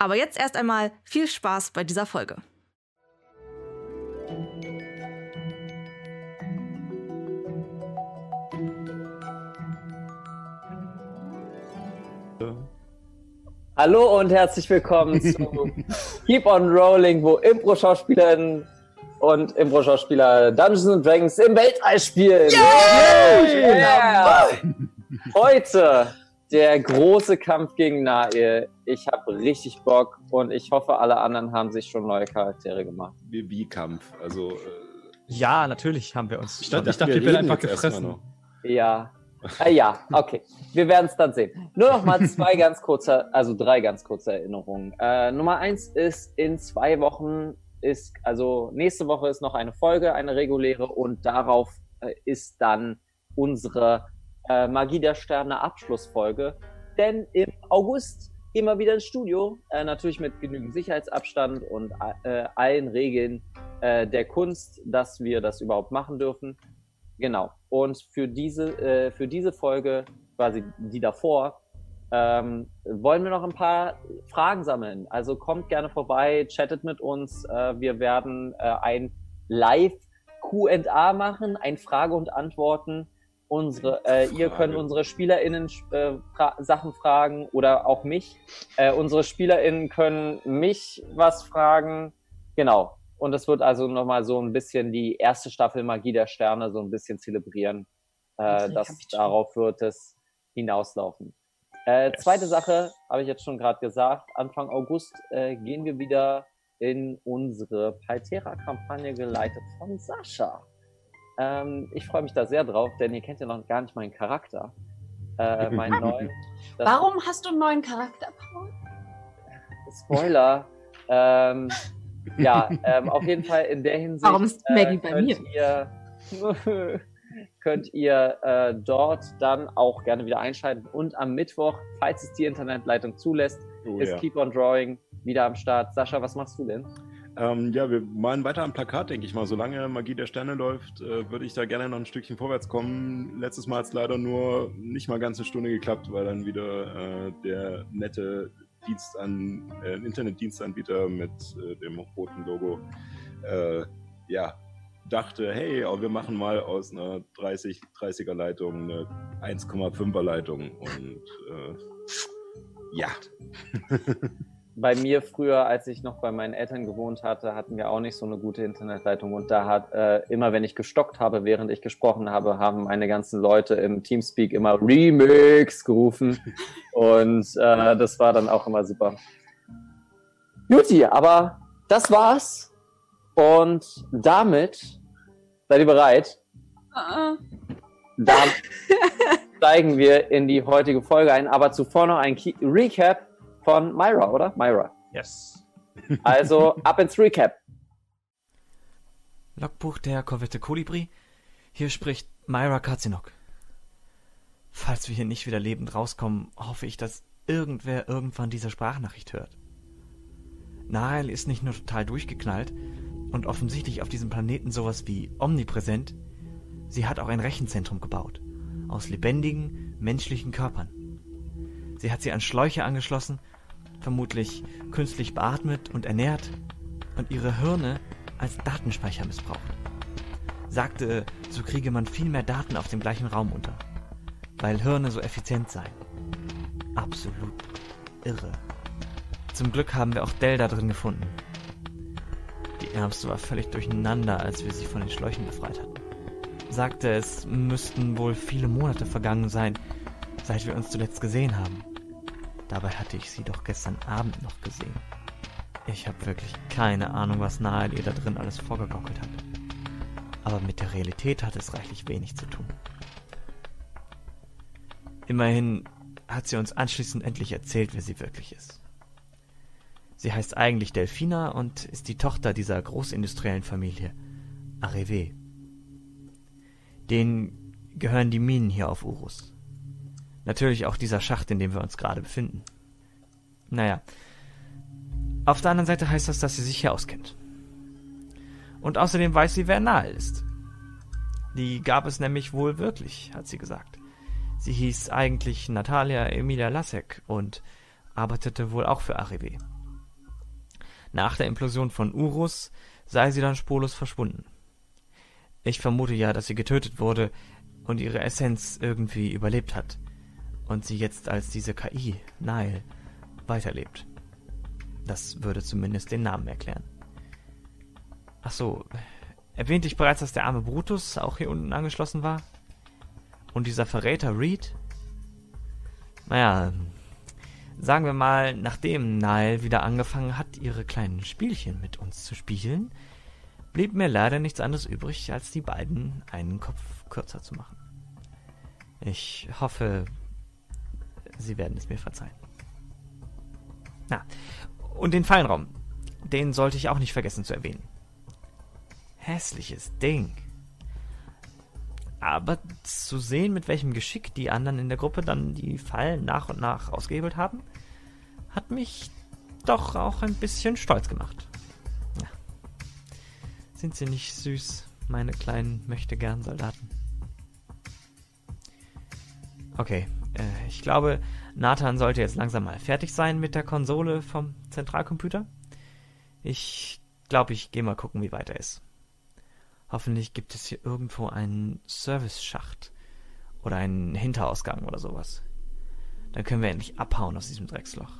Aber jetzt erst einmal viel Spaß bei dieser Folge. Hallo und herzlich willkommen zu Keep on Rolling, wo Impro-Schauspielerinnen und Impro-Schauspieler Dungeons Dragons im Weltall spielen. Yeah! Yeah! Heute der große Kampf gegen Nae. Ich habe richtig Bock und ich hoffe, alle anderen haben sich schon neue Charaktere gemacht. Wie, wie Kampf? Also. Äh, ja, natürlich haben wir uns. Ich dachte, ich dachte wir, wir werden einfach gefressen. Ja, äh, ja, okay. Wir werden es dann sehen. Nur noch mal zwei ganz kurze, also drei ganz kurze Erinnerungen. Äh, Nummer eins ist, in zwei Wochen ist, also nächste Woche ist noch eine Folge, eine reguläre und darauf äh, ist dann unsere äh, Magie der Sterne Abschlussfolge. Denn im August immer wieder ins Studio, äh, natürlich mit genügend Sicherheitsabstand und äh, allen Regeln äh, der Kunst, dass wir das überhaupt machen dürfen. Genau. Und für diese, äh, für diese Folge, quasi die davor, ähm, wollen wir noch ein paar Fragen sammeln. Also kommt gerne vorbei, chattet mit uns. Äh, wir werden ein Live QA machen, ein Frage und Antworten. Unsere, äh, ihr könnt unsere SpielerInnen äh, fra Sachen fragen oder auch mich. Äh, unsere SpielerInnen können mich was fragen. Genau. Und es wird also nochmal so ein bisschen die erste Staffel Magie der Sterne so ein bisschen zelebrieren. Äh, das, darauf wird es hinauslaufen. Äh, yes. Zweite Sache, habe ich jetzt schon gerade gesagt, Anfang August äh, gehen wir wieder in unsere Paltera-Kampagne geleitet von Sascha. Ähm, ich freue mich da sehr drauf, denn ihr kennt ja noch gar nicht meinen Charakter. Äh, meinen neuen. Warum hast du einen neuen Charakter, Paul? Spoiler. ähm, ja, ähm, auf jeden Fall in der Hinsicht. Warum ist Maggie äh, bei mir? Ihr, könnt ihr äh, dort dann auch gerne wieder einschalten. Und am Mittwoch, falls es die Internetleitung zulässt, oh, ist ja. Keep on Drawing wieder am Start. Sascha, was machst du denn? Ähm, ja, wir malen weiter am Plakat, denke ich mal. Solange Magie der Sterne läuft, äh, würde ich da gerne noch ein Stückchen vorwärts kommen. Letztes Mal hat es leider nur nicht mal ganz eine Stunde geklappt, weil dann wieder äh, der nette Dienst an, äh, Internetdienstanbieter mit äh, dem roten Logo, äh, ja, dachte, hey, wir machen mal aus einer 30, 30er Leitung eine 1,5er Leitung und äh, ja. bei mir früher, als ich noch bei meinen Eltern gewohnt hatte, hatten wir auch nicht so eine gute Internetleitung. Und da hat äh, immer, wenn ich gestockt habe, während ich gesprochen habe, haben meine ganzen Leute im Teamspeak immer Remix gerufen. Und äh, das war dann auch immer super. Juti, aber das war's. Und damit seid ihr bereit? Uh -uh. Dann steigen wir in die heutige Folge ein. Aber zuvor noch ein Key Recap von Myra, oder? Myra. Yes. Also ab ins Recap. Logbuch der Korvette Kolibri. Hier spricht Myra Katzinok. Falls wir hier nicht wieder lebend rauskommen, hoffe ich, dass irgendwer irgendwann diese Sprachnachricht hört. Nael ist nicht nur total durchgeknallt und offensichtlich auf diesem Planeten sowas wie omnipräsent, sie hat auch ein Rechenzentrum gebaut. Aus lebendigen, menschlichen Körpern. Sie hat sie an Schläuche angeschlossen vermutlich künstlich beatmet und ernährt und ihre Hirne als Datenspeicher missbraucht. Sagte, so kriege man viel mehr Daten auf dem gleichen Raum unter, weil Hirne so effizient seien. Absolut irre. Zum Glück haben wir auch Dell da drin gefunden. Die Ärmste war völlig durcheinander, als wir sie von den Schläuchen befreit hatten. Sagte, es müssten wohl viele Monate vergangen sein, seit wir uns zuletzt gesehen haben. Dabei hatte ich sie doch gestern Abend noch gesehen. Ich habe wirklich keine Ahnung, was Nahe ihr da drin alles vorgegaukelt hat. Aber mit der Realität hat es reichlich wenig zu tun. Immerhin hat sie uns anschließend endlich erzählt, wer sie wirklich ist. Sie heißt eigentlich Delfina und ist die Tochter dieser großindustriellen Familie, Arrivé. Denen gehören die Minen hier auf Urus. Natürlich auch dieser Schacht, in dem wir uns gerade befinden. Naja. Auf der anderen Seite heißt das, dass sie sich hier auskennt. Und außerdem weiß sie, wer Nahe ist. Die gab es nämlich wohl wirklich, hat sie gesagt. Sie hieß eigentlich Natalia Emilia Lasek und arbeitete wohl auch für Arrivé. Nach der Implosion von Urus sei sie dann spurlos verschwunden. Ich vermute ja, dass sie getötet wurde und ihre Essenz irgendwie überlebt hat und sie jetzt als diese KI, Nile, weiterlebt. Das würde zumindest den Namen erklären. Ach so, erwähnte ich bereits, dass der arme Brutus auch hier unten angeschlossen war? Und dieser Verräter Reed? Naja, sagen wir mal, nachdem Nile wieder angefangen hat, ihre kleinen Spielchen mit uns zu spielen, blieb mir leider nichts anderes übrig, als die beiden einen Kopf kürzer zu machen. Ich hoffe, Sie werden es mir verzeihen. Na, und den Fallenraum, den sollte ich auch nicht vergessen zu erwähnen. Hässliches Ding. Aber zu sehen, mit welchem Geschick die anderen in der Gruppe dann die Fallen nach und nach ausgehebelt haben, hat mich doch auch ein bisschen stolz gemacht. Ja. Sind sie nicht süß, meine kleinen möchtegern Soldaten? Okay, ich glaube, Nathan sollte jetzt langsam mal fertig sein mit der Konsole vom Zentralcomputer. Ich glaube, ich gehe mal gucken, wie weit er ist. Hoffentlich gibt es hier irgendwo einen Service-Schacht oder einen Hinterausgang oder sowas. Dann können wir endlich abhauen aus diesem Drecksloch.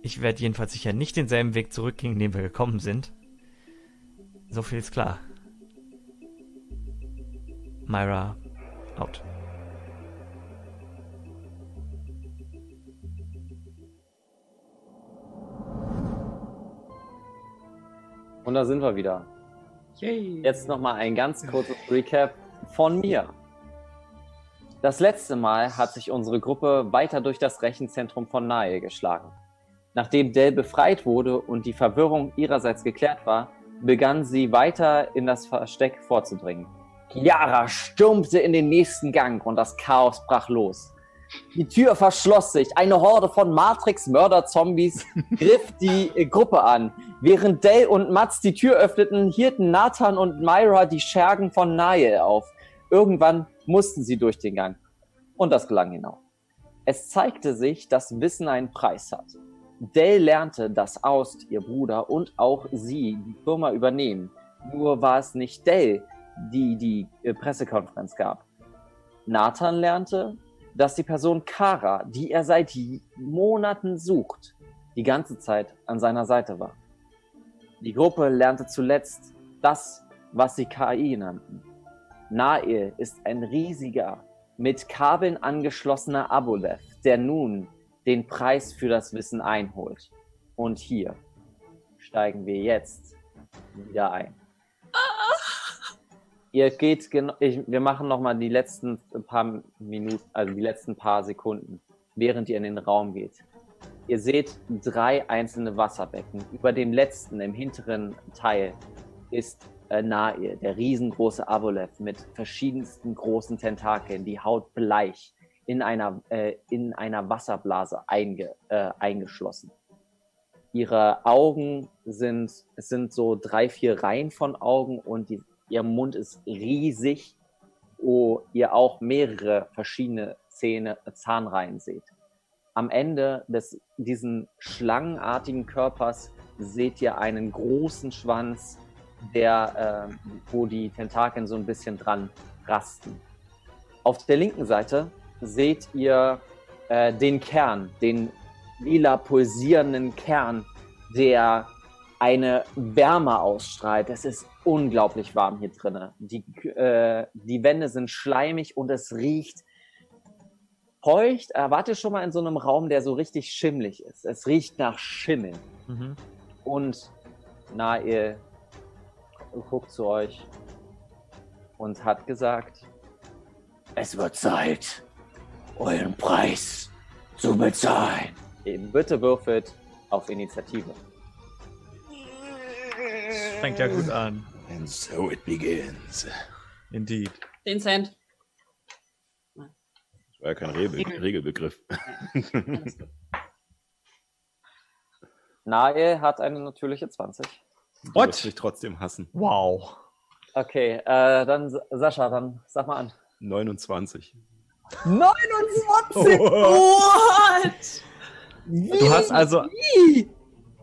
Ich werde jedenfalls sicher nicht denselben Weg zurückgehen, den wir gekommen sind. So viel ist klar. Myra out. Und da sind wir wieder. Yay. Jetzt nochmal ein ganz kurzes Recap von mir. Das letzte Mal hat sich unsere Gruppe weiter durch das Rechenzentrum von Nahe geschlagen. Nachdem Dell befreit wurde und die Verwirrung ihrerseits geklärt war, begann sie weiter in das Versteck vorzudringen. Chiara stürmte in den nächsten Gang und das Chaos brach los. Die Tür verschloss sich. Eine Horde von Matrix-Mörder-Zombies griff die äh, Gruppe an. Während Dell und Mats die Tür öffneten, hielten Nathan und Myra die Schergen von Nael auf. Irgendwann mussten sie durch den Gang. Und das gelang ihnen auch. Es zeigte sich, dass Wissen einen Preis hat. Dell lernte, dass Aust, ihr Bruder und auch sie die Firma übernehmen. Nur war es nicht Dell, die die äh, Pressekonferenz gab. Nathan lernte, dass die Person Kara, die er seit Monaten sucht, die ganze Zeit an seiner Seite war. Die Gruppe lernte zuletzt das, was sie KI nannten. Nael ist ein riesiger, mit Kabeln angeschlossener Aboleth, der nun den Preis für das Wissen einholt. Und hier steigen wir jetzt wieder ein. Ihr geht genau, wir machen noch mal die letzten paar Minuten, also die letzten paar Sekunden, während ihr in den Raum geht. Ihr seht drei einzelne Wasserbecken. Über dem letzten, im hinteren Teil, ist äh, Nair, der riesengroße Aboleth mit verschiedensten großen Tentakeln, die Haut bleich, in einer, äh, in einer Wasserblase einge, äh, eingeschlossen. Ihre Augen sind, es sind so drei, vier Reihen von Augen und die Ihr Mund ist riesig, wo ihr auch mehrere verschiedene Zähne, Zahnreihen seht. Am Ende des, diesen schlangenartigen Körpers seht ihr einen großen Schwanz, der, äh, wo die Tentakeln so ein bisschen dran rasten. Auf der linken Seite seht ihr äh, den Kern, den lila pulsierenden Kern, der eine Wärme ausstrahlt. Es ist unglaublich warm hier drinnen. Die, äh, die Wände sind schleimig und es riecht feucht. Erwarte schon mal in so einem Raum, der so richtig schimmlig ist. Es riecht nach Schimmel. Mhm. Und na, ihr guckt zu euch und hat gesagt, es wird Zeit, euren Preis zu bezahlen. Bitte würfelt auf Initiative. Fängt ja gut an. And so it begins. Indeed. 10 Cent. Das war ja kein Regel Regelbegriff. Nahe hat eine natürliche 20. Du What? wirst mich trotzdem hassen. Wow. Okay, äh, dann Sa- Sascha, dann sag mal an. 29. 29! What? Du hast also.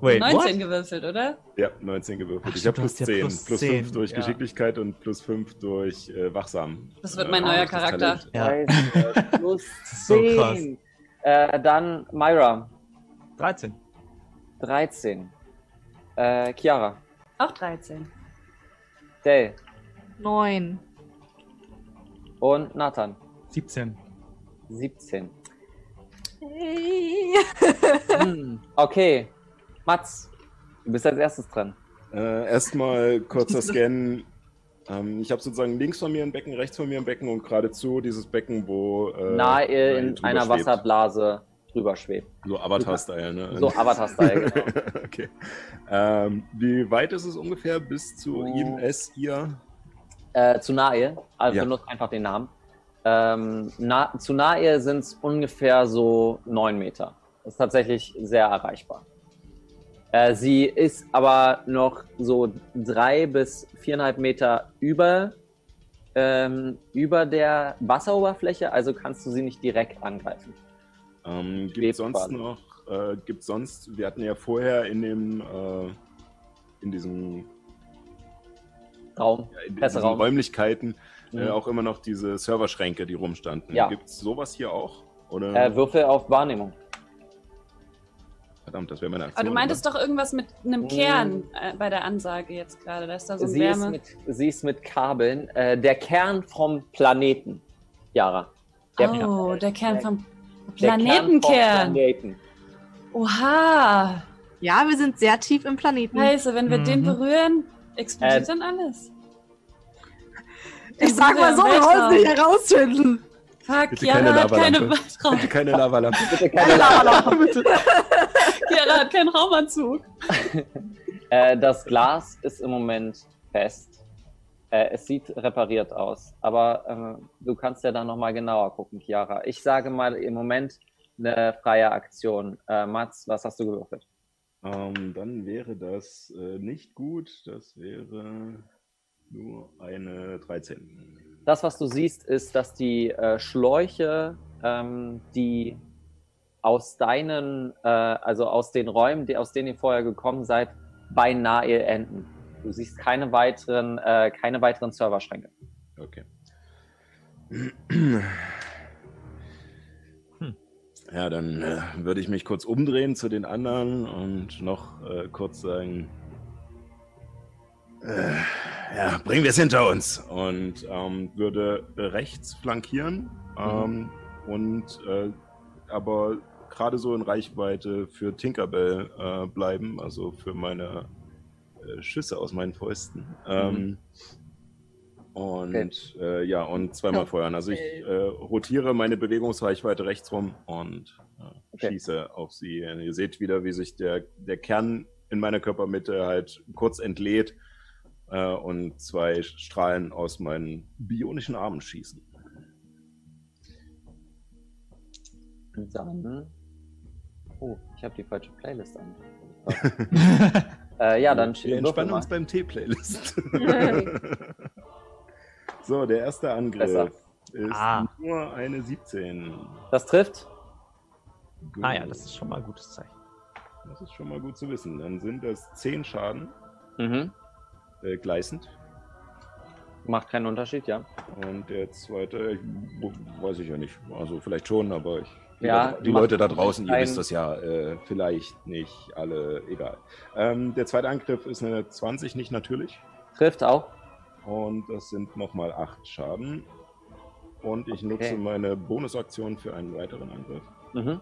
Wait, 19 what? gewürfelt, oder? Ja, 19 gewürfelt. Ach, ich habe plus ja 10. plus Plus 10, 5 durch ja. Geschicklichkeit und plus 5 durch äh, Wachsam. Das wird Äh, mein neuer durch das Charakter. Ja. Scheiße, plus So krass. 10. Äh, dann Myra, 13. 13. Äh, Chiara, Auch 13. Dale Neun. und Nathan, 17. 17. Hey. Hm, okay, Mats, du bist als erstes dran. Äh, Erstmal kurzer Scan. Ähm, ich habe sozusagen links von mir ein Becken, rechts von mir ein Becken und geradezu dieses Becken, wo. Äh, Nahe in einer schwebt. Wasserblase drüber schwebt. So Avatar-Style, ne? So Avatar-Style, genau. okay. Ähm, wie weit ist es ungefähr bis zu Oh. ihm, es, ihr? Äh, zu nahe, also Ja. benutzt einfach den Namen. Ähm, na, zu nahe sind es ungefähr so neun Meter. Das ist tatsächlich sehr erreichbar. Äh, sie ist aber noch so drei bis viereinhalb Meter über, ähm, über der Wasseroberfläche, also kannst du sie nicht direkt angreifen. Ähm, gibt Schwebt sonst quasi. noch, äh, gibt sonst, wir hatten ja vorher in dem, äh, in diesem, Raum. ja, in diesen Presseraum. Räumlichkeiten äh, Mhm. auch immer noch diese Serverschränke, die rumstanden. Ja. Gibt es sowas hier auch? Oder? Äh, Würfel auf Wahrnehmung. Verdammt, das wäre meine Aber Aktion. du meintest oder? doch irgendwas mit einem Mm. Kern äh, bei der Ansage jetzt gerade. Da ist da so ein Sie ist, Wärme. mit, sie ist mit Kabeln. Äh, der Kern vom Planeten, Yara. Der oh, der Kern vom der Kern vom Planetenkern. Planeten. Oha. Ja, wir sind sehr tief im Planeten. Scheiße, wenn wir den Mhm. berühren, explodiert Äh, dann alles. ich sag mal so, wir wollen es nicht herausfinden. Fuck, Bitte Chiara keine hat keine Lavalampe. Weltraum. Bitte keine Lavalampe. Bitte keine Lava. bitte. Chiara hat keinen Raumanzug. äh, das Glas ist im Moment fest. Äh, es sieht repariert aus. Aber äh, du kannst ja da nochmal genauer gucken, Chiara. Ich sage mal im Moment eine freie Aktion. Äh, Mats, was hast du gewürfelt? Ähm, dann wäre das äh, nicht gut. Das wäre nur eine 13. Das, was du siehst, ist, dass die äh, Schläuche, ähm, die aus deinen, äh, also aus den Räumen, die, aus denen ihr vorher gekommen seid, beinahe enden. Du siehst keine weiteren, äh, keine weiteren Serverschränke. Okay. Hm. Ja, dann äh, würde ich mich kurz umdrehen zu den anderen und noch äh, kurz sagen, äh, ja, bringen wir es hinter uns und ähm, würde rechts flankieren ähm, und äh, aber gerade so in Reichweite für Tinkerbell äh, bleiben, also für meine äh, Schüsse aus meinen Fäusten. Ähm, und äh, ja, und zweimal feuern. Also ich äh, rotiere meine Bewegungsreichweite rechts rum und äh, Okay. schieße auf sie. Ihr seht wieder, wie sich der, der Kern in meiner Körpermitte halt kurz entlädt äh, und zwei Strahlen aus meinen bionischen Armen schießen. Dann. Oh, ich habe die falsche Playlist an. äh, ja, dann Wir entspannen uns beim T-Playlist. so, der erste Angriff Besser. ist Ah. nur eine 17. Das trifft. Gut. ah ja, das ist schon mal ein gutes Zeichen. Das ist schon mal gut zu wissen. Dann sind das 10 Schaden, Mhm. Äh, gleißend. Macht keinen Unterschied, ja. Und der zweite, ich, weiß ich ja nicht. Also vielleicht schon, aber ich, die, Ja, Leute, die Leute da draußen, ihr wisst das ja, äh, vielleicht nicht alle, egal. Ähm, der zweite Angriff ist eine 20, nicht natürlich. Trifft auch. Und das sind nochmal 8 Schaden. Und ich Okay. nutze meine Bonusaktion für einen weiteren Angriff. Mhm.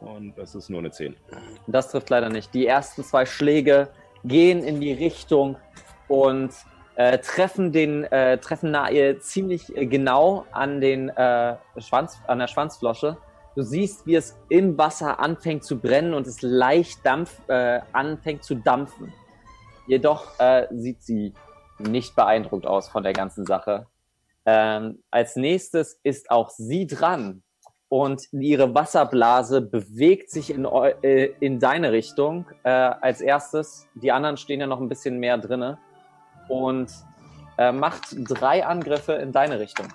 Und das ist nur eine 10. Das trifft leider nicht. Die ersten zwei Schläge gehen in die Richtung und äh, treffen den äh, treffen Nae ziemlich äh, genau an den äh, Schwanz, an der Schwanzflosche. Du siehst, wie es im Wasser anfängt zu brennen und es leicht Dampf, äh, anfängt zu dampfen. Jedoch äh, sieht sie nicht beeindruckt aus von der ganzen Sache. Ähm, als nächstes ist auch sie dran und ihre Wasserblase bewegt sich in, äh, in deine Richtung äh, als erstes. Die anderen stehen ja noch ein bisschen mehr drinne und äh, macht drei Angriffe in deine Richtung.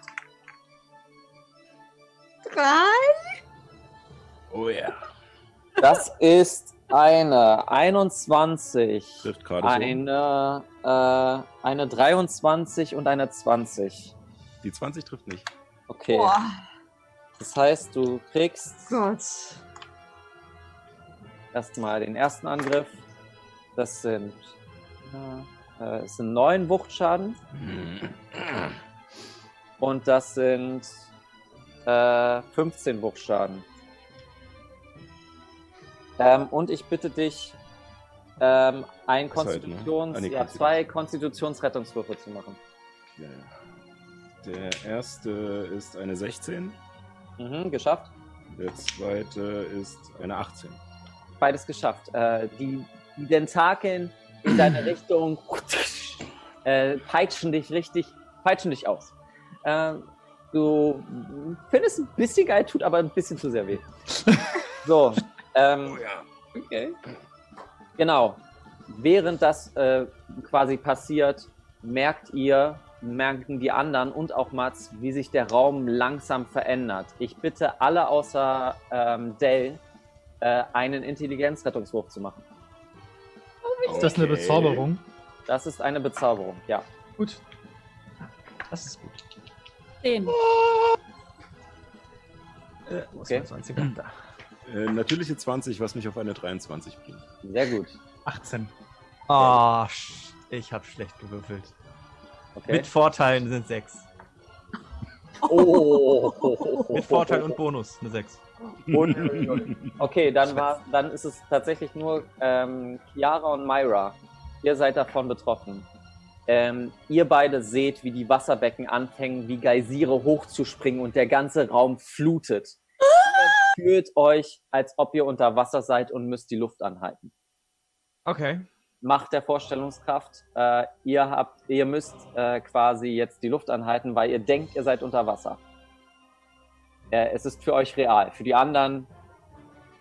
Drei? Oh ja. Das ist eine 21, Trifft gerade so. eine, äh, eine 23 und eine 20. Die 20 trifft nicht. Okay. Boah, Das heißt, du kriegst Gott. erstmal den ersten Angriff. Das sind, äh, es sind neun Wuchtschaden. Und das sind äh, 15 Wuchtschaden. Ähm, und ich bitte dich, ähm, ein Das halt, ne? Konstitutions, ja, zwei Konstitutionsrettungswürfe zu machen. Okay. Der erste ist eine 16, Mhm, geschafft. der zweite ist eine 18. Beides geschafft. Äh, die, die Tentakeln in deine Richtung äh, peitschen dich richtig, peitschen dich aus. Ähm, du findest ein bisschen geil, tut aber ein bisschen zu sehr weh. So, ähm, ja. Okay. Genau. Während das äh, quasi passiert, merkt ihr, merken die anderen und auch Mats, wie sich der Raum langsam verändert. Ich bitte alle außer ähm, Dell, äh, einen Intelligenzrettungswurf zu machen. Ist das eine Okay. Bezauberung? Das ist eine Bezauberung, ja. Gut. Das ist gut. Zehn. Äh, wo ist Okay. mein 20er? Da. Äh, natürliche 20, was mich auf eine 23 bringt. Sehr gut. 18. Ah, sch- ich habe schlecht gewürfelt. Okay. Mit Vorteilen sind 6. oh. Mit Vorteil und Bonus eine 6. Okay, dann war, dann ist es tatsächlich nur ähm, Chiara und Myra. Ihr seid davon betroffen. Ähm, ihr beide seht, wie die Wasserbecken anfangen, wie Geysire hochzuspringen und der ganze Raum flutet. ihr fühlt euch, als ob ihr unter Wasser seid und müsst die Luft anhalten. Okay. Macht der Vorstellungskraft. Äh, ihr habt, ihr müsst äh, quasi jetzt die Luft anhalten, weil ihr denkt, ihr seid unter Wasser. Äh, es ist für euch real. Für die anderen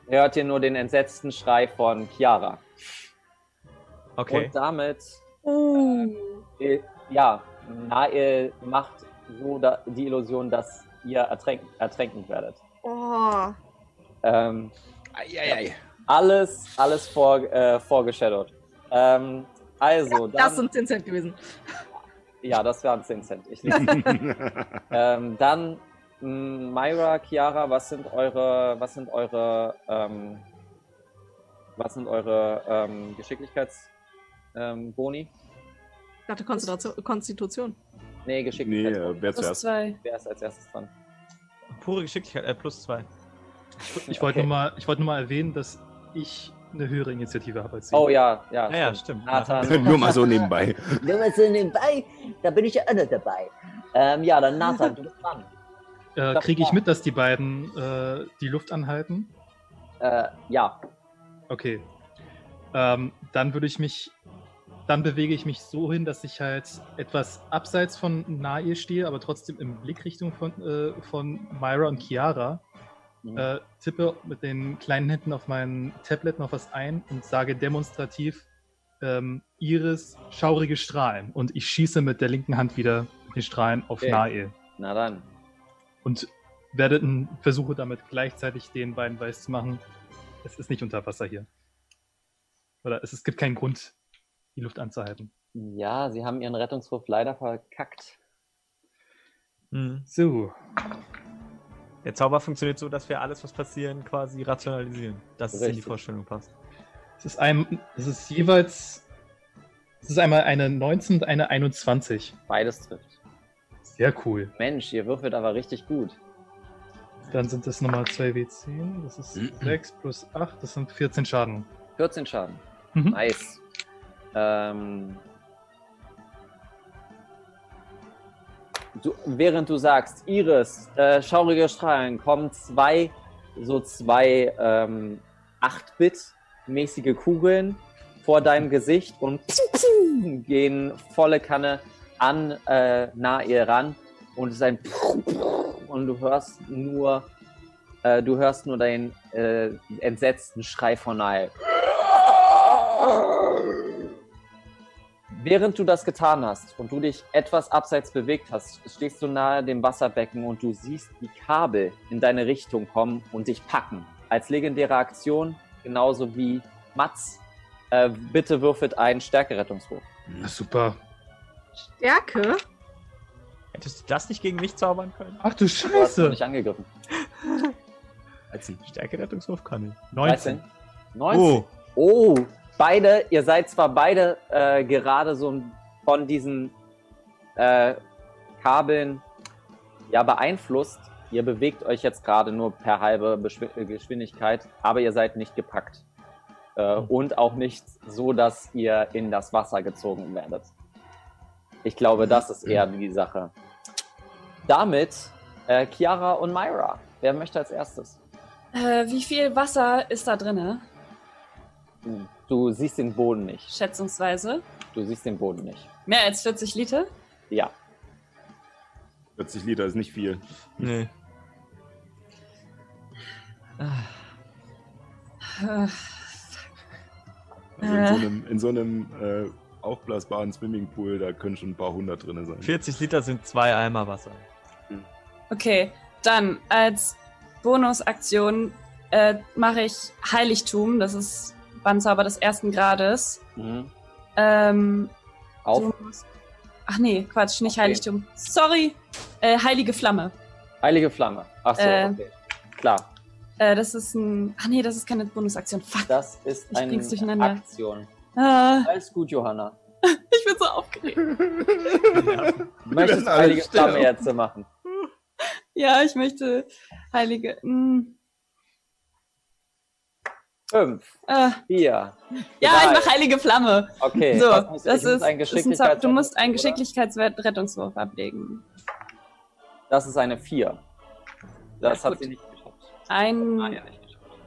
hört ihr nur den entsetzten Schrei von Chiara. Okay. Und damit, Uh. äh, ja, Nael macht so da, die Illusion, dass ihr ertränk, ertränken werdet. Oh. Ähm, Eieiei. alles, alles vor, äh, vorgeshadowt. Ähm, also, dann, Das sind 10 Cent gewesen. ja, das waren 10 Cent. Ich Ähm, dann mh, Myra, Chiara, was sind eure, was sind eure, ähm, was sind eure ähm, Geschicklichkeits ähm, Boni? Ich dachte Konstitution. Konstitution. Nee, nee, Geschicklichkeitsboni. äh, wer Plus zuerst? zwei. Wer ist als erstes dran? Pure Geschicklichkeit, äh, plus 2. Ich wollte Okay. nur, mal- ich wollte nur mal erwähnen, dass ich eine höhere Initiative habe als Sie. Oh ja, ja. Ja, ja, stimmt. Nathan. Nur mal so nebenbei. Nur mal so nebenbei, da bin ich ja auch noch dabei. Ähm, ja, dann Nathan, du bist dran. äh, Kriege ich mit, dass die beiden äh, die Luft anhalten? Äh, ja, Okay. Ähm, dann würde ich mich, dann bewege ich mich so hin, dass ich halt etwas abseits von Nae stehe, aber trotzdem in Blickrichtung von, äh, von Myra und Chiara. Mhm. Äh, tippe mit den kleinen Händen auf mein Tablet noch was ein und sage demonstrativ ähm, Iris schaurige Strahlen. Und ich schieße mit der linken Hand wieder den Strahlen auf Okay. Nae. na dann. Und werde versuche damit gleichzeitig den beiden weiß zu machen, es ist nicht unter Wasser hier. Oder es, es gibt keinen Grund, die Luft anzuhalten. Ja, sie haben ihren Rettungswurf leider verkackt. Mhm. So, Der Zauber funktioniert so, dass wir alles, was passieren, quasi rationalisieren. Dass es in die Richtig. Vorstellung passt. es ist, ein, es ist jeweils. Es ist einmal eine 19 und eine 21. Beides trifft. Sehr cool. Mensch, ihr würfelt aber richtig gut. Dann sind das nochmal 2W10. Das ist 6 plus 8. Das sind 14 Schaden. 14 Schaden. Mhm. Nice. Ähm, du, während du sagst, Iris, äh, schaurige Strahlen, kommen zwei so zwei ähm, 8-Bit-mäßige Kugeln vor deinem Gesicht und gehen volle Kanne an äh, Nair ran und es ist ein und du hörst nur äh, du hörst nur den äh, entsetzten Schrei von Nair. Während du das getan hast und du dich etwas abseits bewegt hast, stehst du nahe dem Wasserbecken und du siehst die Kabel in deine Richtung kommen und dich packen. Als legendäre Aktion, genauso wie Mats. Äh, bitte würfelt einen Stärkerettungswurf. Na, super. Stärke? Hättest du das nicht gegen mich zaubern können? Ach du Du hast Scheiße. nicht angegriffen. 13. Stärke-Rettungswurf kann ich. 19. 19. Oh, Oh, beide, ihr seid zwar beide äh, gerade so von diesen äh, Kabeln ja beeinflusst. Ihr bewegt euch jetzt gerade nur per halbe Beschw äh, Geschwindigkeit, aber ihr seid nicht gepackt. Äh, und auch nicht so, dass ihr in das Wasser gezogen werdet. Ich glaube, das ist eher die Sache. Damit äh, Chiara und Myra. Wer möchte als erstes? Äh, wie viel Wasser ist da drinne? Hm, Du siehst den Boden nicht. Schätzungsweise. Du siehst den Boden nicht. Mehr als 40 Liter? Ja. 40 Liter ist nicht viel. nee. Äh, Also in Äh. so einem, in so einem äh, aufblasbaren Swimmingpool, da können schon ein paar hundert drin sein. 40 Liter sind zwei Eimer Wasser. Okay, dann als Bonusaktion äh, mache ich Heiligtum. Das ist Bandzauber des ersten Grades. Mhm. Ähm, Auf. musst- Ach nee, Quatsch, nicht Okay. Heiligtum. Sorry. Äh, Heilige Flamme. Heilige Flamme. Ach so, Äh. okay. Klar. Äh, das ist ein. Ach nee, das ist keine Bonusaktion. Fuck. Das ist Ich eine. Aktion. Ah, Alles gut, Johanna. ich bin so aufgeregt. Du möchtest Heilige. Flamme jetzt machen. Ja, ich möchte Heilige. Mm, Fünf. Äh. Vier. Ja, drei. ich mache heilige Flamme. Okay. So, das ist, ist ein Zau du musst einen Geschicklichkeitsrettungswurf ablegen. Das ist eine Vier. Das ja, hat sie nicht geschafft. Ein, ah, ja,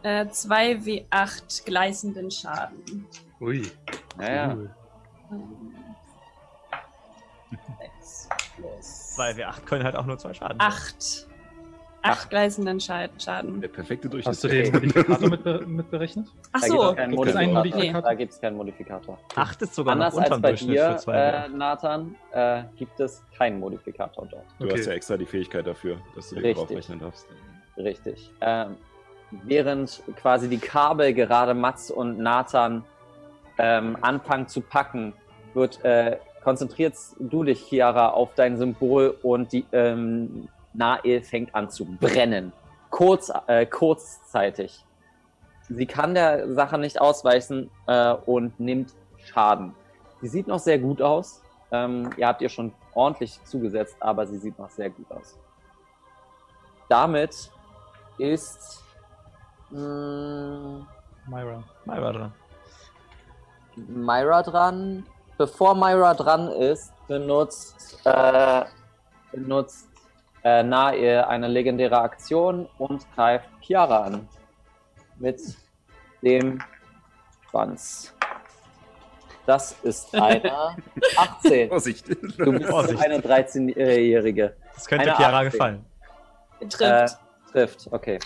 äh, 2W8 gleißenden Schaden. Ui. Naja. Cool. Um, 6 plus. 2W8 können halt auch nur zwei Schaden. 8 achtgleisenden Schaden. Der perfekte Durchschnitt. Hast du den Modifikator mit, mitberechnet? Ach so. Da gibt es keinen Modifikator. Da keinen Modifikator. Acht ist sogar Anders noch unter als bei dir, für zwei. Äh, Nathan, äh, gibt es keinen Modifikator dort. Du okay. hast ja extra die Fähigkeit dafür, dass du den draufrechnen darfst. Richtig. Ähm, während quasi die Kabel gerade Mats und Nathan ähm, anfangen zu packen, wird äh, konzentrierst du dich, Chiara, auf dein Symbol und die ähm, Nael fängt an zu brennen. Kurz, äh, kurzzeitig. Sie kann der Sache nicht ausweichen äh, und nimmt Schaden. Sie sieht noch sehr gut aus. Ähm, ihr habt ihr schon ordentlich zugesetzt, aber sie sieht noch sehr gut aus. Damit ist mh, Myra. War dran. Myra dran. Bevor Myra dran ist, benutzt, äh, benutzt äh, Nae eine legendäre Aktion und greift Chiara an. Mit dem Schwanz. Das ist eine 18. Vorsicht! Du bist Vorsicht. eine 13-Jährige. Das könnte Eine Chiara 18. gefallen. Trifft. Äh, trifft, okay.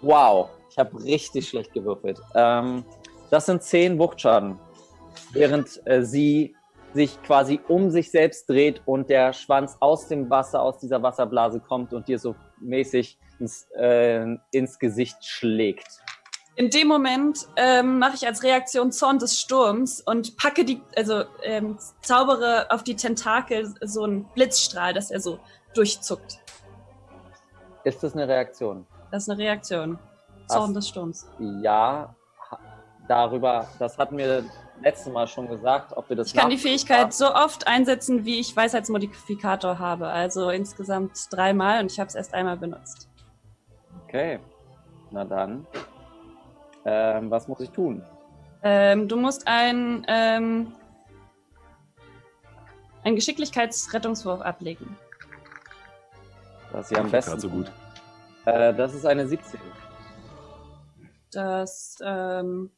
Wow, ich habe richtig schlecht gewürfelt. Ähm, das sind 10 Wuchtschaden. Während äh, sie sich quasi um sich selbst dreht und der Schwanz aus dem Wasser, aus dieser Wasserblase kommt und dir so mäßig ins, äh, ins Gesicht schlägt. In dem Moment ähm, mache ich als Reaktion Zorn des Sturms und packe die, also ähm, zaubere auf die Tentakel so einen Blitzstrahl, dass er so durchzuckt. Ist das eine Reaktion? Das ist eine Reaktion. Zorn Ach. des Sturms. Ja, darüber, das hatten wir letztes Mal schon gesagt, ob wir das Ich kann die Fähigkeit so oft einsetzen, wie ich Weisheitsmodifikator habe. Also insgesamt dreimal und ich habe es erst einmal benutzt. Okay, na dann. Ähm, was muss ich tun? Ähm, du musst ein, ähm, einen Geschicklichkeitsrettungswurf ablegen. Was sie am Gerade besten. so gut. Äh, das ist eine 17. Das ähm,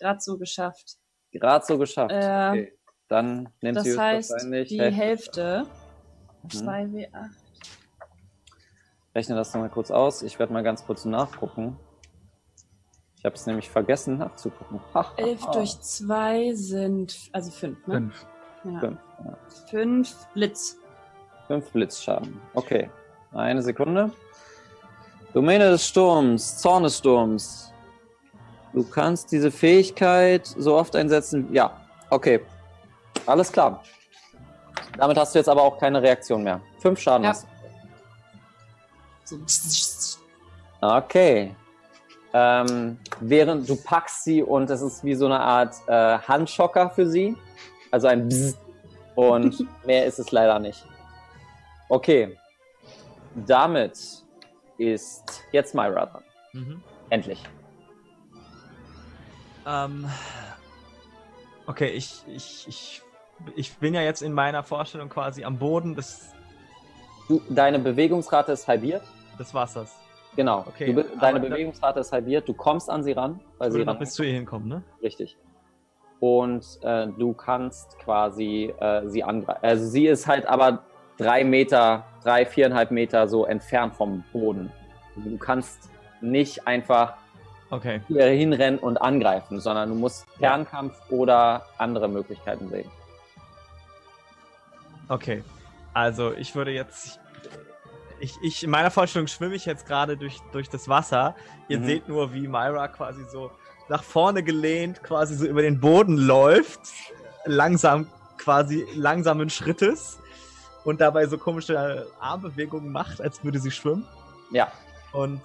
gerade so geschafft. Gerade so geschafft. Äh, okay. Dann nimmt Das sie heißt, wahrscheinlich. die Hälfte. Hälfte. 2W8. Rechne das nochmal kurz aus. Ich werde mal ganz kurz nachgucken. Ich habe es nämlich vergessen nachzugucken. Ha, ha, 11 ha. durch 2 sind, also 5, ne? Fünf. Ja. Fünf, ja. 5 Blitz. Fünf Blitzschaden. Okay. Eine Sekunde. Domäne des Sturms, Zorn des Sturms. Du kannst diese Fähigkeit so oft einsetzen. Ja, okay. Alles klar. Damit hast du jetzt aber auch keine Reaktion mehr. Fünf Schaden Ja. hast du. Okay. Ähm, während du packst sie und es ist wie so eine Art äh, Handschocker für sie. Also ein Bzzz. Und mehr ist es leider nicht. Okay. Damit ist jetzt Myra dran. Mhm. Endlich. Ähm, okay, ich, ich, ich, ich bin ja jetzt in meiner Vorstellung quasi am Boden Du, deine Bewegungsrate ist halbiert. des Wassers. Genau. Okay, du, deine Bewegungsrate ist halbiert. Du kommst an sie ran, weil sie ran bis zu ihr hinkommen, ne? Richtig. Und äh, du kannst quasi äh, sie angreifen. Also sie ist halt aber drei Meter, drei, viereinhalb Meter so entfernt vom Boden. Du kannst nicht einfach Okay. hinrennen und angreifen, sondern du musst Fernkampf oder andere Möglichkeiten sehen. Okay. Also ich würde jetzt. Ich, ich, in meiner Vorstellung schwimme ich jetzt gerade durch, durch das Wasser. Ihr Mhm. seht nur, wie Myra quasi so nach vorne gelehnt, quasi so über den Boden läuft. Langsam, quasi langsamen Schrittes. Und dabei so komische Armbewegungen macht, als würde sie schwimmen. Ja, Und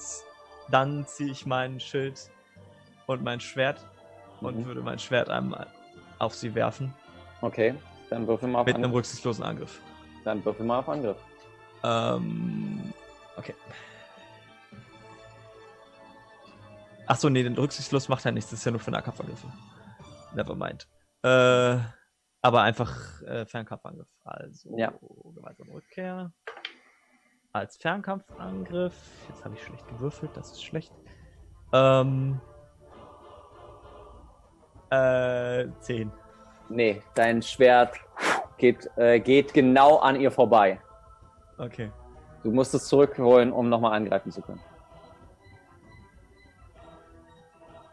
dann ziehe ich mein Schild und mein Schwert und Mhm. würde mein Schwert einmal auf sie werfen. okay. Dann würfel mal auf Mit einem Angriff. rücksichtslosen Angriff. Dann würfel mal auf Angriff. Ähm, okay. Achso, nee, den rücksichtslos macht er nichts. Das ist ja nur für Nahkampfangriffe. Nevermind. Äh, aber einfach äh, Fernkampfangriff. Also, Ja. gemeinsame Rückkehr. Als Fernkampfangriff. Jetzt habe ich schlecht gewürfelt, das ist schlecht. Ähm. Äh, 10. Nee, dein Schwert geht, äh, geht genau an ihr vorbei. Okay. Du musst es zurückholen, um nochmal angreifen zu können.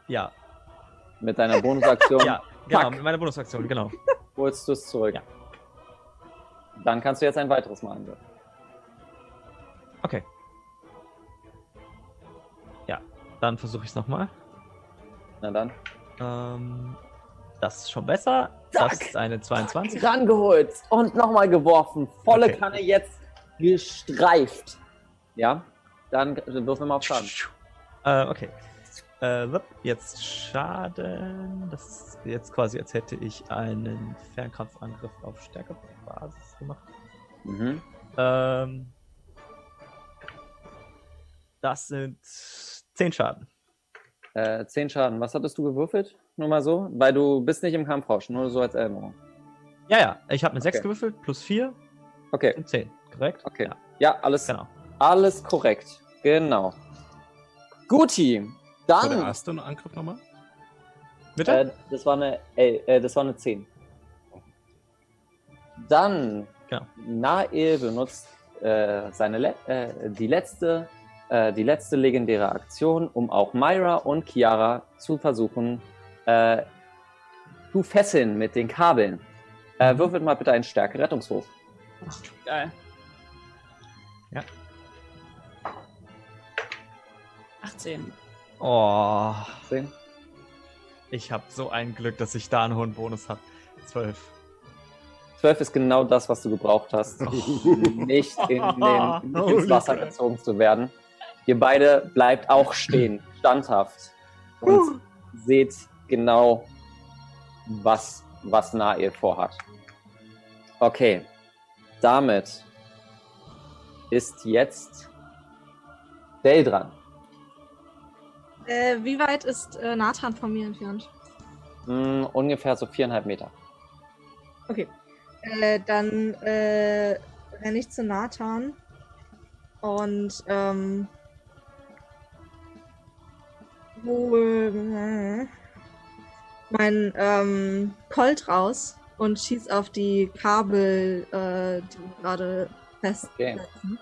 Ja, Mit deiner Bonusaktion ja, genau, Fuck. mit meiner Bonusaktion, genau. holst du es zurück. Ja. Dann kannst du jetzt ein weiteres Mal angreifen. Okay. Ja, dann versuche ich es nochmal. Na dann. Ähm, das ist schon besser. Zack. Das ist eine 22. Rangeholt und nochmal geworfen. Volle Okay. Kanne jetzt gestreift. Ja? Dann wirf wir mal auf Schaden. Äh, okay. Äh, jetzt Schaden. Das ist jetzt quasi, als hätte ich einen Fernkampfangriff auf Stärkebasis gemacht. Mhm. Ähm, das sind 10 Schaden. Äh, 10 Schaden. Was hattest du gewürfelt? Nur mal so? Weil du bist nicht im Kampfrausch, nur so als Erinnerung. Ja, ja, ich habe eine 6 Okay. gewürfelt, plus 4 Okay, sind 10, korrekt? okay. Ja, Ja, alles, genau. alles korrekt. Genau. Guti. War der Dann. erste Angriff nochmal? Bitte? Äh, das war eine, äh, äh, das war eine 10. Dann. Genau. Nael benutzt äh, seine Le äh, die letzte äh, die letzte legendäre Aktion, um auch Myra und Chiara zu versuchen äh, zu fesseln mit den Kabeln. Äh, würfelt mal bitte einen Stärke-Rettungswurf. Geil. Ja. 18. oh, Sehen? ich habe so ein Glück, dass ich da einen hohen Bonus habe. 12. 12 ist genau das, was du gebraucht hast, nicht in den, nicht ins Wasser gezogen zu werden. Ihr beide bleibt auch stehen, standhaft und seht genau, was, was Nael vorhat. Okay, damit ist jetzt Dale dran. Äh, wie weit ist äh, Nathan von mir entfernt? Hm, ungefähr so viereinhalb Meter. Okay. Äh, dann äh, renne ich zu Nathan und ähm, hol äh, mein ähm, Colt raus und schieß auf die Kabel, äh, die gerade Okay. festsetzen.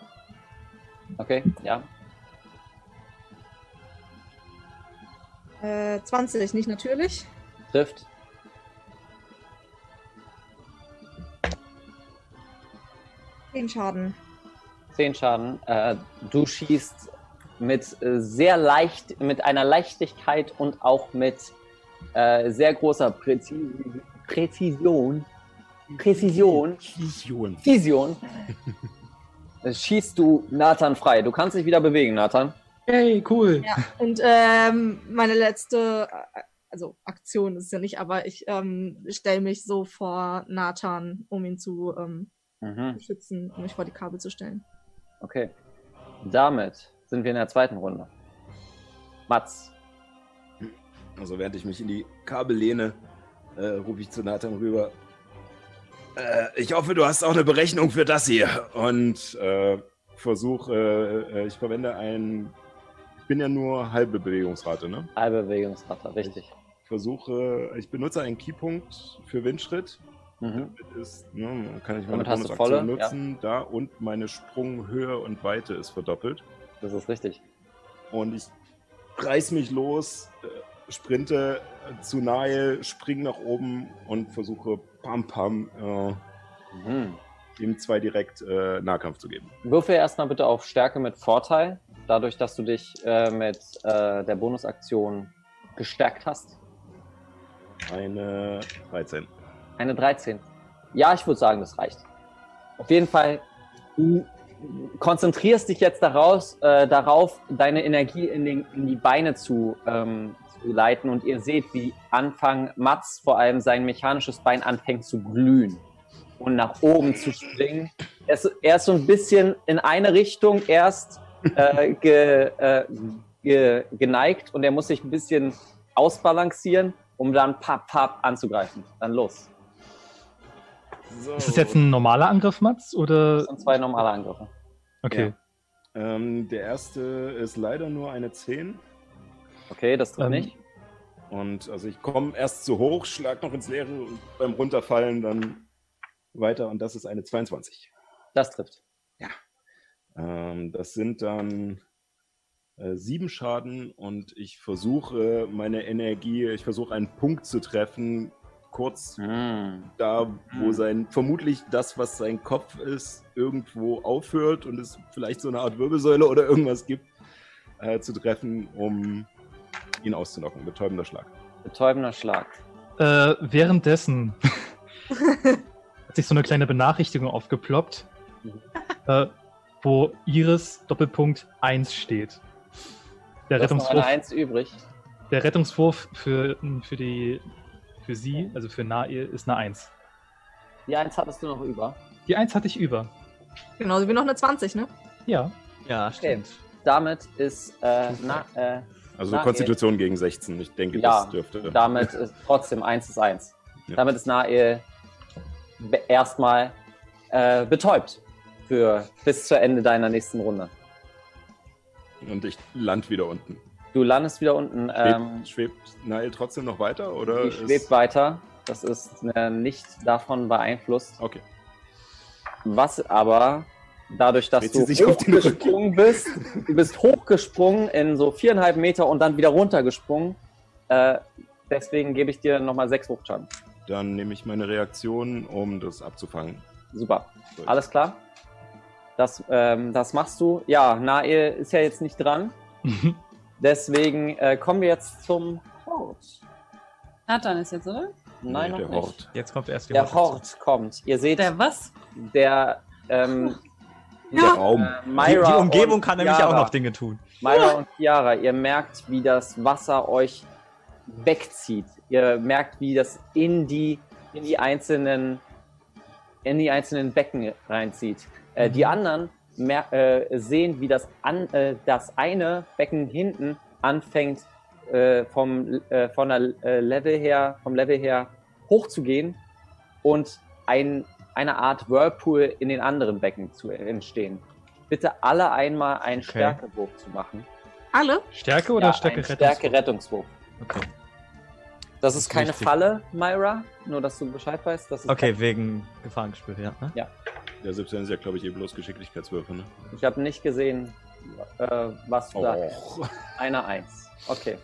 Okay, ja. Äh, 20, nicht natürlich. Trifft. Den Schaden. 10 Schaden. Äh, du schießt mit äh, sehr leicht, mit einer Leichtigkeit und auch mit äh, sehr großer Präzi Präzision. Präzision. Vision. Vision. äh, schießt du Nathan frei. Du kannst dich wieder bewegen, Nathan. Hey, cool. Ja, und ähm, meine letzte, äh, also Aktion ist es ja nicht, aber ich ähm, stelle mich so vor Nathan, um ihn zu ähm, Mhm. beschützen, um mich vor die Kabel zu stellen. Okay. Damit sind wir in der zweiten Runde. Mats. Also während ich mich in die Kabel lehne, äh, rufe ich zu Nathan rüber. Äh, ich hoffe, du hast auch eine Berechnung für das hier. Und äh, versuche, äh, äh, ich verwende ein, ich bin ja nur halbe Bewegungsrate, ne? Halbe Bewegungsrate, richtig. Versuche, ich benutze einen Keypunkt für Windschritt. Mhm. Damit ist, ne, kann ich meine Bonusaktion nutzen, da und meine Sprunghöhe und Weite ist verdoppelt. Das ist richtig. Und ich reiß mich los, äh, sprinte äh, zu Nahe, spring nach oben und versuche pam pam äh, Mhm. ihm zwei direkt äh, Nahkampf zu geben. Würfel erstmal bitte auf Stärke mit Vorteil, dadurch, dass du dich äh, mit äh, der Bonusaktion gestärkt hast. Eine 13. Eine 13. Ja, ich würde sagen, das reicht. Auf jeden Fall, du konzentrierst dich jetzt daraus, äh, darauf, deine Energie in, den, in die Beine zu, ähm, zu leiten und ihr seht, wie Anfang Mats vor allem sein mechanisches Bein anfängt zu glühen und nach oben zu springen. Er ist, er ist so ein bisschen in eine Richtung erst äh, ge, äh, ge, geneigt und er muss sich ein bisschen ausbalancieren, um dann papp, papp anzugreifen. Dann los. So. Ist das jetzt ein normaler Angriff, Mats? Oder? Das sind zwei normale Angriffe. Okay. Ähm, der erste ist leider nur eine 10. Okay, das trifft Ähm, nicht. Und also ich komme erst zu hoch, schlag noch ins Leere und beim Runterfallen dann weiter und das ist eine 22. Das trifft. Ähm, das sind dann äh, sieben Schaden und ich versuche meine Energie, ich versuche einen Punkt zu treffen, kurz Hm. da, wo Hm. sein, vermutlich das, was sein Kopf ist, irgendwo aufhört und es vielleicht so eine Art Wirbelsäule oder irgendwas gibt, äh, zu treffen, um ihn auszunocken. Betäubender Schlag. Betäubender Schlag. Äh, währenddessen hat sich so eine kleine Benachrichtigung aufgeploppt, Mhm. äh, wo Iris Doppelpunkt 1 steht. Der Rettungswurf, Eins übrig. der Rettungswurf für, für, die, für sie, also für Nae, ist eine 1. Die Eins hattest du noch über. Die 1 hatte ich über. Genauso wie noch eine 20, ne? Ja. Ja, Okay. stimmt. Damit ist, äh, na, äh, Also Na, Konstitution gegen 16. Ich denke, Ja, das dürfte. damit ist trotzdem eins ist eins. Ja. Damit ist Nael be- erstmal äh, betäubt für bis zu Ende deiner nächsten Runde. Und ich land wieder unten. Du landest wieder unten. Schwebt, Ähm, schwebt Nail trotzdem noch weiter? Oder die ist- schwebt weiter. Das ist äh, nicht davon beeinflusst. Okay. Was aber dadurch, dass du sie sich auf den Rücken. hochgesprungen bist, du bist hochgesprungen in so viereinhalb Meter und dann wieder runtergesprungen. Äh, deswegen gebe ich dir nochmal sechs Hochschaden. Dann nehme ich meine Reaktion, um das abzufangen. Super. Alles klar? Das, ähm, das machst du. Ja, Nael ist ja jetzt nicht dran. Deswegen äh, kommen wir jetzt zum Hort. Nathan ist jetzt, oder? Nein, Nee, noch der nicht. Hort. Jetzt kommt erst die Der Horde. Hort kommt. Ihr seht, Der was? der, ähm, Der Raum. äh, Die, Myra die Umgebung und kann nämlich Chiara. auch noch Dinge tun. Myra und Chiara, ihr merkt, wie das Wasser euch wegzieht. Ihr merkt, wie das in die, in die einzelnen, in die einzelnen Becken reinzieht. Äh, die anderen mer äh, sehen, wie das, an, äh, das eine Becken hinten anfängt, äh, vom, äh, von der äh, Level her, vom Level her hochzugehen und ein, eine Art Whirlpool in den anderen Becken zu entstehen. bitte alle einmal einen Stärkewurf zu machen. Alle? Stärke oder ja, Stärke Rettungswurf? Stärke-Rettungswurf. Okay. Das ist ist keine wichtig. Falle, Myra, nur dass du Bescheid weißt. Das ist Okay, wegen Gefahrengespür, ja. Ne? Ja. Ja, selbst wenn es ja, glaube ich, eh bloß Geschicklichkeitswürfe, ne? Ich habe nicht gesehen, äh, was du da. Och. Eine Eins. Okay.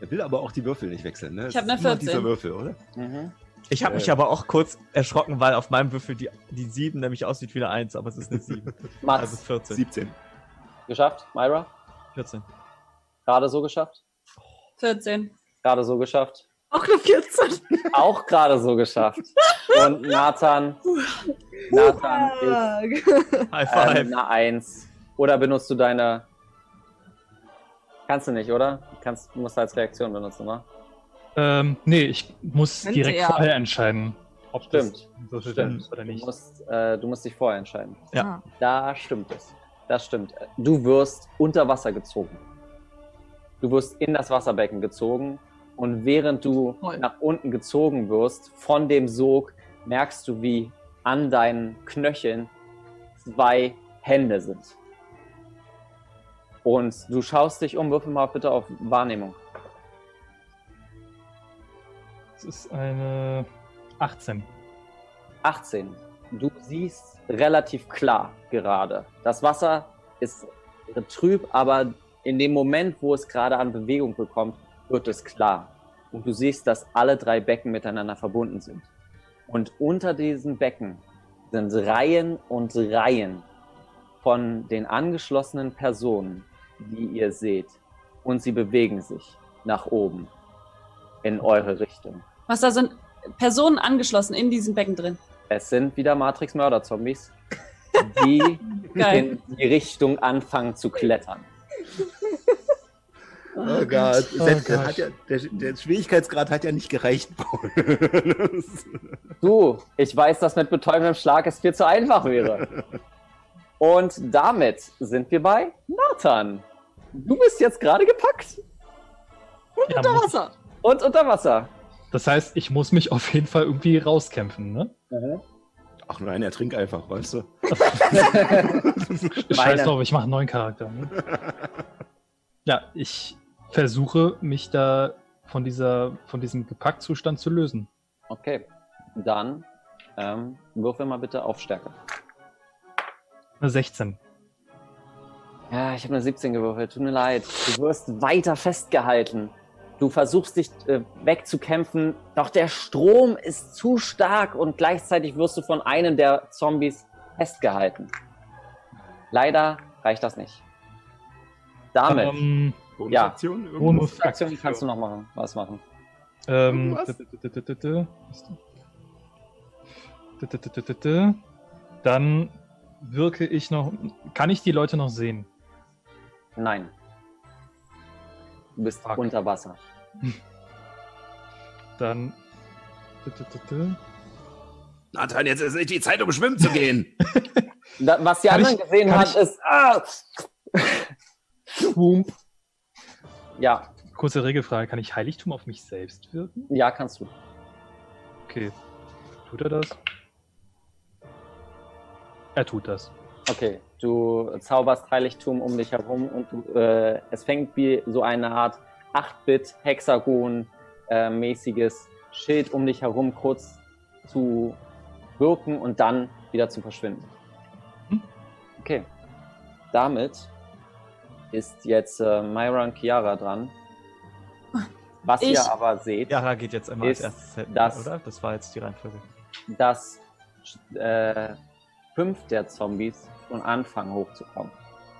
Er will aber auch die Würfel nicht wechseln, ne? Ich Es hab ist eine immer 14. dieser Würfel, oder? Mhm. Ich habe Äh. mich aber auch kurz erschrocken, weil auf meinem Würfel die, die 7 nämlich aussieht wie eine 1, aber es ist eine 7. Mats, Also 14. 17. geschafft? Myra? 14. Gerade so geschafft? 14. Gerade so geschafft? Auch nur 14. Auch gerade so geschafft. Und Nathan? Nathan ist High five. ähm, eine Eins. Oder benutzt du deine. Kannst du nicht, oder? Kannst, du musst als Reaktion benutzen, oder? Ähm, nee, ich muss Könnte direkt er. vorher entscheiden, ob Stimmt. das so viel Stimmt. ist oder Du nicht. musst, äh, du musst dich vorher entscheiden. Ja. Ah. Da stimmt es. Das stimmt. Du wirst unter Wasser gezogen. Du wirst in das Wasserbecken gezogen und während du Toll. nach unten gezogen wirst von dem Sog, merkst du, wie an deinen Knöcheln zwei Hände sind. Und du schaust dich um, würfel mal bitte auf Wahrnehmung. Das ist eine 18. 18. Du siehst relativ klar gerade. Das Wasser ist trüb, aber in dem Moment, wo es gerade an Bewegung bekommt, wird es klar. Und du siehst, dass alle drei Becken miteinander verbunden sind. Und unter diesen Becken sind Reihen und Reihen von den angeschlossenen Personen, die ihr seht. Und sie bewegen sich nach oben in eure Richtung. Was da sind Personen angeschlossen in diesem Becken drin. Es sind wieder Matrix-Mörder-Zombies, die in die Richtung anfangen zu klettern. Oh Gott. Oh Selbst, Gott. Hat ja, der, der Schwierigkeitsgrad hat ja nicht gereicht, Paul. Du, ich weiß, dass mit betäubendem Schlag es viel zu einfach wäre. Und damit sind wir bei Nathan. Du bist jetzt gerade gepackt Ja, Unter Wasser. und unter Wasser. Das heißt, ich muss mich auf jeden Fall irgendwie rauskämpfen, ne? Ach nein, er trinkt einfach, weißt du? Scheiß drauf, ich mache einen neuen Charakter. Ne? Ja, ich versuche mich da von, dieser, von diesem Gepackzustand zu lösen. Okay, dann ähm, würfel mal bitte auf Stärke. Eine 16. Ja, ich habe eine 17 gewürfelt. Tut mir leid. Du wirst weiter festgehalten. Du versuchst dich äh, wegzukämpfen, doch der Strom ist zu stark und gleichzeitig wirst du von einem der Zombies festgehalten. Leider reicht das nicht. Damit, Ähm, Bonusaktion? Ja. Bonusaktion kannst du noch machen. Was machen? Dann wirke ich noch. Kann ich die Leute noch sehen? Nein. Du bist Fuck. unter Wasser. Dann. Nathan, jetzt ist nicht die Zeit, um schwimmen zu gehen. was die anderen gesehen haben, ist. Ah! Ja, Kurze Regelfrage: Kann ich Heiligtum auf mich selbst wirken? ja, kannst du. Okay. Tut er das? Er tut das. Okay, du zauberst Heiligtum um dich herum und du, äh, es fängt wie so eine Art 8-Bit-Hexagon-mäßiges Schild um dich herum kurz zu wirken und dann wieder zu verschwinden. Hm. Okay, damit ist jetzt äh, Myra und Chiara dran. Was Ich- ihr aber seht, Yara geht jetzt immer als erstes, hin, das- oder? Das war jetzt die Reihenfolge. dass äh, fünf der Zombies schon anfangen hochzukommen.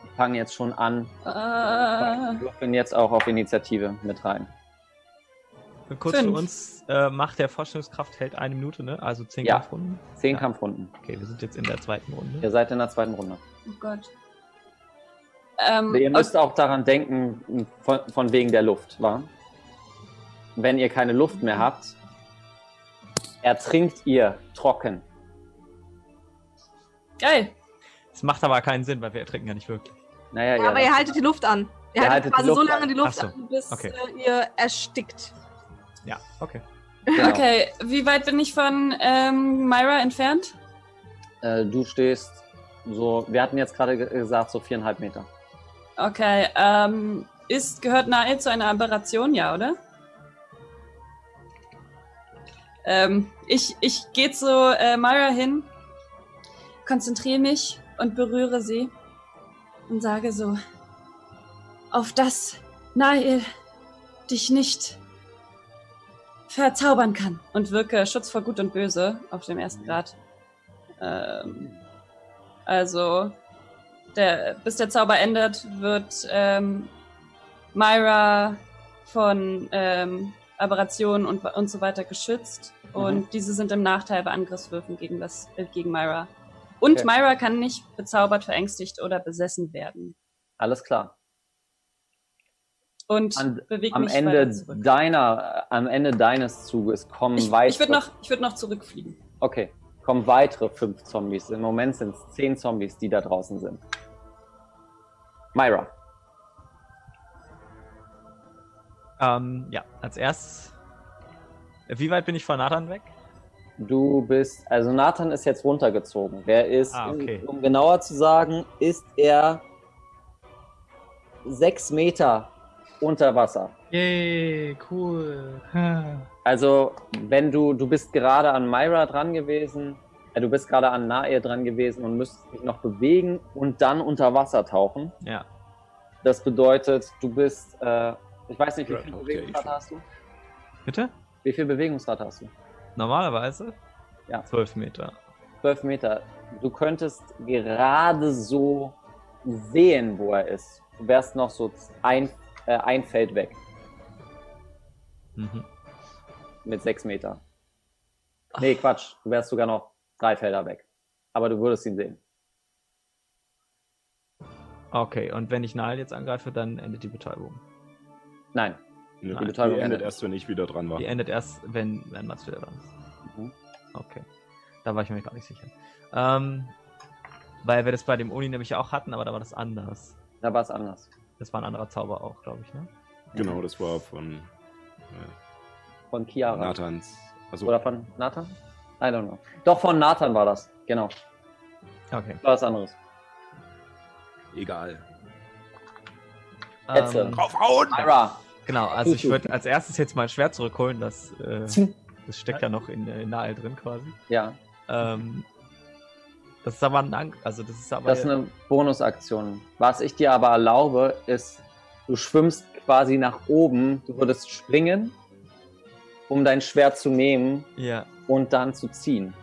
Die fangen jetzt schon an, Äh, Wir würfeln jetzt auch auf Initiative mit rein. Kurz Fünf. für uns, äh, Macht der Vorstellungskraft hält eine Minute, ne? Also zehn Ja. Kampfrunden. Zehn Ja. Kampfrunden. Okay, wir sind jetzt in der zweiten Runde. Ihr seid in der zweiten Runde. oh Gott. Ähm, Ihr müsst auch daran denken, von, von wegen der Luft, wa? Wenn ihr keine Luft mehr habt, ertrinkt ihr trocken. geil. Es macht aber keinen Sinn, weil wir ertrinken ja nicht wirklich. Naja, Ja, ja. aber ihr haltet die Luft an. Ihr, Ihr haltet quasi so lange an. die Luft so. an, bis Okay. äh, ihr erstickt. Ja, okay. genau. Okay, wie weit bin ich von ähm, Myra entfernt? Äh, du stehst So, wir hatten jetzt gerade ge- gesagt, so viereinhalb Meter. Okay, ähm, ist, gehört Nael zu einer Aberration, ja, oder? Ähm, ich ich gehe zu äh, Myra hin, konzentriere mich und berühre sie und sage so, auf das Nael dich nicht verzaubern kann. Und wirke Schutz vor Gut und Böse auf dem ersten Grad. Ähm, also, der, bis der Zauber endet, wird ähm, Myra von ähm, Aberrationen und, und so weiter geschützt. Und diese sind im Nachteil bei Angriffswürfen gegen, das, äh, gegen Myra. Und Okay. Myra kann nicht bezaubert, verängstigt oder besessen werden. Alles klar. Und An- bewegt Am mich Ende weiter deiner, am Ende deines Zuges kommen Ich, weitere. ich würde noch, ich würd noch zurückfliegen. Okay, kommen weitere fünf Zombies. Im Moment sind es zehn Zombies, die da draußen sind. Myra. Ähm, ja, als erstes. Wie weit bin ich von Nathan weg? Du bist, also Nathan ist jetzt runtergezogen. Der ist, Ah, okay. um genauer zu sagen, ist er sechs Meter unter Wasser. Yay, cool. Also, wenn du, du bist gerade an Myra dran gewesen, äh, du bist gerade an Nae dran gewesen und müsstest dich noch bewegen und dann unter Wasser tauchen. Ja. Das bedeutet, du bist, äh, ich weiß nicht, wie viel Bewegungsrate hast du? Bitte? Wie viel Bewegungsrate hast du? Normalerweise? Ja. 12 Meter. 12 Meter. Du könntest gerade so sehen, wo er ist. Du wärst noch so ein, äh, ein Feld weg Mhm. mit 6 Meter. Nee, Quatsch. Du wärst sogar noch drei Felder weg. Aber du würdest ihn sehen. Okay, und wenn ich Nile jetzt angreife, dann endet die Betäubung. Nein. Ne, Nein. die Betäubung endet endet. erst, wenn ich wieder dran war. Die endet erst, wenn, wenn Mats wieder dran ist. Mhm. Okay. Da war ich mir gar nicht sicher. Ähm, weil wir das bei dem Uni nämlich auch hatten, aber da war das anders. Da war es anders. Das war ein anderer Zauber auch, glaube ich, ne? Genau, das war von Von Chiara. Nathans. Also, Oder von Nathan? I don't know. Doch, von Nathan war das. Genau. Okay. War was anderes. egal. Hetze. Ähm, Draufhauen! Genau, also ich würde als erstes jetzt mein Schwert zurückholen, das, äh, das steckt ja noch in, in Nile drin quasi. Ja, Ähm, das ist aber ein Ang also das ist aber das ist eine Bonusaktion. Was ich dir aber erlaube, ist, du schwimmst quasi nach oben, du würdest springen, um dein Schwert zu nehmen ja, und dann zu ziehen.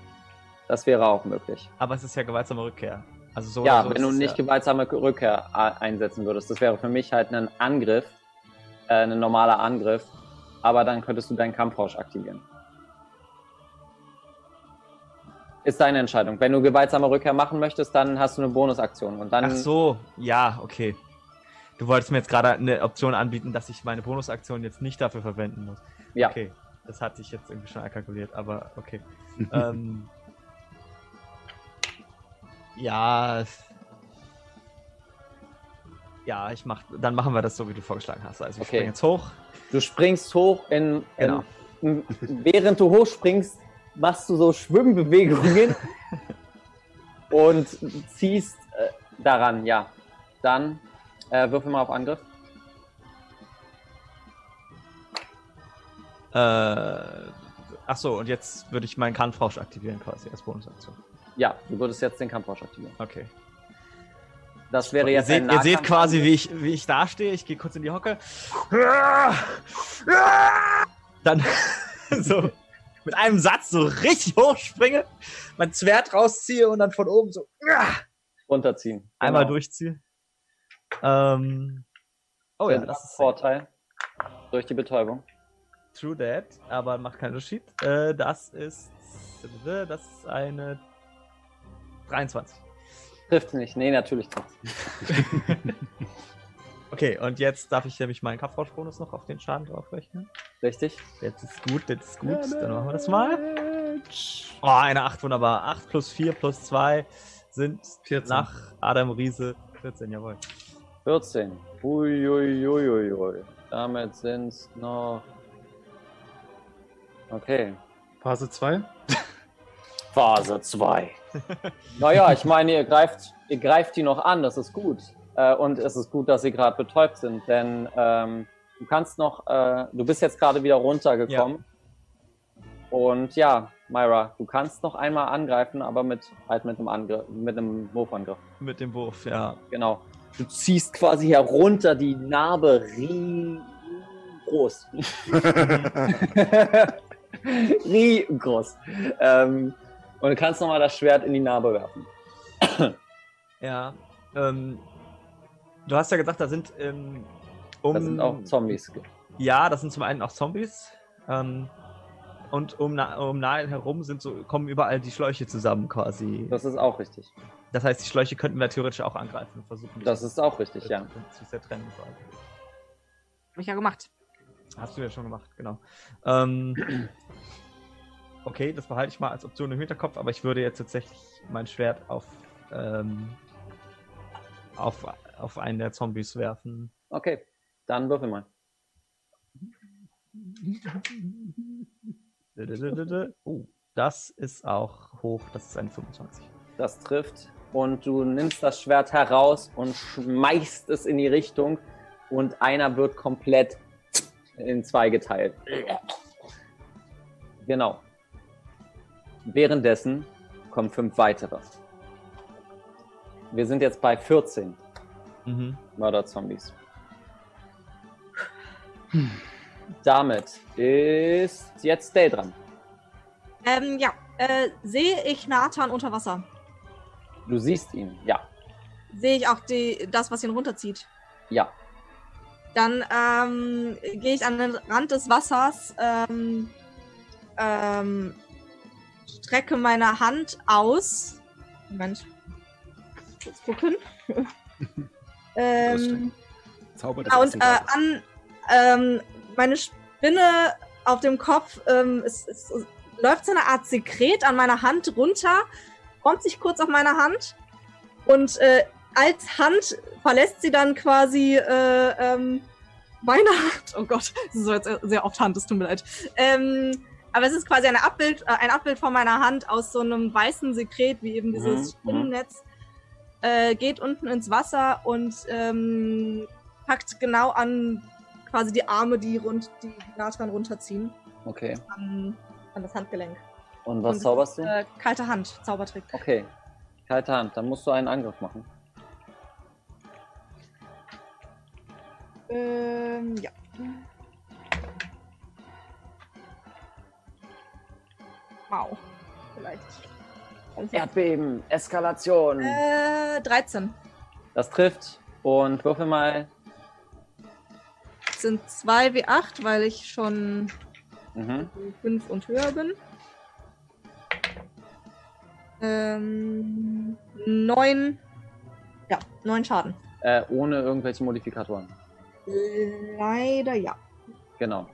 Das wäre auch möglich. aber es ist ja gewaltsame Rückkehr. Also so ja, so wenn du nicht ja, gewaltsame Rückkehr a- einsetzen würdest. Das wäre für mich halt ein Angriff, äh, ein normaler Angriff. Aber dann könntest du deinen Kampfrausch aktivieren. Ist deine Entscheidung. Wenn du gewaltsame Rückkehr machen möchtest, dann hast du eine Bonusaktion. Und dann Ach so, ja, okay. Du wolltest mir jetzt gerade eine Option anbieten, dass ich meine Bonusaktion jetzt nicht dafür verwenden muss. Ja. Okay, das hatte ich jetzt irgendwie schon einkalkuliert, aber okay. ähm, ja. Ja, ich mach, dann machen wir das so, wie du vorgeschlagen hast. Also ich Okay. springe jetzt hoch. Du springst hoch in, Genau. in während du hochspringst, machst du so Schwimmbewegungen und ziehst äh, daran, ja. Dann äh, würfel mal auf Angriff. Äh, ach so, und jetzt würde ich meinen Kampfrausch aktivieren quasi als Bonusaktion. Ja, du würdest jetzt den Kampfrausch aktivieren. Okay. Das wäre Ihr jetzt seht, ein ihr seht quasi, wie ich, wie ich da stehe. Ich gehe kurz in die Hocke. Dann so mit einem Satz so richtig hochspringe, mein Schwert rausziehe und dann von oben so runterziehen. einmal Genau. durchziehe. Ähm, oh ja, das ist Vorteil durch die Betäubung. True That, aber macht keinen Unterschied. Äh, das ist das ist eine 23. Trifft nicht. Nee, natürlich trifft Okay, und jetzt darf ich nämlich meinen Kampfrauschbonus noch auf den Schaden draufrechnen. Richtig? Jetzt ist gut, jetzt ist gut. Dann machen wir das mal. Oh, eine 8, wunderbar. 8 plus 4 plus 2 sind 14. nach Adam Riese 14, jawohl. 14. Uiuiuiui. Damit sind es noch. Okay. Phase 2. Phase 2. naja, ich meine, ihr greift, ihr greift die noch an, das ist gut. Äh, und es ist gut, dass sie gerade betäubt sind, denn ähm, du kannst noch, äh, du bist jetzt gerade wieder runtergekommen. Und ja, Myra, du kannst noch einmal angreifen, aber mit halt mit einem Angriff, mit einem Wurfangriff. Mit dem Wurf, ja. Genau. Du ziehst quasi herunter die Narbe groß. Riesengroß. Ähm, und du kannst nochmal das Schwert in die Narbe werfen. Ja. Ähm, du hast ja gesagt, da sind ähm, um. Das sind auch Zombies. Ja, das sind zum einen auch Zombies. Ähm, und um, um Nile herum sind so, kommen überall die Schläuche zusammen quasi. Das ist auch richtig. Das heißt, die Schläuche könnten wir theoretisch auch angreifen und versuchen. Das ist auch richtig, ja. Zu zertrennen. Hab ich ja gemacht. Hast du ja schon gemacht, genau. Ähm, okay, das behalte ich mal als Option im Hinterkopf, aber ich würde jetzt tatsächlich mein Schwert auf, ähm, auf, auf einen der Zombies werfen. Okay, dann würfel mal. Oh, das ist auch hoch, das ist ein 25. Das trifft. Und du nimmst das Schwert heraus und schmeißt es in die Richtung und einer wird komplett in zwei geteilt. Genau. Währenddessen kommen fünf weitere. Wir sind jetzt bei 14 Mhm. Mörder-Zombies. Damit ist jetzt Day dran. Ähm, ja. Äh, sehe ich Nathan unter Wasser? Du siehst ihn, ja. Sehe ich auch die, das, was ihn runterzieht? Ja. Dann ähm, gehe ich an den Rand des Wassers, ähm, ähm, strecke meine Hand aus. Moment. Kurz gucken. ähm, Zauber ja, und äh, an ähm, meine Spinne auf dem Kopf, ähm, es, es läuft so eine Art Sekret an meiner Hand runter, kommt sich kurz auf meine Hand und äh, als Hand verlässt sie dann quasi äh, ähm, meine Hand. Oh Gott, das ist jetzt sehr oft Hand, es tut mir leid. Ähm, aber es ist quasi eine Abbild, äh, ein Abbild von meiner Hand aus so einem weißen Sekret, wie eben dieses Mhm, Spinnennetz. Äh, geht unten ins Wasser und ähm, packt genau an quasi die Arme, die, rund, die Nathan runterziehen, Okay. an, an das Handgelenk. Und was Und- zauberst du? Äh, kalte Hand, Zaubertrick. Okay. Kalte Hand, dann musst du einen Angriff machen. Ähm, ja. Wow. Vielleicht. Also, Erdbeben, Eskalation. Äh, 13. Das trifft. Und würfel mal. Das sind 2 wie 8, weil ich schon Mhm. 5 und höher bin. Ähm, 9. Ja, 9 Schaden. Äh, ohne irgendwelche Modifikatoren. Leider ja. Genau.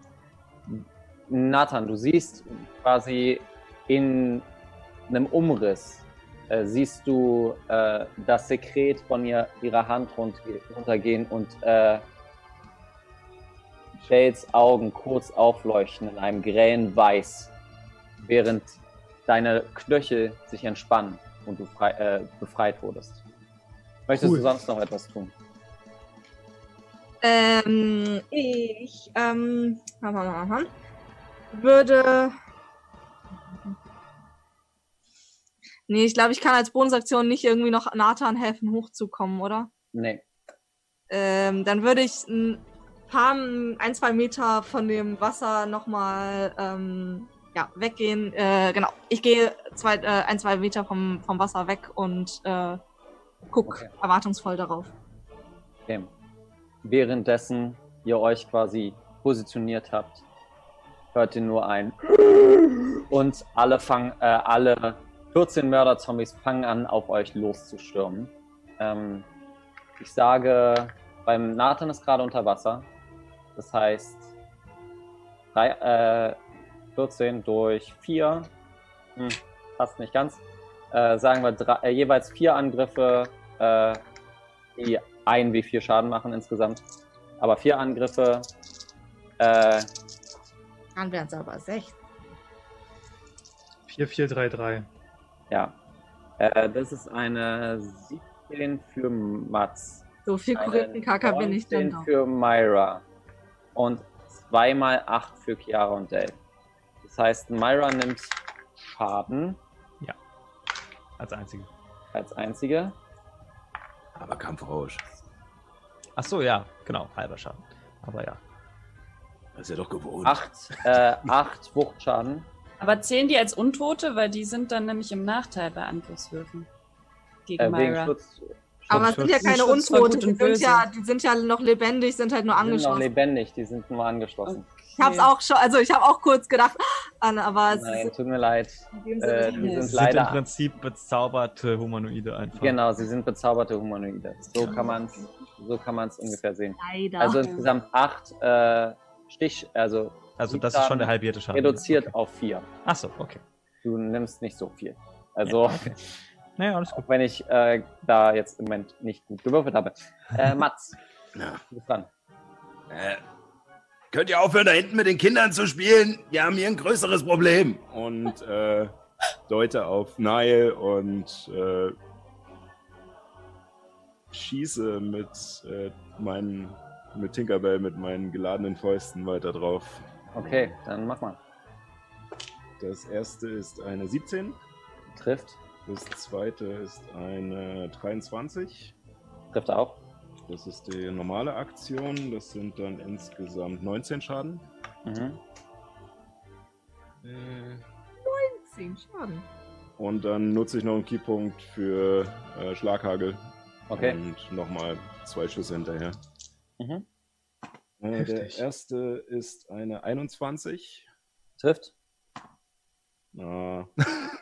Nathan, du siehst quasi in einem Umriss, äh, siehst du äh, das Sekret von ihr, ihrer Hand runterge- runtergehen und äh, Shades Augen kurz aufleuchten in einem grellen Weiß, während deine Knöchel sich entspannen und du frei, äh, befreit wurdest. Möchtest Cool. du sonst noch etwas tun? Ähm, ich ähm, würde. Nee, ich glaube, ich kann als Bonusaktion nicht irgendwie noch Nathan helfen, hochzukommen, oder? Nee. Ähm, dann würde ich ein paar, ein, zwei Meter von dem Wasser nochmal ähm, ja, weggehen. Äh, genau. Ich gehe zwei, äh, ein, zwei Meter vom, vom Wasser weg und äh, guck Okay. erwartungsvoll darauf. Okay. Währenddessen ihr euch quasi positioniert habt, hört ihr nur ein und alle fangen, äh, alle 14 Mörder-Zombies fangen an, auf euch loszustürmen. Ähm, ich sage, beim Nathan ist gerade unter Wasser. Das heißt, drei, äh, 14 durch 4, hm, passt nicht ganz. Äh, sagen wir drei, äh, jeweils vier Angriffe, äh, die ein wie vier Schaden machen insgesamt. Aber vier Angriffe, äh, Dann wären es aber 16. 4433. Ja. Äh, das ist eine 17 für Mats. So viel Eine Kurrentikacker bin ich dann 19 doch. für Myra. Und zweimal 8 für Chiara und Dale. Das heißt, Myra nimmt Schaden Als einzige. als einzige. Aber Kampfrausch. Ach so, ja, genau, halber Schaden. Aber ja. Das ist ja doch gewohnt. 8 äh, acht Wuchtschaden. Aber zählen die als Untote, weil die sind dann nämlich im Nachteil bei Angriffswürfen. Gegen Äh, wegen Myra. Schutz. Aber es sind ja keine Untote, die sind, ja, die sind ja noch lebendig, sind halt nur Die sind noch angeschlossen. lebendig, die sind nur angeschlossen. Ich hab's auch schon, also ich habe auch kurz gedacht, aber es Nein, tut mir leid. Äh, die sind Es sind im leider. Prinzip bezauberte Humanoide einfach. Genau, sie sind bezauberte Humanoide. So kann man es so kann ungefähr sehen. leider. Also insgesamt acht äh, Stich, also Also das ist schon der halbierte Schaden. reduziert Okay. auf vier. Ach so, okay. Du nimmst nicht so viel. Also, Ja, okay. Naja, alles gut. auch wenn ich äh, da jetzt im Moment nicht gut gewürfelt habe. Äh, Mats, Na, du bist dran. äh, könnt ihr aufhören, da hinten mit den Kindern zu spielen? Wir haben hier ein größeres Problem. Und äh, deute auf Nile und äh, schieße mit äh, meinen mit Tinkerbell mit meinen geladenen Fäusten weiter drauf. Okay, dann mach mal. Das erste ist eine 17, Trifft. Das zweite ist eine 23. Trifft auch. Das ist die normale Aktion. Das sind dann insgesamt 19 Schaden. Mhm. Zehn Schaden. Und dann nutze ich noch einen Keypunkt für äh, Schlaghagel. Okay. Und nochmal zwei Schüsse hinterher. Mhm. Äh, der erste ist eine 21. Trifft. Ah.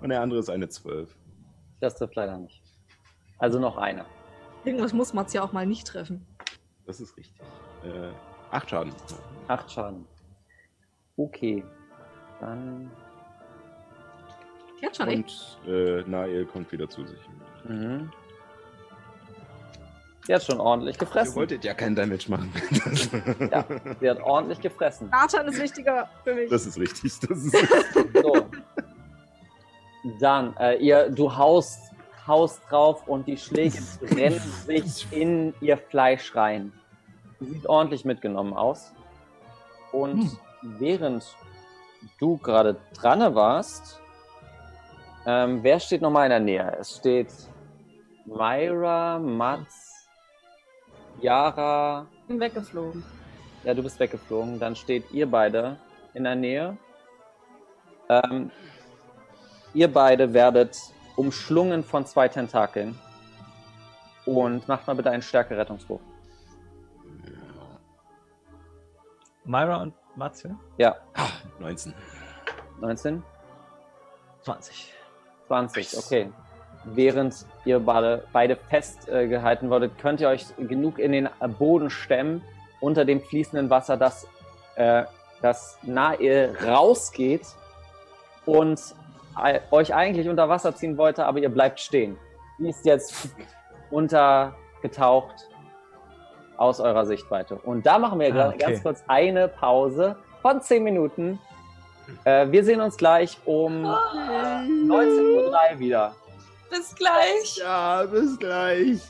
Und der andere ist eine 12. Das trifft leider nicht. Also noch eine. Irgendwas muss Mats ja auch mal nicht treffen. Das ist richtig. Äh, acht Schaden. Acht Schaden. Okay. Dann. Die hat schon echt. Und äh, Nael kommt wieder zu sich. Mhm. Die hat schon ordentlich Ihr gefressen. wolltet ja kein Damage machen. Ja, sie hat ordentlich gefressen. Nathan ist wichtiger für mich. Das ist richtig. Das ist So. Dann, äh, ihr, du haust, haust drauf und die Schläge brennen sich in ihr Fleisch rein. Sieht ordentlich mitgenommen aus. Und während du gerade dran warst, ähm, wer steht nochmal in der Nähe? Es steht Myra, Mats, Yara, bin weggeflogen. ja, du bist weggeflogen. Dann steht ihr beide in der Nähe. Ähm, ihr beide werdet umschlungen von zwei Tentakeln. Und macht mal bitte einen Stärke-Rettungswurf. Myra und Matze? Ja, 19. 19, 20. 20, okay. Während ihr beide, beide festgehalten wurdet, könnt ihr euch genug in den Boden stemmen, unter dem fließenden Wasser, dass äh, das nahe rausgeht und äh, euch eigentlich unter Wasser ziehen wollte, aber ihr bleibt stehen. Die ist jetzt untergetaucht aus eurer Sichtweite. Und da machen wir Ah, okay. ganz kurz eine Pause von 10 Minuten. Äh, wir sehen uns gleich um 19.03 Uhr wieder. Bis gleich. Ja, bis gleich.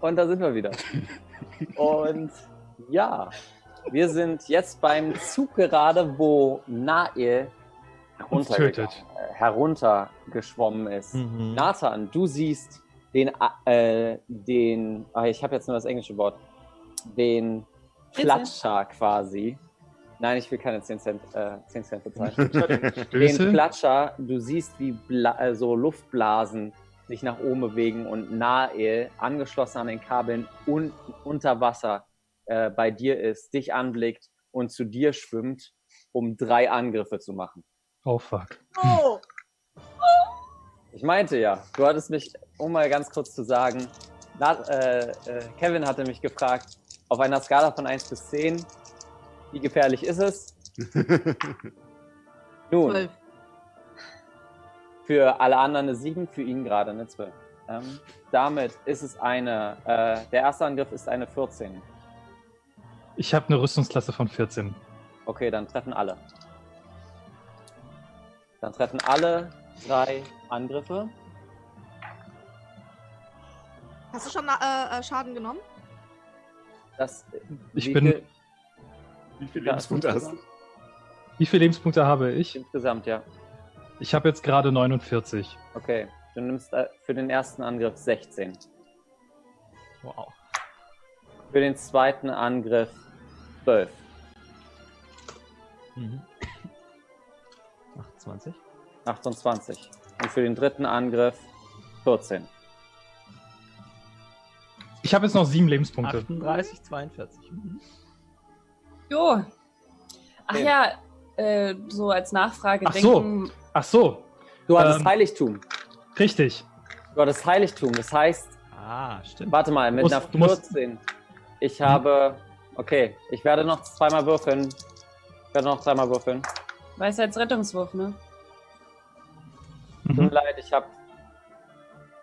Und da sind wir wieder. Und ja, wir sind jetzt beim Zug gerade, wo tötet. äh, heruntergeschwommen ist. Mhm. Nathan, du siehst den, äh, den, ah, ich habe jetzt nur das englische Wort, den Klatscher quasi. Nein, ich will keine 10 Cent, äh, 10 Cent bezahlen. den Stöße? Klatscher, du siehst, wie Bla äh, so Luftblasen sich nach oben bewegen und Nael, angeschlossen an den Kabeln, un unter Wasser äh, bei dir ist, dich anblickt und zu dir schwimmt, um drei Angriffe zu machen. Oh fuck. Oh, Ich meinte ja, du hattest mich, um mal ganz kurz zu sagen, na, äh, äh, Kevin hatte mich gefragt, auf einer Skala von 1 bis 10, wie gefährlich ist es? Nun, zwölf. Für alle anderen eine 7, für ihn gerade eine 12. Ähm, damit ist es eine, äh, der erste Angriff ist eine 14. Ich habe eine Rüstungsklasse von 14. Okay, dann treffen alle. Dann treffen alle drei Angriffe. Hast du schon äh, äh, Schaden genommen? Das, Ich wie bin- viel- Wie viele Lebenspunkte hast du? Wie viele Lebenspunkte habe ich? Insgesamt, ja. Ich habe jetzt gerade 49. Okay, du nimmst äh, für den ersten Angriff 16. Wow. Für den zweiten Angriff 12. Mhm. 28. 28. Und für den dritten Angriff 14. Ich habe jetzt noch sieben Lebenspunkte. 38, 42. Mhm. Jo. Ach Okay. ja, äh, so als Nachfrage Ach so. Ach so, Du hattest Ähm. Heiligtum. richtig. Du hattest Heiligtum. Das heißt, Ah, stimmt. warte mal, mit musst- einer du musst- 14. Ich habe. Okay, ich werde noch zweimal würfeln. Ich werde noch dreimal würfeln. Weisheitsrettungswurf, ne? Tut mir Mhm. leid, ich habe.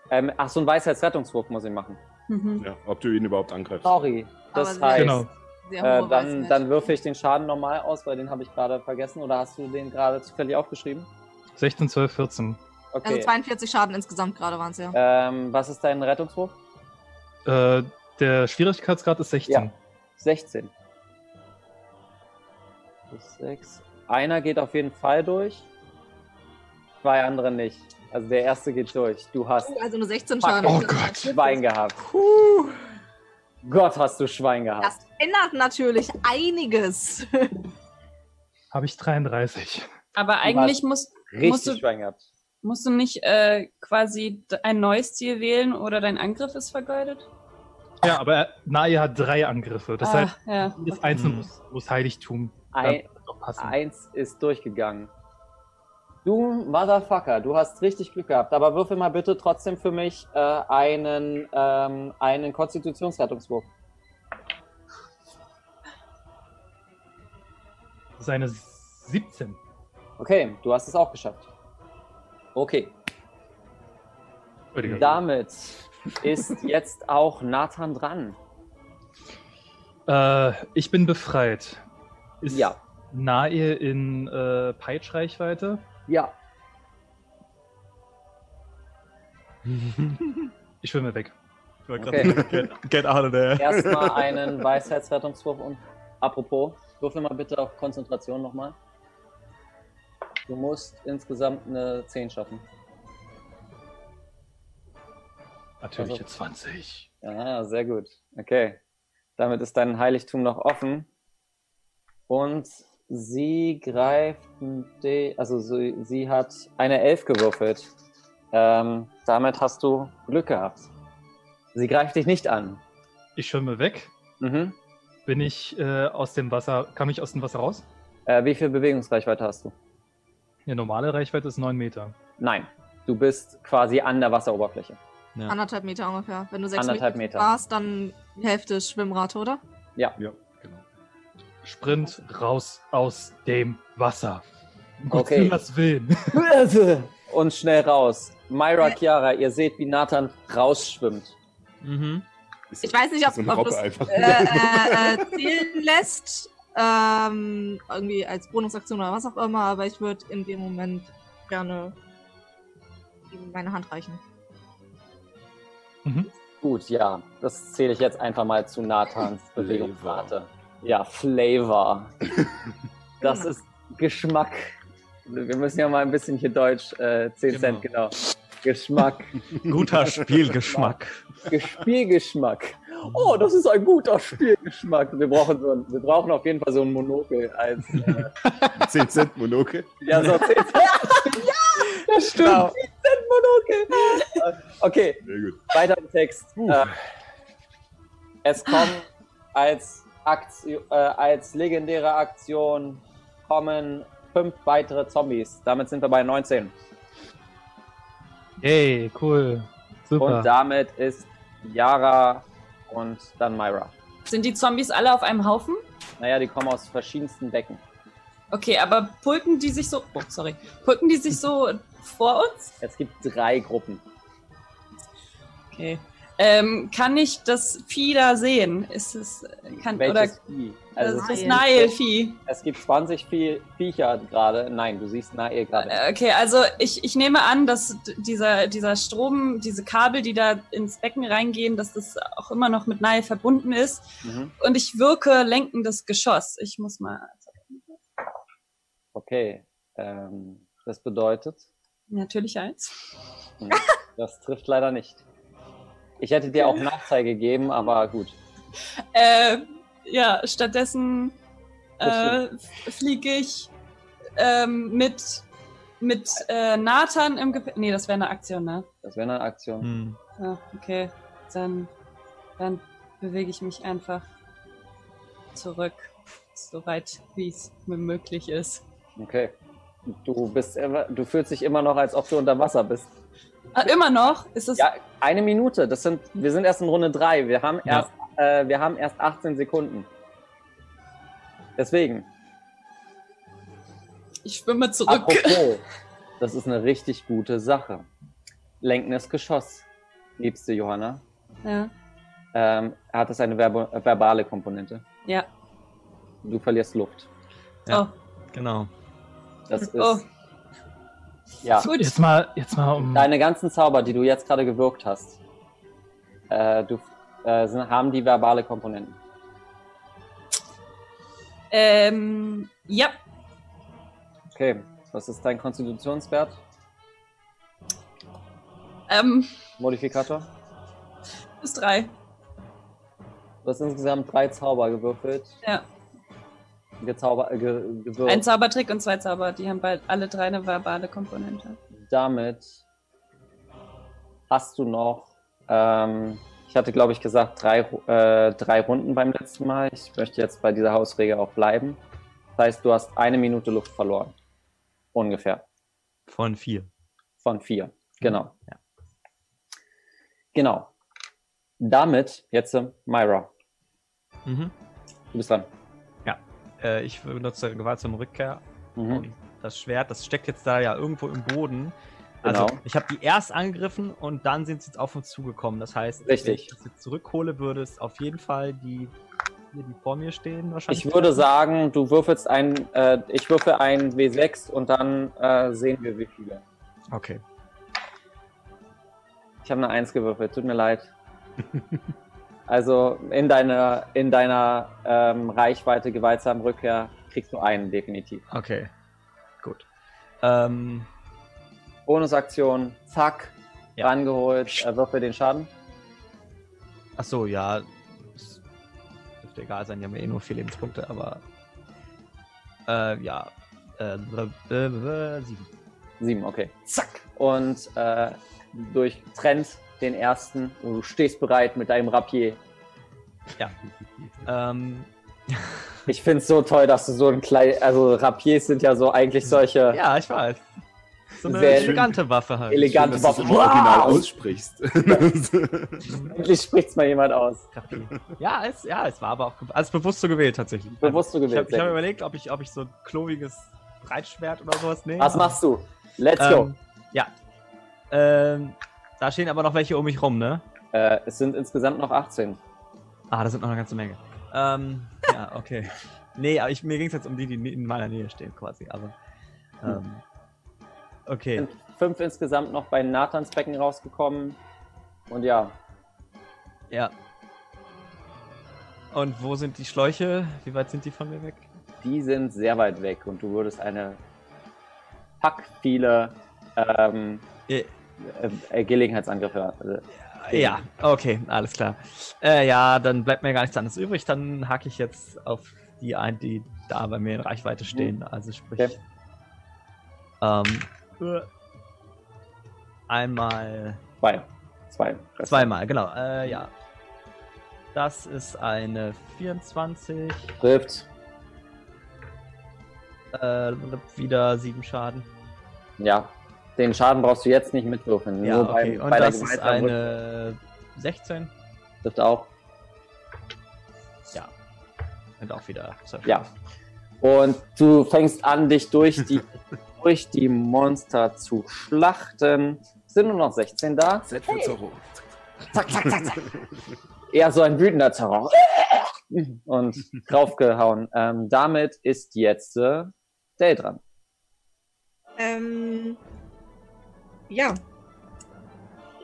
Ähm, ach, so einen Weisheitsrettungswurf muss ich machen. Mhm. Ja, ob du ihn überhaupt angreifst. Sorry. Das Aber heißt, Genau. Äh, dann, dann würfe ich den Schaden normal aus, weil den habe ich gerade vergessen. Oder hast du den gerade zufällig aufgeschrieben? 16, 12, 14. Also Okay. 42 Schaden insgesamt gerade waren es ja. ähm, was ist dein Rettungswurf? Äh, der Schwierigkeitsgrad ist 16. Ja. 16. Plus 6. Einer geht auf jeden Fall durch. Zwei andere nicht. Also der erste geht durch. Du hast Oh, also nur 16 Fuck. Schaden. Oh Gott. Schwein gehabt. Gott, hast du Schwein gehabt. Das ändert natürlich einiges. Habe ich 33. Aber eigentlich musst, Richtig musst du- Schwein gehabt. musst du nicht äh, quasi ein neues Ziel wählen oder dein Angriff ist vergeudet? Ja, aber er- Nae hat drei Angriffe. Das ah, heißt, ja. jedes Einzelne Mhm. muss, muss Heiligtum. Ein, eins ist durchgegangen. Du Motherfucker, du hast richtig Glück gehabt. Aber würfel mal bitte trotzdem für mich äh, einen, ähm, einen Konstitutionsrettungswurf. Das ist eine 17. Okay, du hast es auch geschafft. Okay, Entschuldige. damit ist jetzt auch Nathan dran. Äh, ich bin befreit. Ist Ja. Nae in äh, Peitsch-Reichweite? Ja, Ich schwimme weg. Ich war Okay. gerade get, get out of there. erstmal einen Weisheitsrettungswurf und apropos, würfel mal bitte auf Konzentration nochmal. Du musst insgesamt eine 10 schaffen. Natürliche Also- 20. Ja, sehr gut. Okay. Damit ist dein Heiligtum noch offen. Und sie greift, die, also sie, sie hat eine Elf gewürfelt. Ähm, damit hast du Glück gehabt. Sie greift dich nicht an. Ich schwimme weg. Mhm. Bin ich äh, aus dem Wasser, kam ich aus dem Wasser raus? Äh, wie viel Bewegungsreichweite hast du? Die normale Reichweite ist 9 Meter. Nein. Du bist quasi an der Wasseroberfläche. Ja. Anderthalb Meter ungefähr. Wenn du sechs Anderthalb Meter Meter. warst, dann die Hälfte Schwimmrate, oder? Ja, genau. Sprint raus aus dem Wasser. Okay. was Willen. Und schnell raus. Myra, Chiara, ihr seht, wie Nathan rausschwimmt. Mhm. Ich weiß nicht, ob, so ob einfach. äh, äh, äh, zählen lässt. Ähm, irgendwie als Bonusaktion oder was auch immer, aber ich würde in dem Moment gerne ihm meine Hand reichen. Mhm. Gut, ja. Das zähle ich jetzt einfach mal zu Nathans Bewegungsrate. Ja, Flavor. Das Genau. ist Geschmack. Wir müssen ja mal ein bisschen hier Deutsch, äh, 10 Cent, genau. Geschmack. Guter Spielgeschmack. Spielgeschmack. Oh, das ist ein guter Spielgeschmack. Wir brauchen, so ein, wir brauchen auf jeden Fall so ein Monokel als. Äh, 10 Cent Monokel. ja, so 10 Cent. ja, das stimmt. Genau. 10 Cent Monokel. Äh, Okay, weiter im Text. Äh, es kommen als, Aktio äh, als legendäre Aktion kommen fünf weitere Zombies. Damit sind wir bei 19. Yay, cool. Super. Und damit ist Yara und dann Myra. Sind die Zombies alle auf einem Haufen? Naja, die kommen aus verschiedensten Becken. Okay, aber pulken die sich so. Oh, sorry. Pulken die sich so vor uns? Es gibt drei Gruppen. Okay. Ähm, kann ich das Vieh da sehen? Ist es kann oder Welches Vieh? also es, das gibt, Nile-Vieh? es gibt 20 Vie Viecher gerade. Nein, du siehst Nael gerade. Okay, also ich, ich nehme an, dass dieser, dieser Strom, diese Kabel, die da ins Becken reingehen, dass das auch immer noch mit Nile verbunden ist. Mhm. Und ich wirke lenkendes Geschoss. Ich muss mal. Okay. Ähm, das bedeutet, Natürlich eins. hm, das trifft leider nicht. Ich hätte dir auch Nachteil gegeben, aber gut. Äh, ja, stattdessen äh, fliege ich ähm, mit, mit äh, Nathan im Gepäck. Nee, das wäre eine Aktion, ne? Das wäre eine Aktion. Hm. Ja, okay. Dann, dann bewege ich mich einfach zurück, so weit wie es mir möglich ist. Okay. Du bist, du fühlst dich immer noch, als ob du unter Wasser bist. Ah, immer noch? Ist es. Ja, eine Minute. Das sind, wir sind erst in Runde drei. Wir haben Ja. erst, äh, wir haben erst 18 Sekunden. Deswegen. Ich schwimme zurück. Apropos, das ist eine richtig gute Sache. Lenkendes Geschoss, liebste Johanna. Ja. Ähm, hat es eine verbo- äh, verbale Komponente. Ja. Du verlierst Luft. Ja. Oh, Genau. Das ist, oh, ja. gut. Jetzt mal, jetzt mal um. Deine ganzen Zauber, die du jetzt gerade gewirkt hast, äh, du, äh, sind, haben die verbale Komponenten. Ähm, ja. Okay, was ist dein Konstitutionswert? Ähm, Modifikator? bis drei. Du hast insgesamt drei Zauber gewürfelt. Ja. Gezauber, äh, ge, gewürgt. Ein Zaubertrick und zwei Zauber, die haben bald alle drei eine verbale Komponente. Damit hast du noch, ähm, ich hatte glaube ich gesagt, drei, äh, drei Runden beim letzten Mal. Ich möchte jetzt bei dieser Hausregel auch bleiben. Das heißt, du hast eine Minute Luft verloren. Ungefähr. Von vier. Von vier. Genau. Ja. Genau. Damit jetzt äh, Myra. Mhm. Du bist dran. Äh, ich benutze gewaltsame Rückkehr. Mhm. Und das Schwert, das steckt jetzt da ja irgendwo im Boden. Also, Genau. ich habe die erst angegriffen und dann sind sie jetzt auf uns zugekommen. Das heißt, Richtig. wenn ich das jetzt zurückhole, würde es auf jeden Fall die, die vor mir stehen, wahrscheinlich. Ich würde sagen, du würfelst ein, äh, ich würfel ein W6 und dann äh, sehen wir, wie viele. Okay. Ich habe eine Eins gewürfelt, tut mir leid. also in deiner, in deiner ähm, Reichweite gewaltsamen Rückkehr kriegst du einen definitiv. Okay. Gut. Ähm, Bonusaktion, zack, Ja. rangeholt, äh, würfel den Schaden. ach so, ja. Es dürfte egal sein, die haben ja eh nur vier Lebenspunkte, aber. Äh, ja. Äh, sieben. Sieben, okay. Zack. Und äh, durchtrennt den ersten. Und du stehst bereit mit deinem Rapier. Ähm, Ich finde es so toll, dass du so ein klein, also Rapiers sind ja so eigentlich solche ja, ich weiß. So eine Sehr elegante Waffe halt. elegante Schön, dass du es Original Wow! aussprichst. Endlich spricht's mal jemand aus. Ja, es, ja, es war aber auch also bewusst so gewählt tatsächlich. Bewusst so Ich gewählt. habe ich hab sehr gut. überlegt, ob ich, ob ich so ein klobiges Breitschwert oder sowas nehme. Was machst du? Let's go. Ähm, ja. Ähm, da stehen aber noch welche um mich rum, ne? Äh, es sind insgesamt noch 18. Ah, da sind noch eine ganze Menge. Ähm, ja, okay. Nee, aber ich, mir ging es jetzt um die, die in meiner Nähe stehen quasi, aber. Ähm, okay. sind fünf insgesamt noch bei Nathans Becken rausgekommen. Und ja, Ja. Und wo sind die Schläuche? Wie weit sind die von mir weg? die sind sehr weit weg und du würdest eine Pack viele ähm, Äh, äh, Gelegenheitsangriffe. Äh, Ja, okay, alles klar. Äh, ja, dann bleibt mir gar nichts anderes übrig. Dann hake ich jetzt auf die ein, die da bei mir in Reichweite stehen. Also sprich. Okay. Ähm, äh, einmal. zwei. Zwei. Zweimal, genau. Äh, ja. Das ist eine 24. Trifft. Äh, wieder sieben Schaden. Ja. Den Schaden brauchst du jetzt nicht mitwürfeln. Ja, Nur okay. beim, Und bei der das ist eine 16. Trifft auch. Ja. Und auch wieder. Ja. Und du fängst an, dich durch die, durch die Monster zu schlachten. Sind nur noch 16 da. Z für Zorro. zack, zack, zack, zack. Eher so ein wütender Terror. Und draufgehauen. Ähm, damit ist jetzt äh, Dale dran. Ähm, ja.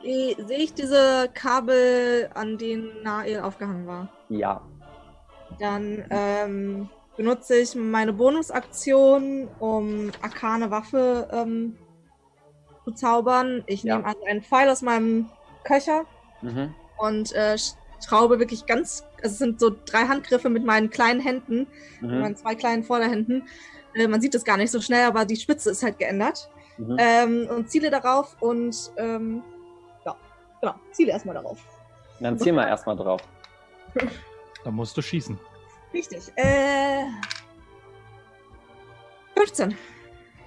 Eh, Sehe ich diese Kabel, an denen Nael aufgehangen war? Ja. Dann ähm, benutze ich meine Bonusaktion, um arkane Waffe ähm, zu zaubern. Ich Ja. nehme also einen Pfeil aus meinem Köcher Mhm. und äh, schraube wirklich ganz, also es sind so drei Handgriffe mit meinen kleinen Händen, mit Mhm. meinen zwei kleinen Vorderhänden. Äh, man sieht es gar nicht so schnell, aber die Spitze ist halt geändert. Mhm. Ähm, und ziele darauf und ähm, ja, genau, ziele erstmal darauf. Dann zieh mal erstmal drauf. Da musst du schießen. Richtig. Äh, 15.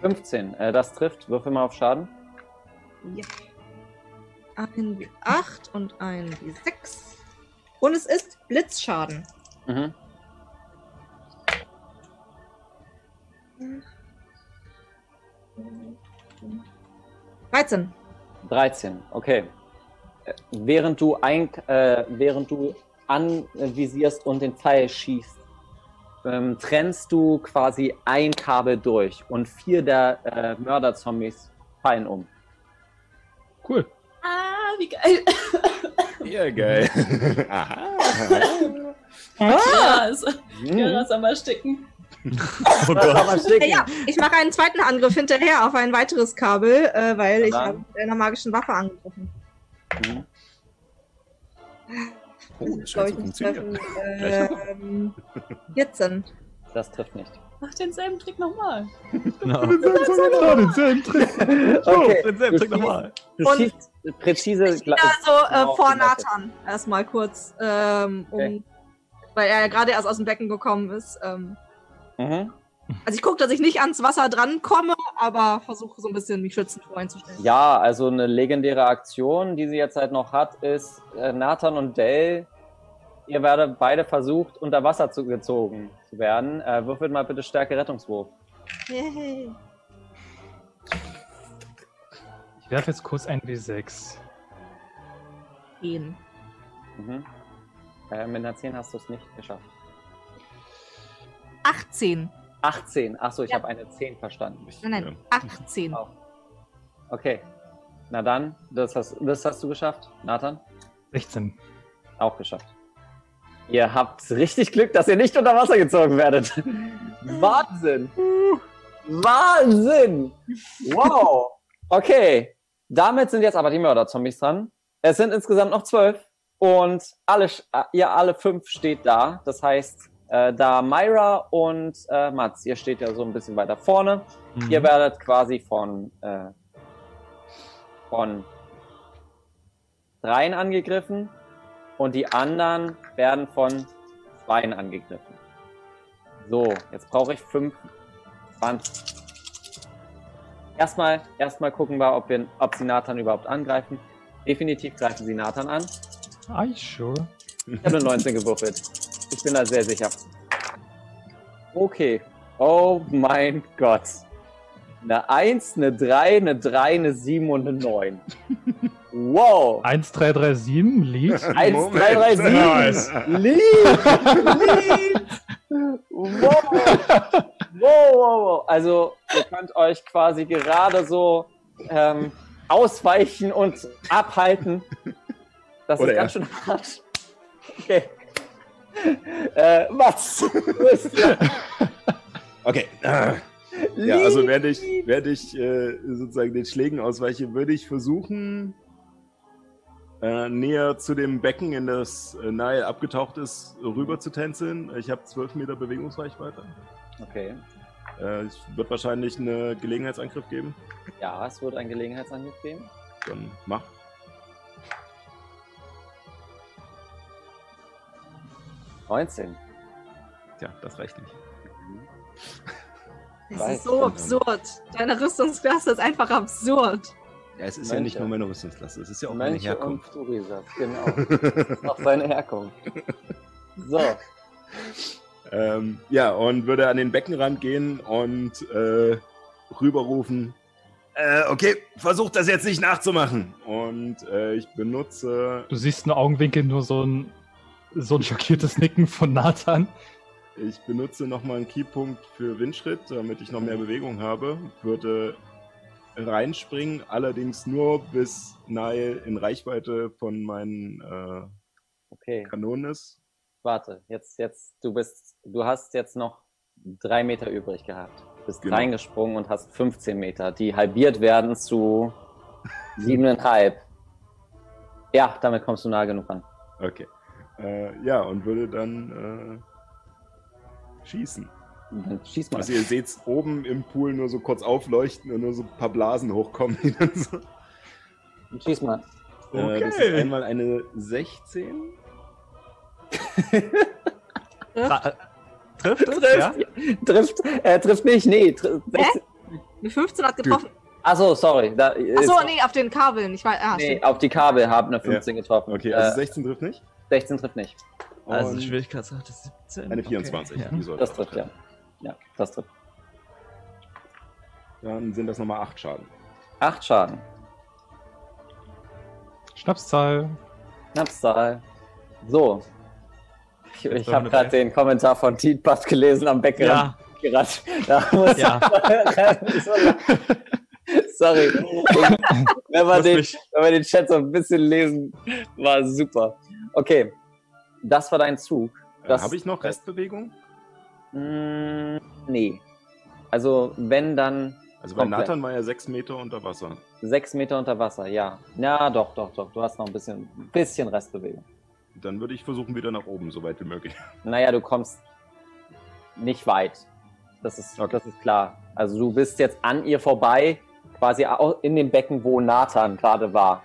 15. Äh, das trifft. Würfel mal auf Schaden. Ja. Ein W8 und ein W6. Und es ist Blitzschaden. Mhm. 13. 13, okay. Äh, Während du, ein, äh, während du anvisierst und den Pfeil schießt, ähm, trennst du quasi ein Kabel durch und vier der äh, Mörderzombies fallen um. Cool. Ah, wie geil. Ja, geil. Aha. Ja, also, Mhm. ja, lass mal sticken. Oh Das Gott. aber Ja, ich mache einen zweiten Angriff hinterher auf ein weiteres Kabel, äh, weil ich habe mit einer magischen Waffe angegriffen. Mhm. Oh, das scheint ich zu funktionieren. Ähm, 14. Das trifft nicht. Mach denselben Trick nochmal. Genau. Ja, denselben Trick. Okay, denselben Trick nochmal. Und- präzise. gla- Also äh, genau vor. Nathan erstmal kurz, ähm, um, Okay. weil er ja gerade erst aus dem Becken gekommen ist. Ähm, Mhm. also ich gucke, dass ich nicht ans Wasser drankomme, aber versuche so ein bisschen mich schützend vorzustellen. Ja, also eine legendäre Aktion, die sie jetzt halt noch hat, ist äh, Nathan und Dell. Ihr werdet beide versucht, unter Wasser zu, gezogen zu werden. Äh, würfelt mal bitte Stärke Rettungswurf. Yay. Ich werfe jetzt kurz ein W6. Gehen. Mhm. Äh, mit einer 10 hast du es nicht geschafft. 18. 18. Achso, ich Ja. habe eine 10 verstanden. Nein, nein, 18. Oh. Okay. Na dann, das hast, das hast du geschafft. Nathan? 16. Auch geschafft. Ihr habt richtig Glück, dass ihr nicht unter Wasser gezogen werdet. Wahnsinn! Wahnsinn! Wow! Okay, damit sind jetzt aber die Mörderzombies dran. Es sind insgesamt noch zwölf und alle, äh, ihr alle fünf steht da. Das heißt, äh, da Myra und äh, Mats, ihr steht ja so ein bisschen weiter vorne. Mhm. Ihr werdet quasi von, äh, von dreien angegriffen und die anderen werden von zweien angegriffen. So, jetzt brauche ich fünf 20. Erstmal, erstmal gucken wir, ob, wir, ob sie Nathan überhaupt angreifen. Definitiv greifen sie Nathan an. Are you sure? Ich habe eine 19 gewürfelt. Ich bin da sehr sicher. Okay. Oh mein Gott. Eine 1, eine 3, eine 3, eine 7 und eine 9. Wow. 1337 liegt. 1, Moment. 3, 3, 7. Nice. Lieb! Lieb! Wow. wow, wow, wow. Also, ihr könnt euch quasi gerade so ähm, ausweichen und abhalten. Das Oder ist ganz schön hart. Okay. Äh, was? Okay. Ah. Ja, also während ich, während ich äh, sozusagen den Schlägen ausweiche, würde ich versuchen, äh, näher zu dem Becken, in das äh, Nile abgetaucht ist, rüber zu tänzeln. Ich habe 12 Meter Bewegungsreichweite. Okay. Äh, es wird wahrscheinlich einen Gelegenheitsangriff geben. Ja, es wird ein Gelegenheitsangriff geben. Dann mach. Neunzehn. Tja, das reicht nicht. Das Weiß ist so absurd. Deine Rüstungsklasse ist einfach absurd. Ja, es ist Mönche. ja nicht nur meine Rüstungsklasse, es ist ja auch meine Mönche und Herkunft. Turisat, genau. Das ist auch seine Herkunft. So. Ähm, ja, und würde an den Beckenrand gehen und äh, rüberrufen. Äh, okay, versucht das jetzt nicht nachzumachen. Und Und äh, ich benutze, Du siehst in Augenwinkel nur so ein, so ein schockiertes Nicken von Nathan. ich benutze nochmal einen Keypunkt für Windschritt, damit ich noch mehr Bewegung habe. Würde reinspringen, allerdings nur bis Nile in Reichweite von meinen äh, Okay, Kanonen ist. warte. Jetzt, jetzt, du bist, du hast jetzt noch drei Meter übrig gehabt. Bist Genau. reingesprungen und hast 15 Meter, die halbiert werden zu siebeneinhalb. Ja, damit kommst du nah genug ran. Okay. Äh, ja, und würde dann äh, schießen. Schieß mal. Also ihr seht oben im Pool nur so kurz aufleuchten und nur so ein paar Blasen hochkommen. Die dann so, Schieß mal. äh, das ist einmal eine 16. Tra- äh, Trifft es? Trifft, Ja? trifft, äh, trifft nicht, nee. Tri Hä? Eine 15 hat getroffen. Achso, sorry. Da Achso, nee, auf den Kabeln. Ich weiß, ah, nee, stimmt. auf die Kabel haben eine 15 getroffen. Okay, also äh, 16 trifft nicht. 16 trifft nicht. Also Und Schwierigkeitsrate 17. eine okay, 24. ja. Die sollte Das trifft, ja. Ja, das trifft. Dann sind das nochmal 8 Schaden. Acht Schaden. Schnapszahl. Knapszahl. So. Ich, ich habe gerade den Kommentar von Tietbad gelesen am Becken. Ja, Gerannt. Da muss Ja. Sorry. wenn, man den, wenn wir den Chat so ein bisschen lesen, war super. Okay. Das war dein Zug. Äh, Habe ich noch Restbewegung? Mm, nee. Also, wenn dann Also bei Komplett. Nathan war ja 6 Meter unter Wasser. sechs Meter unter Wasser, ja. Ja, doch, doch, doch. Du hast noch ein bisschen, bisschen Restbewegung. Dann würde ich versuchen, wieder nach oben, so weit wie möglich. Naja, du kommst nicht weit. Das ist, Okay. das ist klar. Also du bist jetzt an ihr vorbei, quasi in dem Becken, wo Nathan gerade war.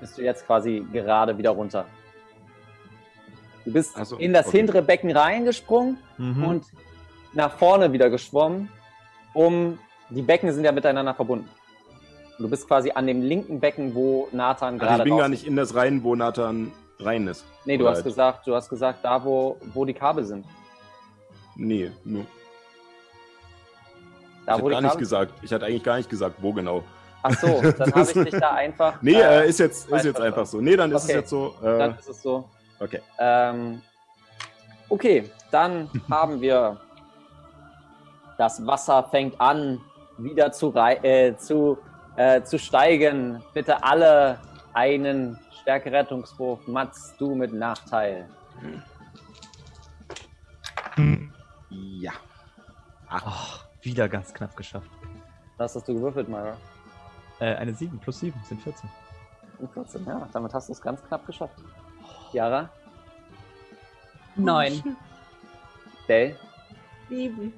Bist du jetzt quasi gerade wieder runter. Du bist so, in das okay. hintere Becken reingesprungen Mhm. und nach vorne wieder geschwommen, um die Becken sind ja miteinander verbunden. Und du bist quasi an dem linken Becken, wo Nathan gerade Also ich bin gar nicht in das rein, wo Nathan rein ist. Nee, du hast halt- gesagt, du hast gesagt, da wo, wo die Kabel sind. Nee, nur. Da ich wo hatte gar nicht Kabel gesagt. Ich hatte eigentlich gar nicht gesagt, wo genau. Ach so, dann habe ich dich da einfach. Nee, äh, ist jetzt, ist jetzt einfach so. Nee, dann ist Okay. es jetzt so. Dann Äh, ist es so. Okay. Ähm, okay, dann haben wir das Wasser fängt an, wieder zu, rei äh, zu, äh, zu steigen. Bitte alle einen Stärkerettungswurf. Mats, du mit Nachteil. Ja. Ach, wieder ganz knapp geschafft. Was hast du gewürfelt, Myra? Äh, eine 7 plus 7 sind 14. Und 14, ja, damit hast du es ganz knapp geschafft. Yara, Neun. Dale, Sieben.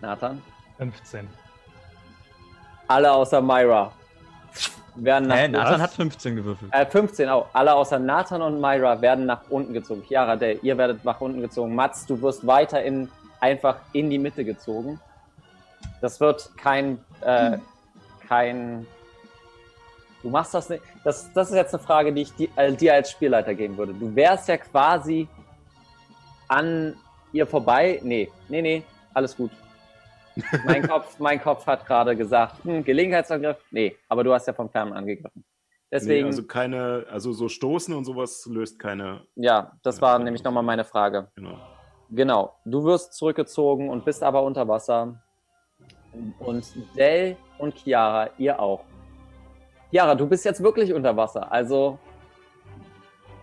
Nathan. 15. Alle außer Myra. Werden nach unten- Nathan hat 15 gewürfelt. Äh, 15 auch. Alle außer Nathan und Myra werden nach unten gezogen. Chiara, Dale, ihr werdet nach unten gezogen. Mats, du wirst weiter in, einfach in die Mitte gezogen. Das wird kein, äh, kein. Du machst das nicht. Das, das ist jetzt eine Frage, die ich äh, dir als Spielleiter geben würde. Du wärst ja quasi an ihr vorbei. Nee, nee, nee, alles gut. Mein Kopf, mein Kopf hat gerade gesagt, hm, Gelegenheitsangriff. Nee, aber du hast ja vom Fernseher angegriffen. Deswegen, Nee, also keine, also so Stoßen und sowas löst keine. ja, das war nämlich nochmal meine Frage. Genau. Genau, du wirst zurückgezogen und bist aber unter Wasser. Und Dell und Chiara, ihr auch. Chiara, du bist jetzt wirklich unter Wasser. Also,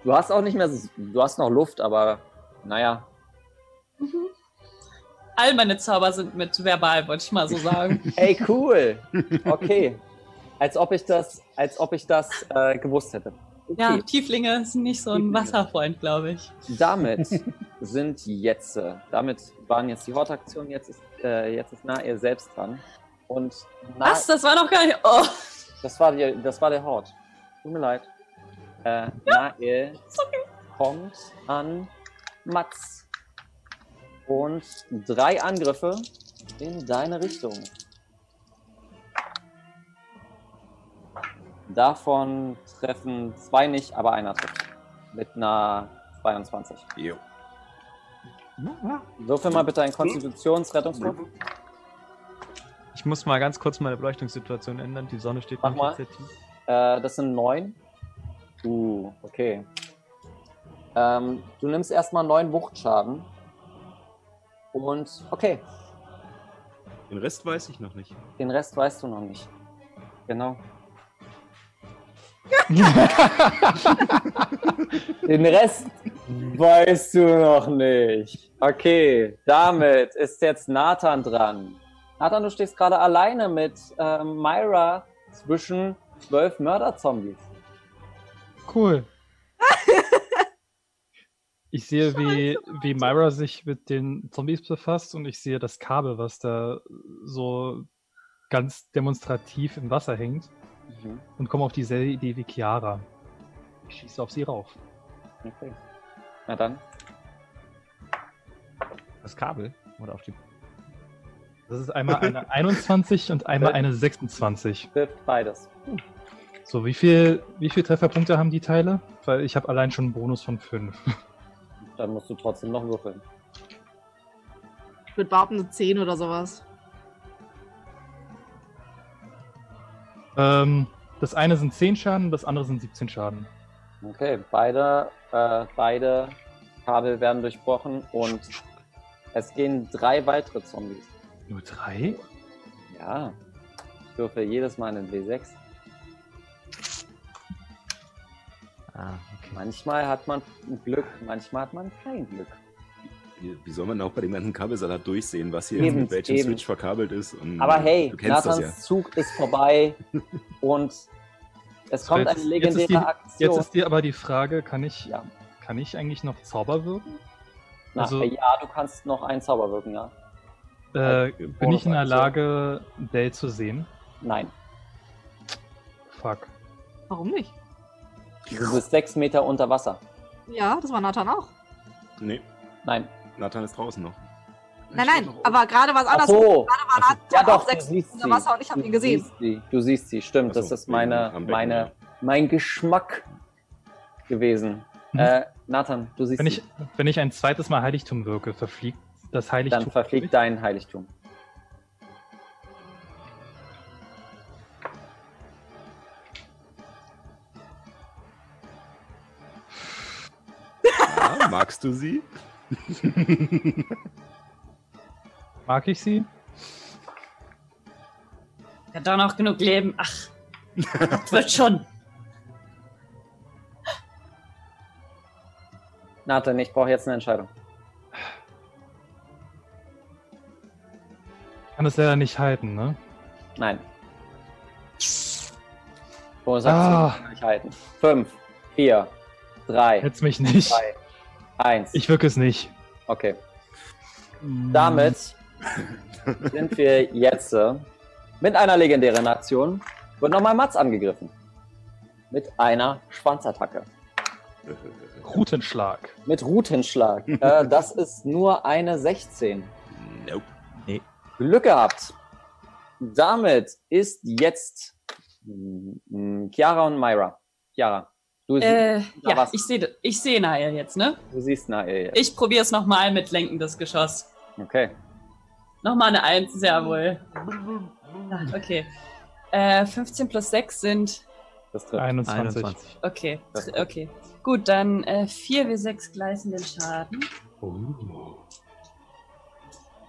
du hast auch nicht mehr, du hast noch Luft, aber naja. All meine Zauber sind mit verbal, wollte ich mal so sagen. Hey, cool. Okay. Als ob ich das, als ob ich das äh, gewusst hätte. Okay. Ja, Tieflinge sind nicht so ein. Wasserfreund, glaube ich. Damit sind jetzt, äh, damit waren jetzt die Hortaktionen, jetzt ist, äh, jetzt ist Nair selbst dran. Und Was? Das war noch gar nicht. Oh, das war, die, das war der Hort. Tut mir leid. Äh, Nair kommt an Mats. Und drei Angriffe in deine Richtung. Davon treffen zwei nicht, aber einer trifft. Mit einer 22. Jo. Würfel mal bitte einen Konstitutionsrettungswurf. Ich muss mal ganz kurz meine Beleuchtungssituation ändern. Die Sonne steht Mach mal. Äh, das sind neun. Uh, okay. Ähm, du nimmst erstmal neun Wuchtschaden. Und okay, Den Rest weiß ich noch nicht. den Rest weißt du noch nicht. Genau. Den Rest weißt du noch nicht. Okay, damit ist jetzt Nathan dran. Nathan, du stehst gerade alleine mit ähm, Myra zwischen zwölf Mörderzombies. Cool. Ich sehe, wie, wie Myra sich mit den Zombies befasst und ich sehe das Kabel, was da so ganz demonstrativ im Wasser hängt und komme auf dieselbe Idee wie Chiara. Ich schieße auf sie rauf. Okay. Na dann. Das Kabel oder auf die. Das ist einmal eine 21 und einmal eine 26. Trifft beides. So, wie viel, wie viel Trefferpunkte haben die Teile? Weil ich habe allein schon einen Bonus von 5. Dann musst du trotzdem noch würfeln. Ich würde behaupten, eine 10 oder sowas. Ähm, das eine sind 10 Schaden, das andere sind 17 Schaden. Okay, beide, äh, beide Kabel werden durchbrochen und es gehen drei weitere Zombies. Nur drei? Ja. Ich würfel jedes Mal einen W6. Ah, okay. Manchmal hat man Glück, manchmal hat man kein Glück. Wie, wie soll man auch bei dem ganzen Kabelsalat durchsehen, was hier Eben, mit welchem eben. Switch verkabelt ist? Und Aber hey, kennst das Nathans ja. Zug ist vorbei und es kommt jetzt, eine legendäre jetzt ist, die, Aktion. jetzt ist dir aber die Frage, kann ich, Ja. kann ich eigentlich noch Zauber wirken? Na, also- ja, du kannst noch einen Zauber wirken, ja. Äh, bin ich in der. Lage, Dell zu sehen? Nein. Fuck. Warum nicht? Du bist sechs Meter unter Wasser. Ja, das war Nathan auch. Nee, Nein. Nathan ist draußen noch. Nein, nein, aber gerade war es anders. so. Gerade war so. Nathan Ja, doch, auch sechs siehst unter sie. Wasser und ich habe Du ihn gesehen. Siehst sie. Du siehst sie, stimmt. Ach Das so, ist meine, meine, mein Geschmack gewesen. Mhm. Äh, Nathan, du siehst Wenn sie. ich, wenn ich ein zweites Mal Heiligtum wirke, verfliegt das Heiligtum. Dann verfliegt dein Heiligtum. Ja, magst du sie? Mag ich sie? Er hat doch noch genug Leben. Ach, das wird schon. Nathan, ich brauche jetzt eine Entscheidung. Kann es leider nicht halten, ne? Nein. Bonusaktion Ah. kann ich halten. Fünf, vier, drei, Jetzt mich nicht. zwei, eins. Ich wirke es nicht. Okay. Damit sind wir jetzt äh, mit einer legendären Aktion. Wird nochmal Mats angegriffen. Mit einer Schwanzattacke. Rutenschlag. Mit Rutenschlag. äh, das ist nur eine 16. Nope. Glück gehabt. Damit ist jetzt mm, Chiara und Myra. Chiara, du, Äh, Da ja, war's. ich sehe ich seh Nael jetzt, ne? du siehst Nael jetzt. Ich probiere es nochmal mit lenkendes Geschoss. Okay. Nochmal eine Eins, sehr wohl. Okay. Äh, 15 plus 6 sind. Das trifft. 21. 21. Okay, Das okay. Gut, dann äh, 4 wie 6 gleißenden Schaden.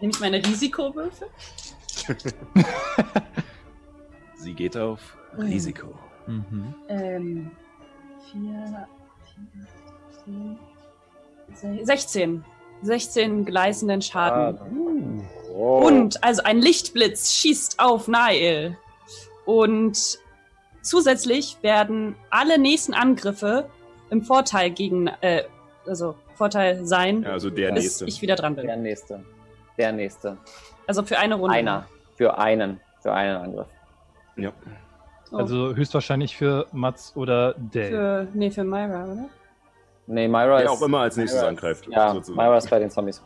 Nehme ich meine Risikowürfel? Sie geht auf Risiko. Mhm. Ähm, 4, 4, 16. 16 gleißenden Schaden. Ah, oh. Und also ein Lichtblitz schießt auf Nael. Und zusätzlich werden alle nächsten Angriffe im Vorteil gegen, äh, also Vorteil sein, Ja, also der bis nächste. ich wieder dran bin. Der nächste. Der nächste. Also für eine Runde. Einer. Für einen. Für einen Angriff. Ja. Oh, Also höchstwahrscheinlich für Mats oder Dale. für, nee, für Myra, oder? Nee, Myra Wer ist. auch immer als nächstes Myra angreift. Ist, ja, sozusagen. Myra ist bei den Zombies.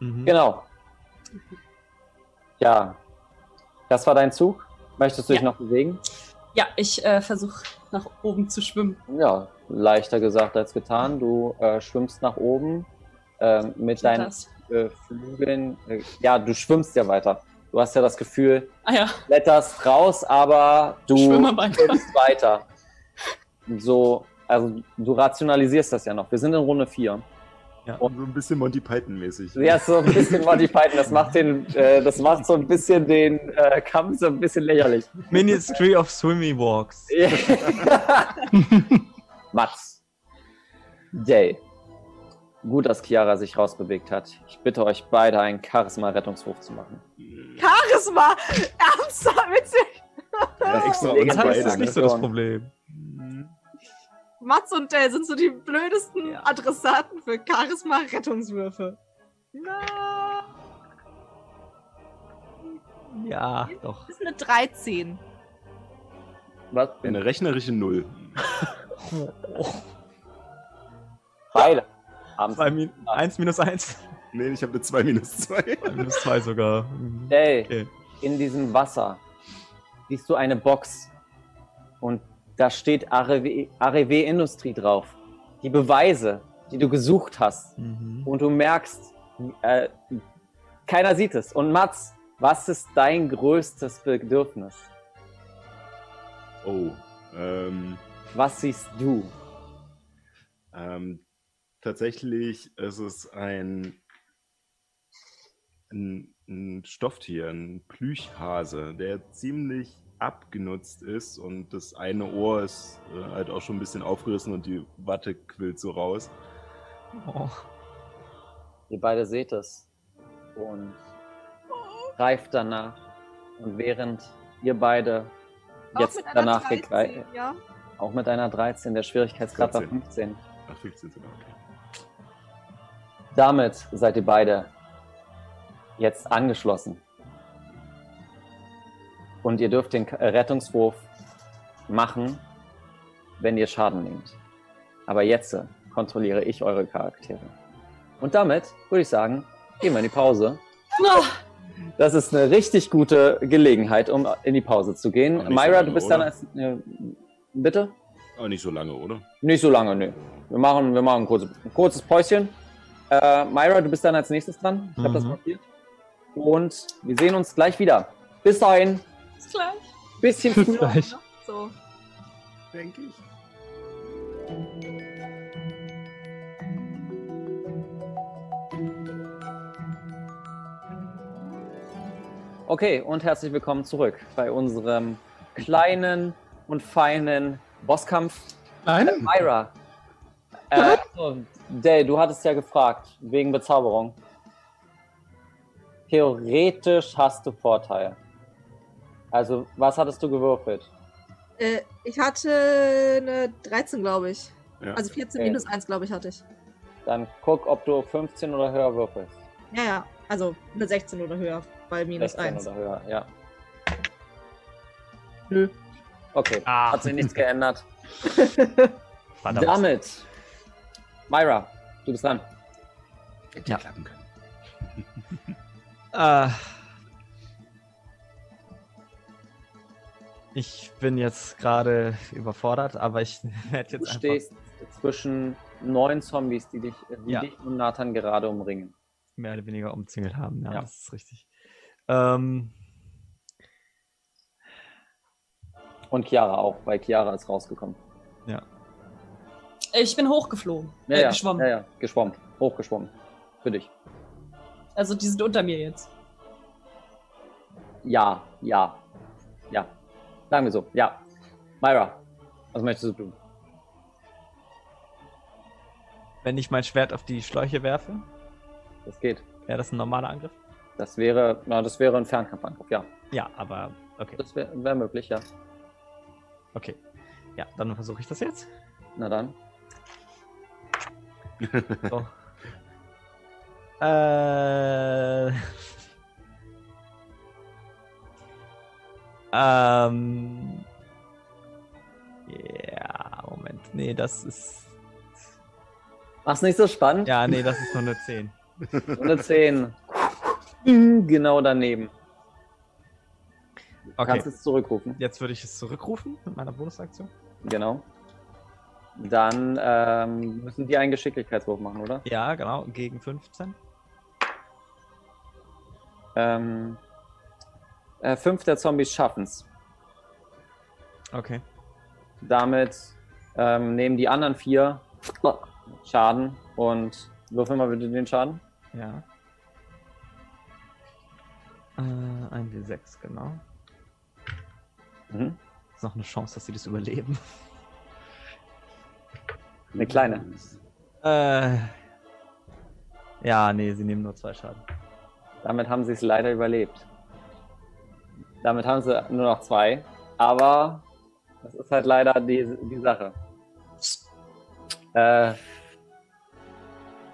Mhm. Genau. Ja. Das war dein Zug. Möchtest du dich Ja. noch bewegen? Ja, ich äh, versuche nach oben zu schwimmen. Ja, leichter gesagt als getan. Du äh, schwimmst nach oben ähm, mit Geht deinen äh, Flügeln. Äh, ja, du schwimmst ja weiter. Du hast ja das Gefühl, Ah ja, kletterst raus, aber du schwimmst weiter. So, also du rationalisierst das ja noch. Wir sind in Runde 4. So ein bisschen Monty Python-mäßig. Ja, so ein bisschen Monty Python. Das macht, den, äh, das macht so ein bisschen den äh, Kampf so ein bisschen lächerlich. Ministry of Swimmy Walks. Mats. Jay. Gut, dass Chiara sich rausbewegt hat. Ich bitte euch beide, einen Charisma-Rettungswurf zu machen. Charisma! Ernsthaft witzig! Ja, extra uns beide, ist nicht so das Problem. Mats und Dell sind so die blödesten Ja. Adressaten für Charisma-Rettungswürfe. Na, Ja, doch. das ist eine 13. Was? Eine rechnerische Null. Beide. Haben Zwei Min eins minus eins. Nee, ich habe eine 2 minus 2. Zwei minus zwei sogar. Mhm. Jay. Okay. in diesem Wasser siehst du eine Box und da steht ARW, ARW Industrie drauf. Die Beweise, die du gesucht hast. Mhm. Und du merkst, äh, keiner sieht es. Und Mats, was ist dein größtes Bedürfnis? Oh. Ähm, Was siehst du? ähm, tatsächlich ist es ein, ein, ein Stofftier, ein Plüchhase, der ziemlich abgenutzt ist und das eine Ohr ist äh, halt auch schon ein bisschen aufgerissen und die Watte quillt so raus. Oh. Ihr beide seht es und greift danach. Und während ihr beide jetzt danach 13, gegreift, ja? auch mit einer 13, der Schwierigkeitsgrad war 14. 15. Ach, 15 sogar, okay. Damit seid ihr beide jetzt angeschlossen. Und ihr dürft den Rettungswurf machen, wenn ihr Schaden nehmt. Aber jetzt kontrolliere ich eure Charaktere. Und damit würde ich sagen, gehen wir in die Pause. Das ist eine richtig gute Gelegenheit, um in die Pause zu gehen. So Myra, lange, du bist oder? dann als. Äh, bitte? Aber nicht so lange, oder? Nicht so lange, nö. Wir machen, wir machen ein, kurzes, ein kurzes Päuschen. Äh, Myra, du bist dann als nächstes dran. Ich habe das Mhm. markiert. Und wir sehen uns gleich wieder. Bis dahin. bis gleich. Bisschen Bis früher. gleich. So. Denke ich. Okay, und herzlich willkommen zurück bei unserem kleinen und feinen Bosskampf. Nein? Myra. Äh, so, Day, du hattest ja gefragt, wegen Bezauberung. Theoretisch hast du Vorteil. Also, was hattest du gewürfelt? Äh, ich hatte eine 13, glaube ich. Ja. Also 14 Okay. minus 1, glaube ich, hatte ich. Dann guck, ob du 15 oder höher würfelst. Ja, ja. Also eine 16 oder höher bei minus 16 1. oder höher, ja. Nö. Okay, Ah. hat sich nichts geändert. Verdammt. Damit, Myra, du bist dran. Hätte Ja. klappen können. Äh, ich bin jetzt gerade überfordert, aber ich werde Du jetzt einfach. stehst zwischen neun Zombies, die dich, die Ja. dich und Nathan gerade umringen. mehr oder weniger umzingelt haben. Ja, Ja. das ist richtig. Ähm, Und Chiara auch, weil Chiara ist rausgekommen. Ich bin hochgeflogen. Ja, äh, ja, geschwommen. Ja, ja, geschwommen. Hochgeschwommen. Für dich. Also die sind unter mir jetzt. Ja, ja, ja. Sagen wir so, ja. Myra, was möchtest du tun? wenn ich mein Schwert auf die Schläuche werfe, Das geht. wäre das ein normaler Angriff? Das wäre, na, das wäre ein Fernkampfangriff, ja. Ja, aber okay. Das wäre wär möglich, ja. Okay. Ja, dann versuche ich das jetzt. Na dann. So. äh. ähm. Ja, Moment. Nee, das ist. Mach's nicht so spannend. Ja, nee, das ist nur eine 10. Und eine 10. genau daneben. Du Okay. kannst es zurückrufen. Jetzt würde ich es zurückrufen mit meiner Bonusaktion. Genau. Dann ähm, müssen die einen Geschicklichkeitswurf machen, oder? Ja, genau, gegen 15. Ähm, Äh, fünf der Zombies schaffen's. Okay. Damit ähm, nehmen die anderen vier Schaden und würfel mal bitte den Schaden. Ja. Äh, ein W6, genau. Mhm. Ist noch eine Chance, dass sie das überleben. Eine kleine. Äh. Ja, nee, sie nehmen nur zwei Schaden. Damit haben sie es leider überlebt. Damit haben sie nur noch zwei. Aber das ist halt leider die, die Sache. Äh,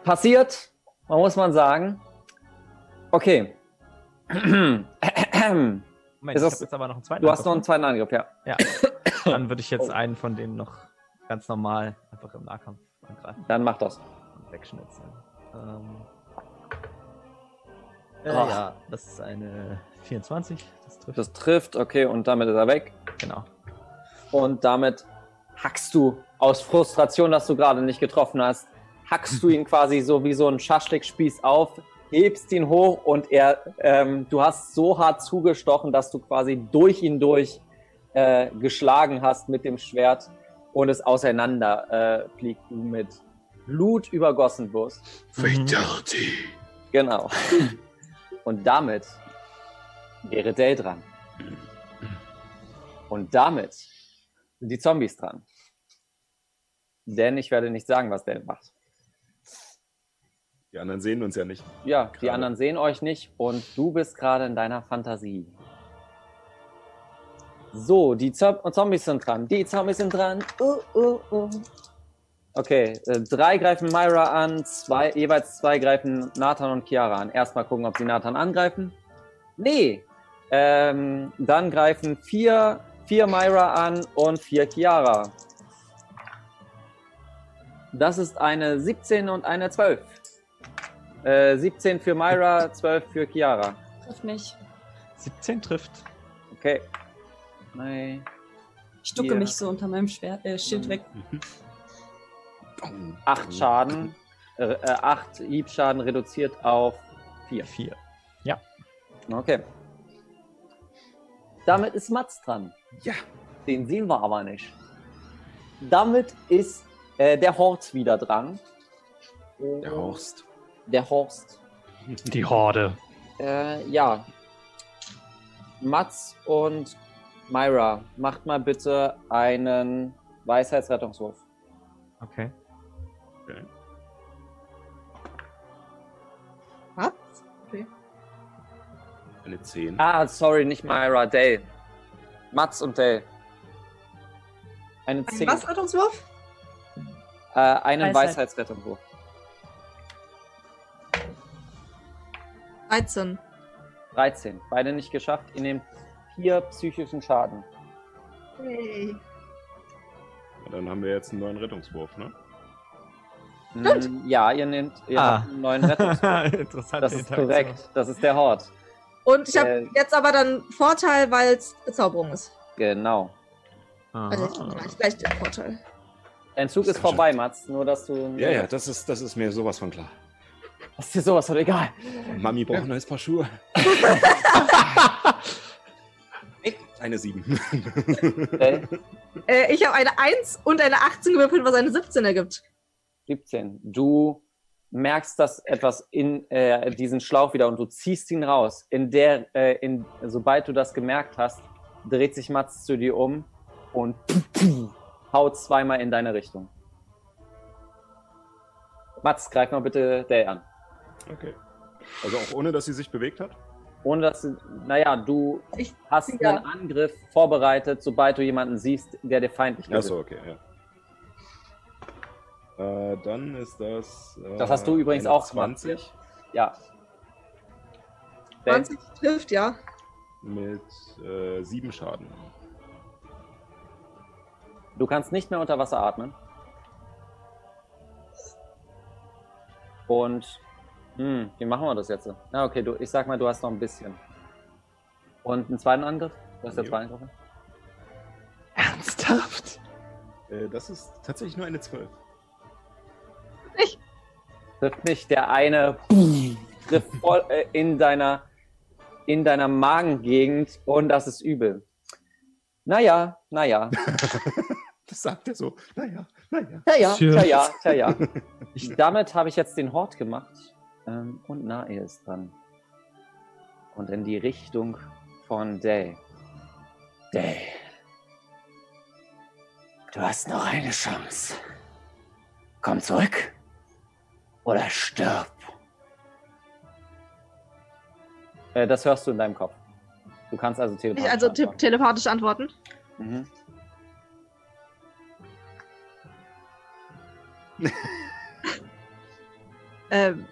passiert, man muss man sagen. Okay. Moment, ich hab jetzt aber noch einen zweiten Du hast noch einen Angriff, zweiten Angriff, ja. ne? Ja. Dann würde ich jetzt Oh. einen von denen noch ganz normal einfach im Nahkampf angreifen Dann mach das. und wegschnitzeln. Ähm. Äh, ja, das ist eine 24. Das trifft. Das trifft, okay, und damit ist er weg. genau. Und damit hackst du aus Frustration, dass du gerade nicht getroffen hast, hackst du ihn quasi so wie so ein Schaschlikspieß auf, hebst ihn hoch und er, ähm, du hast so hart zugestochen, dass du quasi durch ihn durch äh, geschlagen hast mit dem Schwert und es auseinander äh, fliegt, du mit Blut übergossen wirst. Fatality. Genau. Und damit wäre Dell dran. Und damit sind die Zombies dran. Denn ich werde nicht sagen, was Dell macht. Die anderen sehen uns ja nicht. Ja, die Gerade. anderen sehen euch nicht und du bist gerade in deiner Fantasie. So, die Zo Zombies sind dran. Die Zombies sind dran. Uh, uh, uh. Okay, äh, drei greifen Myra an, zwei, jeweils zwei greifen Nathan und Chiara an. Erstmal gucken, ob sie Nathan angreifen. Nee. Ähm, dann greifen vier, vier Myra an und vier Chiara. Das ist eine 17 und eine 12. Äh, 17 für Myra, 12 für Chiara. Trifft nicht. 17 trifft. Okay. Nein. Ich ducke Ja. mich so unter meinem Schwert, äh, Schild weg. Acht Schaden. Äh, äh, acht Hiebschaden reduziert auf 4. 4. Okay. Damit ist Mats dran. Ja. Den sehen wir aber nicht. Damit ist äh, der Horst wieder dran. Der Horst. Der Horst. Die Horde. Äh, ja. Mats und Myra, macht mal bitte einen Weisheitsrettungswurf. Okay. Okay. Was? Okay. Eine 10. Ah, sorry, nicht Myra, Dale. Mats und Dale. Eine Ein 10. was, Rettungswurf? Äh, einen Weisheit. Weisheitsrettungswurf. 13. 13. Beide nicht geschafft. Ihr nehmt vier psychischen Schaden. Hey. Ja, Dann haben wir jetzt einen neuen Rettungswurf, ne? Mm, Ja, ihr nehmt ihr Ah. habt einen neuen Rettungswurf. Interessant. Das ist korrekt. Das ist der Hort. Und ich habe Äh. jetzt aber dann Vorteil, weil es Bezauberung ist. Genau. Also ich Ah. gleich, gleich den Vorteil. Dein Zug ist vorbei, Mats. Nur, dass du. Ja, ja, das ist, das ist mir sowas von klar. Das ist dir sowas von egal. Mami braucht ein neues Paar Schuhe. Eine 7. Äh, Äh, ich habe eine 1 und eine 18 gewürfelt, was eine 17 ergibt. 17. Du merkst, dass etwas in äh, diesen Schlauch wieder und du ziehst ihn raus. In der, äh, in, sobald du das gemerkt hast, dreht sich Mats zu dir um und haut zweimal in deine Richtung. Mats, greif mal bitte Dale an. Okay. Also auch ohne, dass sie sich bewegt hat? Ohne dass du, naja, du Ich- hast ja. einen Angriff vorbereitet, sobald du jemanden siehst, der dir feindlich ist. Achso, okay, ja. Äh, dann ist das. Äh, Das hast du übrigens auch gemacht. 20 Ja. Dale, 20 trifft, ja. mit äh, 7 Schaden. du kannst nicht mehr unter Wasser atmen. Und, hm, wie machen wir das jetzt? Na, okay, du, ich sag mal, du hast noch ein bisschen. Und einen zweiten Angriff? Du hast ja zwei Angriffe. Ernsthaft? Äh, das ist tatsächlich nur eine 12. Trifft nicht der eine trifft voll äh, in deiner in deiner Magengegend und das ist übel. Naja, naja, Das sagt er so. Naja, naja. naja, Tja. tja, ja, tja, ja. Ich, damit habe ich jetzt den Hort gemacht ähm, und Nae ist dran. Und in die Richtung von Day. Day. Du hast noch eine Chance. Komm zurück oder stirb. Äh, das hörst du in deinem Kopf. Du kannst also Ich telepathisch also te antworten. telepathisch antworten. Mhm. Ähm.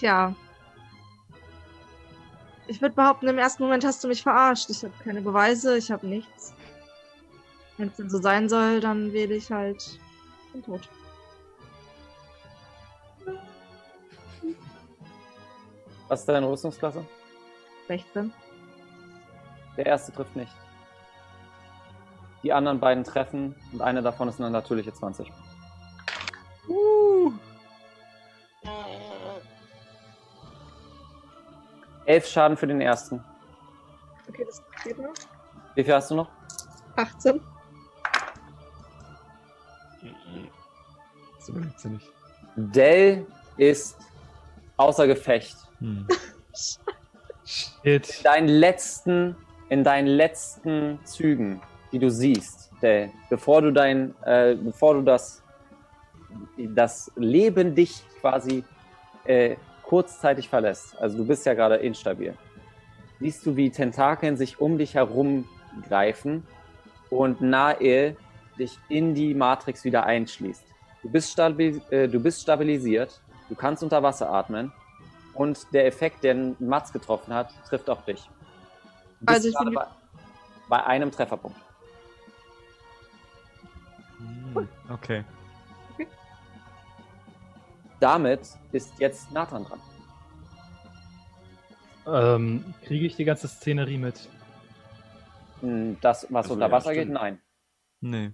Tja. Ich würde behaupten, im ersten Moment hast du mich verarscht. Ich habe keine Beweise, ich habe nichts. Wenn es denn so sein soll, dann wähle ich halt den Tod. Was ist deine Rüstungsklasse? 16. Der erste trifft nicht. Die anderen beiden treffen und eine davon ist eine natürliche 20. Elf Schaden für den ersten. Okay, das geht noch. Wie viel hast du noch? 18. Das überlebt sie nicht. Dell ist außer Gefecht. Hm. Shit. Deinen letzten, in deinen letzten Zügen, die du siehst, Dell, bevor du dein, äh, bevor du das, das Leben dich quasi äh, kurzzeitig verlässt, also du bist ja gerade instabil, siehst du, wie Tentakeln sich um dich herum greifen und Nael dich in die Matrix wieder einschließt. Du bist, stabil, äh, du bist stabilisiert, du kannst unter Wasser atmen und der Effekt, den Mats getroffen hat, trifft auch dich. Du bist Also ich gerade bin- bei, bei einem Trefferpunkt. Hm, Okay. Damit ist jetzt Nathan dran. Ähm, kriege ich die ganze Szenerie mit? Hm, Das, was Also, unter ja, Wasser geht, stimmt. nein. Nee.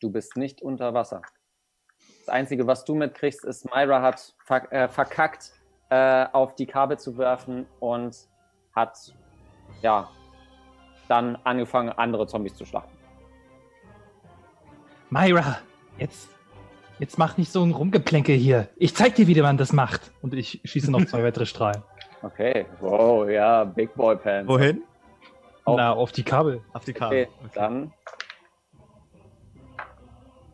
Du bist nicht unter Wasser. Das Einzige, was du mitkriegst, ist, Myra hat ver äh, verkackt, äh, auf die Kabel zu werfen und hat, ja, dann angefangen, andere Zombies zu schlachten. Myra, jetzt, jetzt mach nicht so ein Rumgeplänkel hier. Ich zeig dir, wie man das macht. Und ich schieße noch zwei weitere Strahlen. Okay, wow, ja, Big Boy Pants. Wohin? Auf- Na, auf die Kabel. Auf die Karte. Okay, dann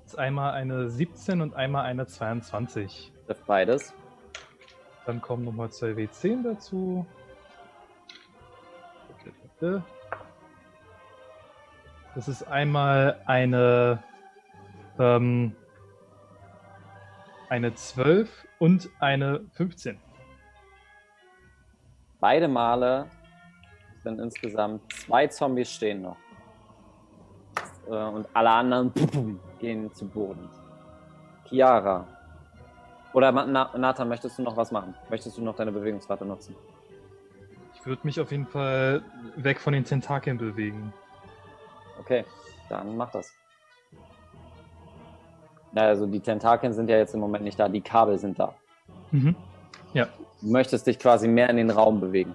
Das ist einmal eine 17 und einmal eine 22. trifft beides. Dann kommen nochmal zwei W10 dazu. Das ist einmal eine, ähm, eine 12 und eine 15. Beide Male sind insgesamt zwei Zombies stehen noch. Äh, Und alle anderen gehen zu Boden. Chiara. Oder Nathan, möchtest du noch was machen? Möchtest du noch deine Bewegungsrate nutzen? Ich würde mich auf jeden Fall weg von den Tentakeln bewegen. Okay, dann mach das. Na, Also die Tentakeln sind ja jetzt im Moment nicht da, die Kabel sind da. Mhm. Du möchtest dich quasi mehr in den Raum bewegen.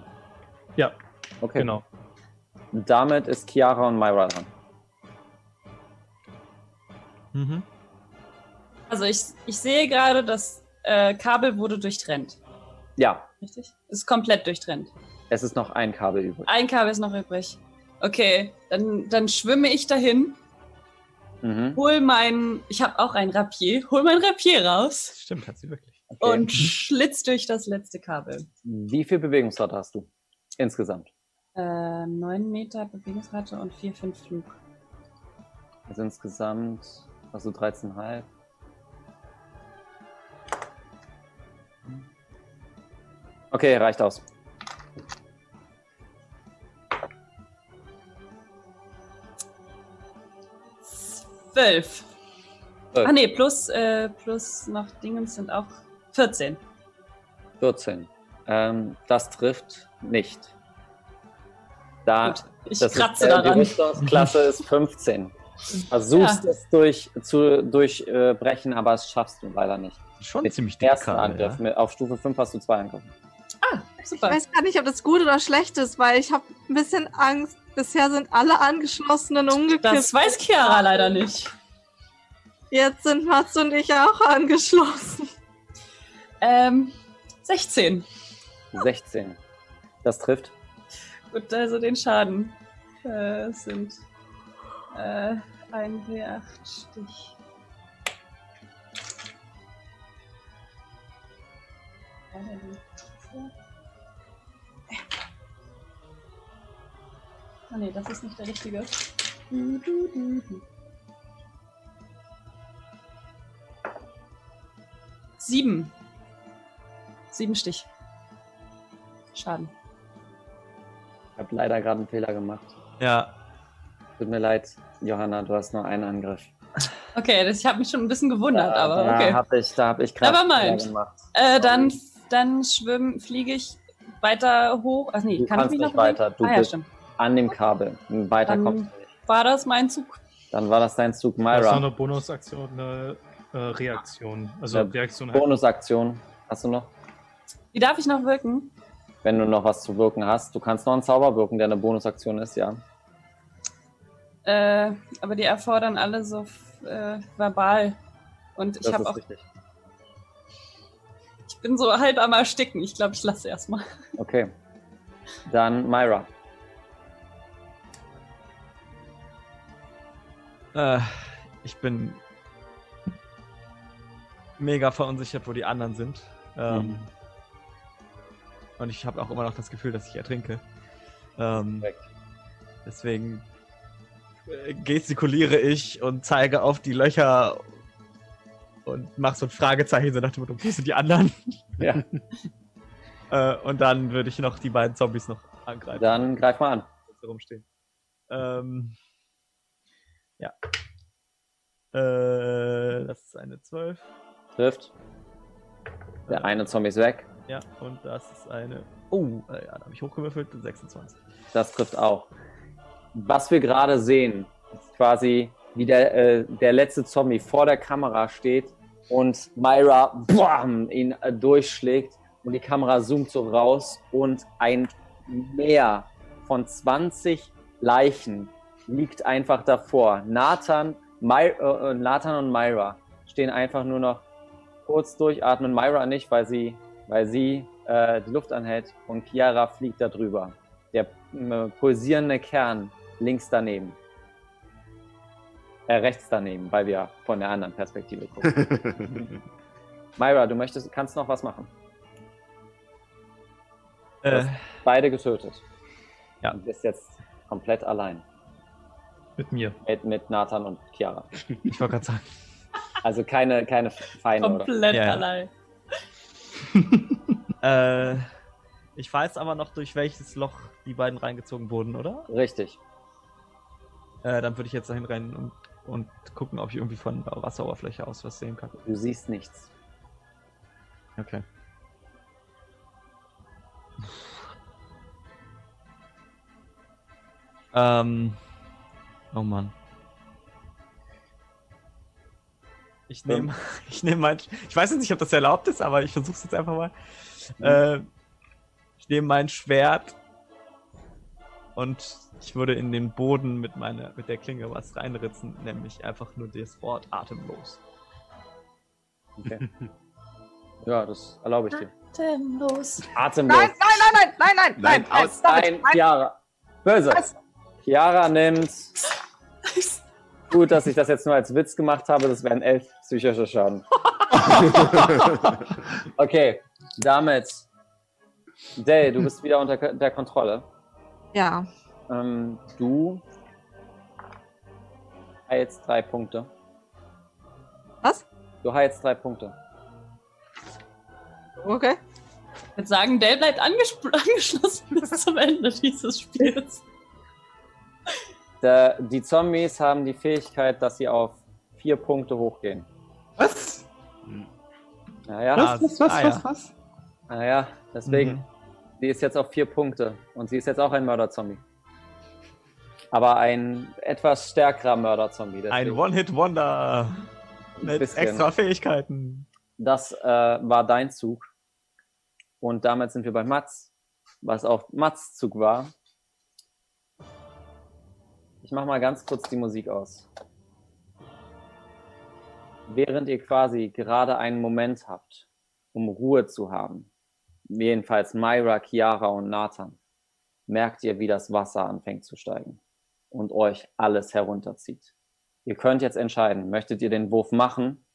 Ja, Okay. genau. Und damit ist Chiara und Myra dran. Mhm. Also ich, ich sehe gerade, das äh, Kabel wurde durchtrennt. Ja, Richtig? Ist komplett durchtrennt. es ist noch ein Kabel übrig. Ein Kabel ist noch übrig. Okay, dann, dann schwimme ich dahin, Mhm. hol mein, ich habe auch ein Rapier, hol mein Rapier raus Stimmt, hat sie wirklich. Okay. und schlitz durch das letzte Kabel. Wie viel Bewegungsrate hast du? Insgesamt. Äh, 9 Meter Bewegungsrate und 4, 5 Flug. Also insgesamt hast du 13,5. Okay, reicht aus. Zwölf. Ah nee, plus, äh, plus noch Dingens sind auch 14. 14. Ähm, das trifft nicht. Da, Gut, ich das kratze ist, äh, Die daran. Rüstungsklasse ist 15. Versuchst Ja. es durch, zu durchbrechen, aber es schaffst du leider nicht. Schon Mit ziemlich dick Ersten Angriff. ja. Mit, auf Stufe 5 hast du zwei Angriffe. Ich Super. weiß gar nicht, ob das gut oder schlecht ist, weil ich habe ein bisschen Angst. Bisher sind alle Angeschlossenen umgekippt. Das weiß Chiara leider nicht. Jetzt sind Mats und ich auch angeschlossen. Ähm, 16. 16. Das trifft. Gut, also den Schaden. Äh, es sind äh, ein W8 Stich. Ah nee, das ist nicht der richtige. Du, du, du, du. Sieben. Sieben Stich. Schaden. Ich habe leider gerade einen Fehler gemacht. Ja, Tut mir leid, Johanna, du hast nur einen Angriff. Okay, das, ich habe mich schon ein bisschen gewundert, aber da okay. hab ich, da habe ich gerade Never einen mind. Fehler gemacht. Äh, dann, dann schwimm, fliege ich weiter hoch. Ach nee, Du kann ich kannst mich nicht noch weiter. Du ah, ja, bist stimmt. an dem Kabel. Weiter Dann- kommst du nicht. War das mein Zug? Dann war das dein Zug, Das ist noch Myra. eine Bonusaktion, eine äh, Reaktion. Also Ja, Reaktion halt. Bonusaktion. Hast du noch? Wie darf ich noch wirken? Wenn du noch was zu wirken hast. Du kannst noch einen Zauber wirken, der eine Bonusaktion ist, ja. Äh, aber die erfordern alle so äh, verbal. Und ich Das habe ist auch, richtig. Bin so halb am Ersticken. Ich glaube, ich lasse erstmal. Okay. Dann Myra. Äh, ich bin mega verunsichert, wo die anderen sind. Ähm, Mhm. Und ich habe auch immer noch das Gefühl, dass ich ertrinke. Ähm, deswegen äh, gestikuliere ich und zeige auf die Löcher und mache so ein Fragezeichen, so nach dem Motto, wo sind die anderen? Ja. äh, und dann würde ich noch die beiden Zombies noch angreifen. Dann greif mal an. rumstehen. Ähm, ja. Äh, das ist eine 12. Trifft. Der eine Zombie ist weg. Ja, und das ist eine. Oh, äh, ja, da habe ich hochgewürfelt. 26. Das trifft auch. Was wir gerade sehen, ist quasi, wie der, äh, der letzte Zombie vor der Kamera steht und Myra bam, ihn äh, durchschlägt und die Kamera zoomt so raus und ein Meer von 20 Leichen liegt einfach davor. Nathan, My, äh, äh, Nathan und Myra stehen einfach nur noch kurz durchatmen. Myra nicht, weil sie, weil sie äh, die Luft anhält und Chiara fliegt da drüber. Der äh, pulsierende Kern links daneben. Äh, rechts daneben, weil wir von der anderen Perspektive gucken. Myra, du möchtest, kannst noch was machen. Äh, Beide getötet. Ja. Du bist jetzt komplett allein Mit mir. mit, mit Nathan und Chiara. ich wollte gerade sagen. Also keine, keine Feinde oder. Komplett Ja, ja. allein. Äh, ich weiß aber noch, durch welches Loch die beiden reingezogen wurden, oder? Richtig. Äh, dann würde ich jetzt dahin rennen und, und gucken, ob ich irgendwie von der Wasseroberfläche aus was sehen kann. Du siehst nichts. Okay. Ähm. Oh Mann. Ich nehme, ich nehme mein, ich weiß jetzt nicht, ob das erlaubt ist, aber ich versuche es jetzt einfach mal. Äh, ich nehme mein Schwert und ich würde in den Boden mit meiner, mit der Klinge was reinritzen, nämlich einfach nur das Wort atemlos. Okay. ja, das erlaube ich dir. Atemlos. Atemlos. Nein, nein, nein, nein, nein, nein, Nein, nein, Aus ein nein. Chiara. Böse. Was? Chiara nimmt. Gut, dass ich das jetzt nur als Witz gemacht habe. Das wären elf psychische Schaden. okay, damit. Dale, du bist wieder unter der Kontrolle. Ja, Ähm, du heilst drei Punkte. was? Du heilst drei Punkte. Okay. Ich würde sagen, Dale bleibt angesp- angeschlossen bis zum Ende dieses Spiels. Der, die Zombies haben die Fähigkeit, dass sie auf vier Punkte hochgehen. Was? Naja, Was, was, was, was, was? naja, deswegen. Mhm. Sie ist jetzt auf vier Punkte und sie ist jetzt auch ein Mörderzombie. Aber ein etwas stärkerer Mörderzombie. Ein. One-Hit-Wonder mit extra Fähigkeiten. Das äh, war dein Zug. Und damit sind wir bei Mats, was auch Mats Zug war. Ich mache mal ganz kurz die Musik aus. Während ihr quasi gerade einen Moment habt, um Ruhe zu haben, jedenfalls Myra, Chiara und Nathan, merkt ihr, wie das Wasser anfängt zu steigen und euch alles herunterzieht. Ihr könnt jetzt entscheiden, möchtet ihr den Wurf machen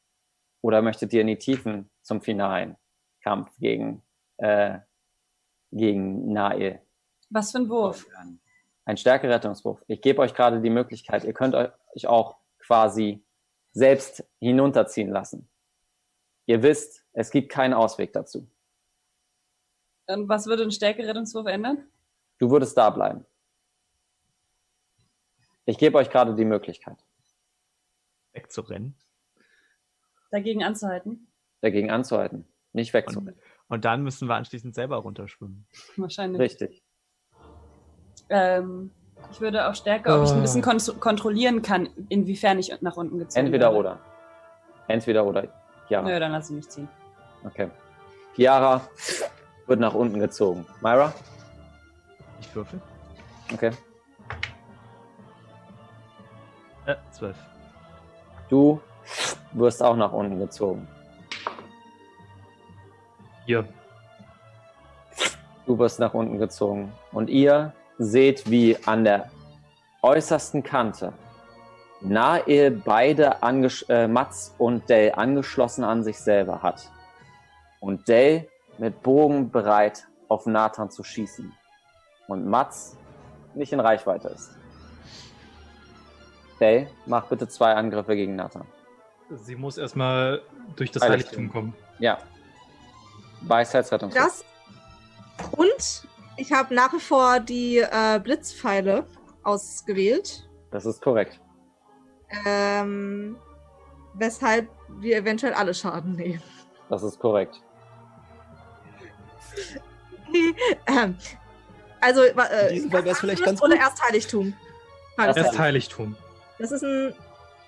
oder möchtet ihr in die Tiefen zum finalen Kampf gegen, äh, gegen Nael? Was für ein Wurf? Ein Stärkerettungswurf. Ich gebe euch gerade die Möglichkeit, ihr könnt euch auch quasi selbst hinunterziehen lassen. Ihr wisst, es gibt keinen Ausweg dazu. Und was würde ein Stärkerettungswurf ändern? Du würdest da bleiben. Ich gebe euch gerade die Möglichkeit, Wegzurennen. Dagegen anzuhalten? dagegen anzuhalten, nicht wegzurennen. Und dann müssen wir anschließend selber runterschwimmen. Wahrscheinlich. Richtig. Ähm, ich würde auch stärker, ob ich ein bisschen kon kontrollieren kann, inwiefern ich nach unten gezogen Entweder werde. oder. Entweder oder. Chiara. Nö, dann lass ich mich ziehen. Okay. Chiara wird nach unten gezogen. Myra? Ich würfel. Okay. Äh, zwölf. Du wirst auch nach unten gezogen. Hier. Du wirst nach unten gezogen. Und ihr seht, wie an der äußersten Kante nahe beide äh, Mats und Dell angeschlossen an sich selber hat. Und Dell mit Bogen bereit auf Nathan zu schießen. Und Mats nicht in Reichweite ist. Dell, mach bitte zwei Angriffe gegen Nathan. Sie muss erstmal durch das Heiligtum. Heiligtum kommen. Ja. Weisheitsrettung. Das. Und ich habe nach wie vor die äh, Blitzpfeile ausgewählt. Das ist korrekt. Ähm, weshalb wir eventuell alle Schaden nehmen. Das ist korrekt. ähm, also, äh, In diesem Fall wär's vielleicht ganz Oder gut. erst Heiligtum. Erst Erst Heiligtum. Das ist ein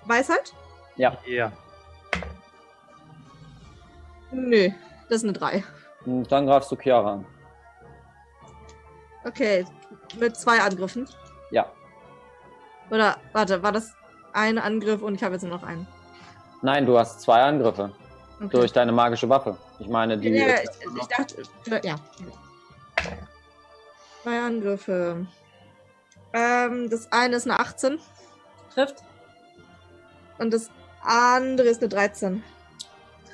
Weisheit? Ja. Ja. Nö, das ist eine 3. Und dann greifst du Chiara an. Okay, mit zwei Angriffen. Ja. Oder, warte, war das ein Angriff und ich habe jetzt nur noch einen? Nein, du hast zwei Angriffe Okay. durch deine magische Waffe. Ich meine, die. Ja, ich, ich dachte, ja. Zwei Angriffe. Ähm, das eine ist eine 18 Trifft? und das andere ist eine 13.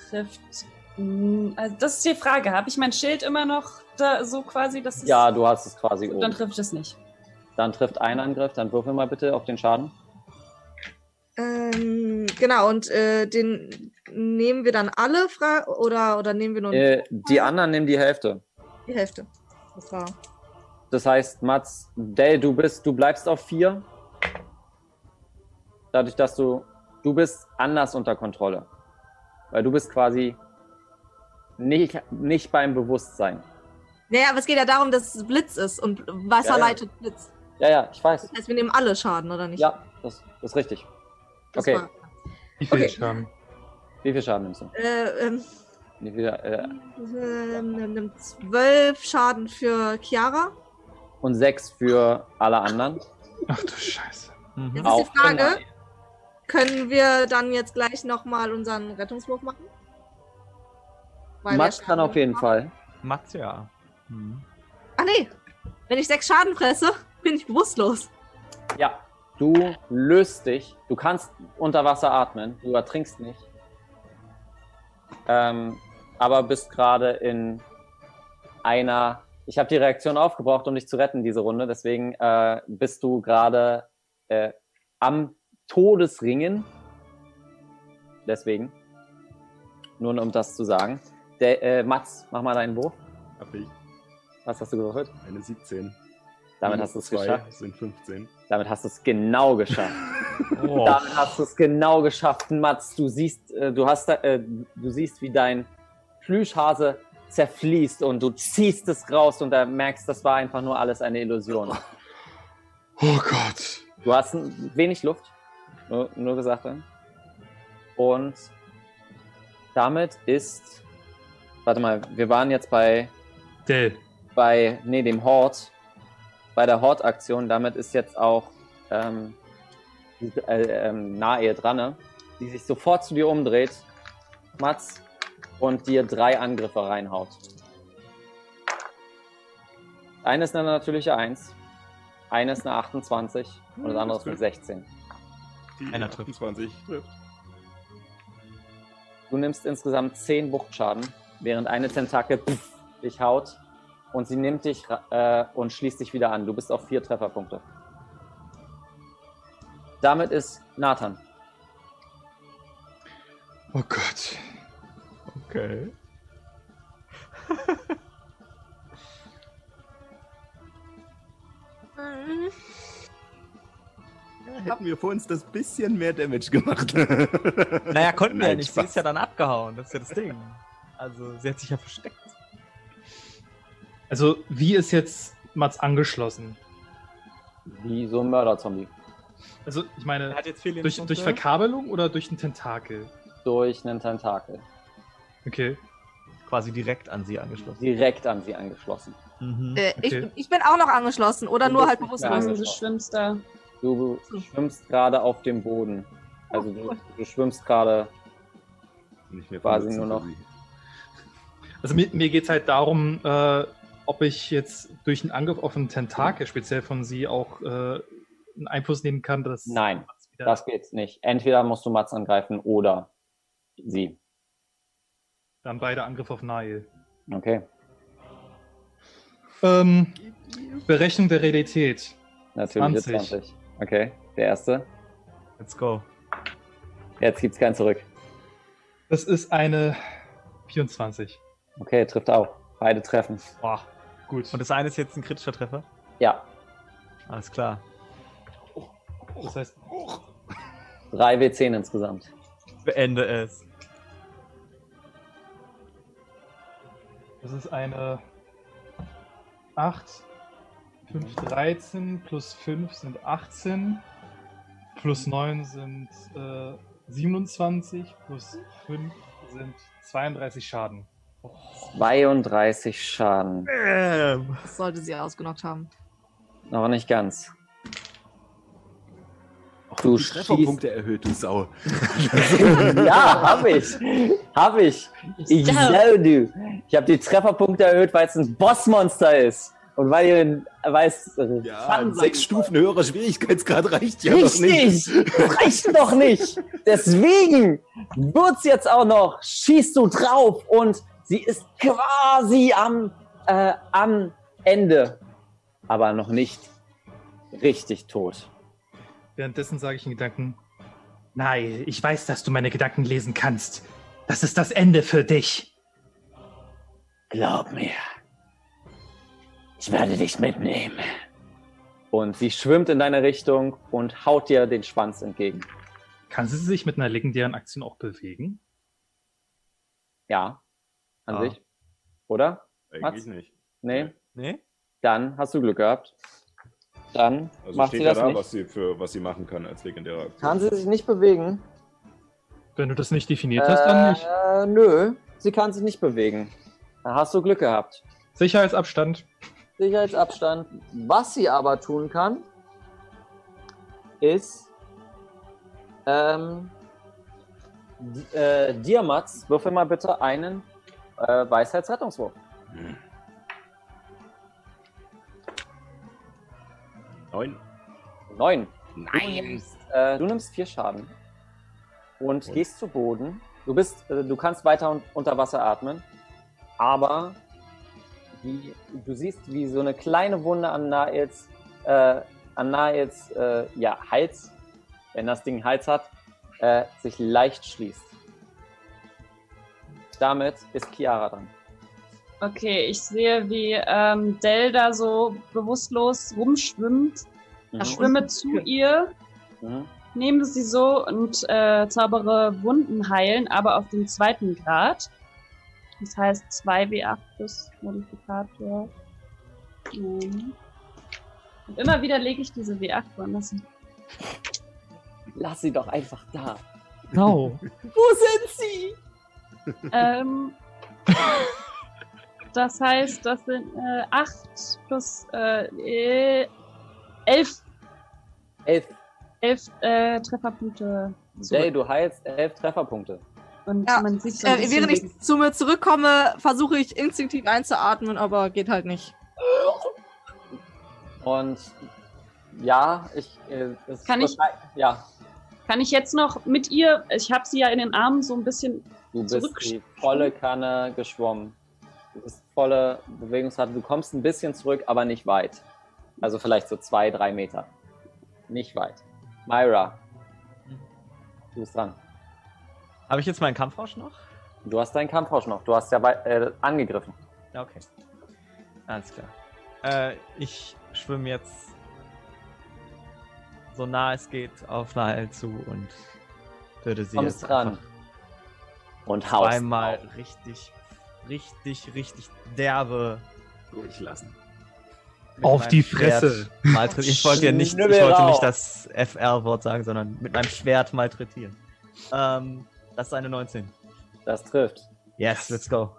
Trifft. Hm, Also das ist die Frage. Habe ich mein Schild immer noch da, so quasi, dass es. ja, du hast es quasi Dann oben. trifft es nicht. Dann trifft ein Angriff, dann würfel mal bitte auf den Schaden. Ähm, genau, und äh, den nehmen wir dann alle fra oder, oder nehmen wir nur Äh, die anderen nehmen die Hälfte. die Hälfte? Das war. Das heißt, Mats, Dell, du bist, du bleibst auf vier. Dadurch, dass du, du bist anders unter Kontrolle. Weil du bist quasi nicht, nicht beim Bewusstsein. Naja, aber es geht ja darum, dass es Blitz ist und Wasser Ja, ja. leitet Blitz. Ja, ja, ich weiß. Das heißt, wir nehmen alle Schaden, oder nicht? Ja, das, das ist richtig. Das okay. war- Wie viel Okay. Schaden? Wie viel Schaden nimmst du? Äh, ähm, Wie viel, äh, ähm, nimmt zwölf Schaden für Chiara. und sechs für alle anderen. Ach du Scheiße. Mhm. Jetzt ist die Frage. Können wir dann jetzt gleich nochmal unseren Rettungswurf machen? Weil Mats kann auf jeden Fall. Mats, ja. Mhm. Ach nee, wenn ich sechs Schaden fresse, bin ich bewusstlos. Ja, du löst dich. Du kannst unter Wasser atmen. Du ertrinkst nicht. Ähm, aber bist gerade in einer. Ich habe die Reaktion aufgebraucht, um dich zu retten, diese Runde. Deswegen äh, bist du gerade äh, am Todesringen. Deswegen. Nur um das zu sagen. Der, äh, Mats, mach mal deinen Wurf. Hab ich. Was hast du gewürfelt? Eine 17. Damit Minus hast du es geschafft. sind 15. Damit hast du es genau geschafft. Oh. Damit hast du es genau geschafft, Mats. Du siehst, äh, du hast, äh, du siehst, wie dein Plüschhase zerfließt und du ziehst es raus und da merkst, das war einfach nur alles eine Illusion. Oh Gott. Du hast wenig Luft, nur, nur gesagt. Und damit ist, warte mal, wir waren jetzt bei Dell. bei, nee, dem Hort, bei der Hort-Aktion, damit ist jetzt auch ähm, äh, ähm, Nahe dran, ne? die sich sofort zu dir umdreht, Mats, und dir drei Angriffe reinhaut. Eine ist eine natürliche 1, eine ist eine 28 und das andere ist eine 16. Die Einer trifft. 28 trifft. Du nimmst insgesamt 10 Wuchtschaden, während eine Tentakel pff, dich haut und sie nimmt dich äh, und schließt dich wieder an. Du bist auf vier Trefferpunkte. Damit ist Nathan. Oh Gott. Okay. Hätten wir vor uns das bisschen mehr Damage gemacht. Naja, konnten wir ja nicht. Sie Spaß. ist ja dann abgehauen. Das ist ja das Ding. Also, sie hat sich ja versteckt. Also, wie ist jetzt Mats angeschlossen? Wie so ein Mörderzombie. Also, ich meine, hat jetzt viele durch, durch Verkabelung oder durch einen Tentakel? Durch einen Tentakel. Okay. quasi direkt an sie angeschlossen. Direkt an sie angeschlossen. Mhm. Äh, Okay. ich, ich bin auch noch angeschlossen oder nur halt nicht bewusstlos. mehr Also, du schwimmst da. Du schwimmst gerade auf dem Boden. Also du, du schwimmst gerade. Quasi nur noch. Also, mir, mir geht es halt darum, äh, ob ich jetzt durch einen Angriff auf einen Tentakel, speziell von sie, auch äh, einen Einfluss nehmen kann, dass. Nein, das geht nicht. Entweder musst du Mats angreifen oder sie. Dann beide Angriffe auf Nail. Okay, Ähm, Berechnung der Realität. natürlich 20. 20. Okay, der erste. Let's go. Jetzt gibt's kein Zurück. Das ist eine 24. Okay, trifft auch. Beide treffen. Boah, gut. Und das eine ist jetzt ein kritischer Treffer? Ja, Alles klar. das heißt, 3 W10 insgesamt. Beende es. das ist eine 8, 5, 13, plus 5 sind 18, plus 9 sind äh, 27, plus 5 sind 32 Schaden. 32 Schaden. Ähm. Das sollte sie ausgenockt haben. Noch nicht ganz. Du die Trefferpunkte erhöht, du Sau. ja, hab ich. Hab ich. Ich du. Ich habe die Trefferpunkte erhöht, weil es ein Bossmonster ist. Und weil ihr den, weil es äh, Ja, sechs. Stufen höherer Schwierigkeitsgrad reicht ja noch nicht. Richtig! Das reicht doch nicht! Deswegen wird's jetzt auch noch, schießt du drauf und sie ist quasi am, äh, am Ende. Aber noch nicht richtig tot. Währenddessen sage ich in Gedanken, nein, ich weiß, dass du meine Gedanken lesen kannst. Das ist das Ende für dich. Glaub mir. Ich werde dich mitnehmen. Und sie schwimmt in deine Richtung und haut dir den Schwanz entgegen. Kann sie sich mit einer legendären Aktion auch bewegen? Ja. An Ah. sich. Oder? Eigentlich nicht. Nee? Nee? Dann hast du Glück gehabt. Dann Also macht steht sie ja das da, nicht. was sie, für, was sie machen kann als legendäre Aktion. Kann sie sich nicht bewegen? Wenn du das nicht definiert hast, dann nicht. Äh, nö, sie kann sich nicht bewegen. Da hast du Glück gehabt. Sicherheitsabstand. Sicherheitsabstand. Was sie aber tun kann, ist ähm, äh, Diamats, würfel mal bitte einen äh, Weisheitsrettungswurf. Neun. Neun. Du Nein. nimmst, äh, du nimmst vier Schaden und gehst zu Boden. Du bist, äh, du kannst weiter un unter Wasser atmen, aber die, du siehst, wie so eine kleine Wunde an Nails, äh, an Nails, äh, ja, Hals, wenn das Ding Hals hat, äh, sich leicht schließt. Damit ist Chiara dran. Okay, ich sehe, wie ähm, Dell da so bewusstlos rumschwimmt. Mhm. Ich schwimme zu ihr, Mhm. nehme sie so und äh, zaubere Wunden heilen, aber auf dem zweiten Grad. Das heißt 2w8 plus Modifikator. Mhm. Und immer wieder lege ich diese W8 woanders hin. Lass sie doch einfach da. No. Wo sind sie? ähm, Das heißt, das sind äh, 8 plus äh, äh, 11, Elf. 11 äh, Trefferpunkte. Jay, zurück. du heilst elf Trefferpunkte. Und Ja, man sieht so Äh, während ich zu mir zurückkomme, versuche ich instinktiv einzuatmen, aber geht halt nicht. Und ja, ich. Äh, es Kann ich- Ja, Kann ich jetzt noch mit ihr, ich habe sie ja in den Armen so ein bisschen, du bist die volle Kanne geschwommen. Du bist volle Bewegungsrate. Du kommst ein bisschen zurück, aber nicht weit. Also vielleicht so zwei, drei Meter. Nicht weit. Myra, du bist dran. Habe ich jetzt meinen Kampfrausch noch? Du hast deinen Kampfrausch noch. Du hast ja äh, angegriffen. Ja, okay. Alles klar. Äh, ich schwimme jetzt so nah es geht auf Nael zu und würde sie Kommst jetzt dran. einfach Und haust. zweimal drauf. richtig, richtig, richtig derbe Durchlassen. mit Auf die Fresse. Ich wollte ja nicht, ich wollte nicht das FR-Wort sagen, sondern mit meinem Schwert malträtieren. Ähm, das ist eine 19. Das trifft. Yes, let's go.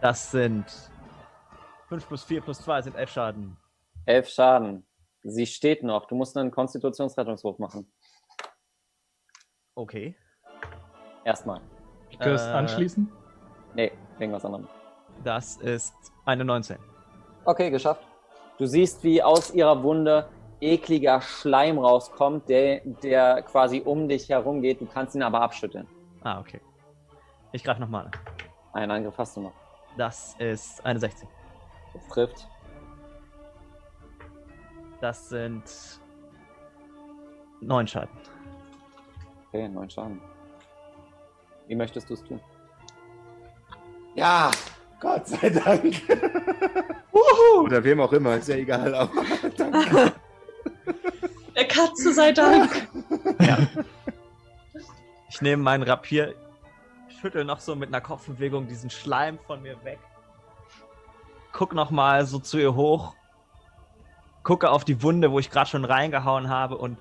Das sind 5 plus 4 plus 2 sind 11 Schaden. Elf Schaden. Sie steht noch. Du musst einen Konstitutionsrettungswurf machen. Okay. Erstmal. Ich kann das Äh, anschließen? Nee, irgendwas anderem. Das ist eine 19. Okay, geschafft. Du siehst, wie aus ihrer Wunde ekliger Schleim rauskommt, der, der quasi um dich herum geht. Du kannst ihn aber abschütteln. Ah, okay. Ich greife nochmal an. Einen Angriff hast du noch. Das ist eine 16. Das trifft. Das sind 9 Schaden. Okay, neun Schaden. Wie möchtest du es tun? Ja, Gott sei Dank. Wuhu! Oder wem auch immer, ist ja egal. Aber danke. Katze sei Dank. Ich nehme meinen Rapier, schüttel noch so mit einer Kopfbewegung diesen Schleim von mir weg. Guck noch mal so zu ihr hoch. Gucke auf die Wunde, wo ich gerade schon reingehauen habe und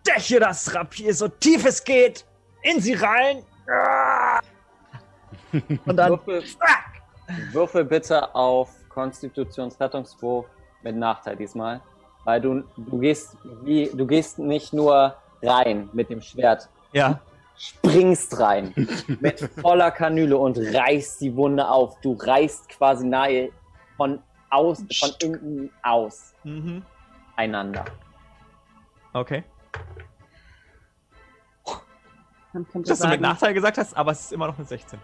steche das Rapier so tief es geht in sie rein. Ah! Und dann Würfel, würfel bitte auf Konstitutionsrettungswurf mit Nachteil diesmal. Weil du, du gehst wie, du gehst nicht nur rein mit dem Schwert, ja, springst rein mit voller Kanüle und reißt die Wunde auf. Du reißt quasi nahe von aus, von innen aus mhm. einander. okay. Dass du mit sagen, Nachteil gesagt hast, aber es ist immer noch eine 16.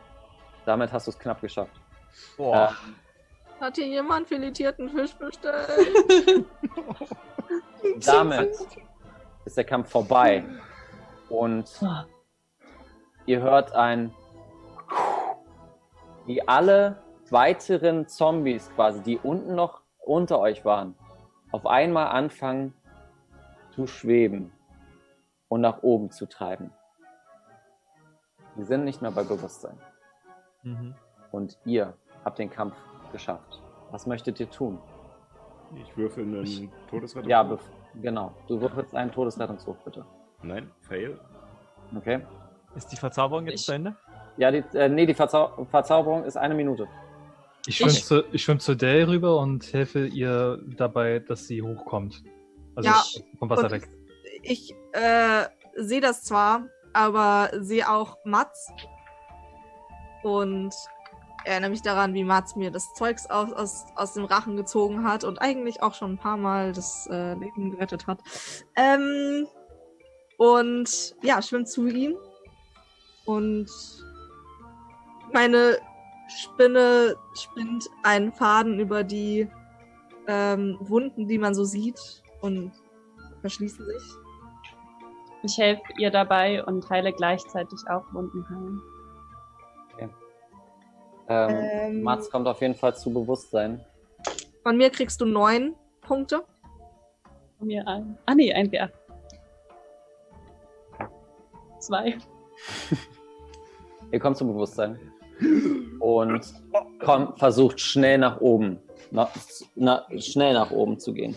Damit hast du es knapp geschafft. Boah. Hat hier jemand filetierten Fisch bestellt? Damit ist der Kampf vorbei. Und ihr hört ein, wie alle weiteren Zombies quasi, die unten noch unter euch waren, auf einmal anfangen zu schweben und nach oben zu treiben. Sie sind nicht mehr bei Bewusstsein. Mhm. Und ihr habt den Kampf geschafft. Was möchtet ihr tun? Ich würfel einen Todesrettung. Ja, bef- genau. Du würfelst einen Todesrettungswurf, bitte. Nein, fail. Okay? Ist die Verzauberung jetzt Ich- zu Ende? Ja, die, äh, nee, die Verzau Verzauberung ist eine Minute. Ich schwimme Ich- zu, ich schwimm zu Dale rüber und helfe ihr dabei, dass sie hochkommt. Also Ja, vom Wasser weg. Ich äh, sehe das zwar, aber sehe auch Mats. Und erinnere mich daran, wie Mats mir das Zeugs aus, aus, aus dem Rachen gezogen hat und eigentlich auch schon ein paar Mal das äh, Leben gerettet hat. Ähm, und ja, schwimmt zu ihm. Und meine Spinne spinnt einen Faden über die ähm, Wunden, die man so sieht und verschließen sich. ich helfe ihr dabei und heile gleichzeitig auch Wunden heilen. Ähm, Ähm. Mats kommt auf jeden Fall zu Bewusstsein. Von mir kriegst du neun Punkte. Von Mir ein. Ah nee, ein W8. Zwei. Ihr kommt zu Bewusstsein. Und kommt, versucht schnell nach oben. Na, na, schnell nach oben zu gehen.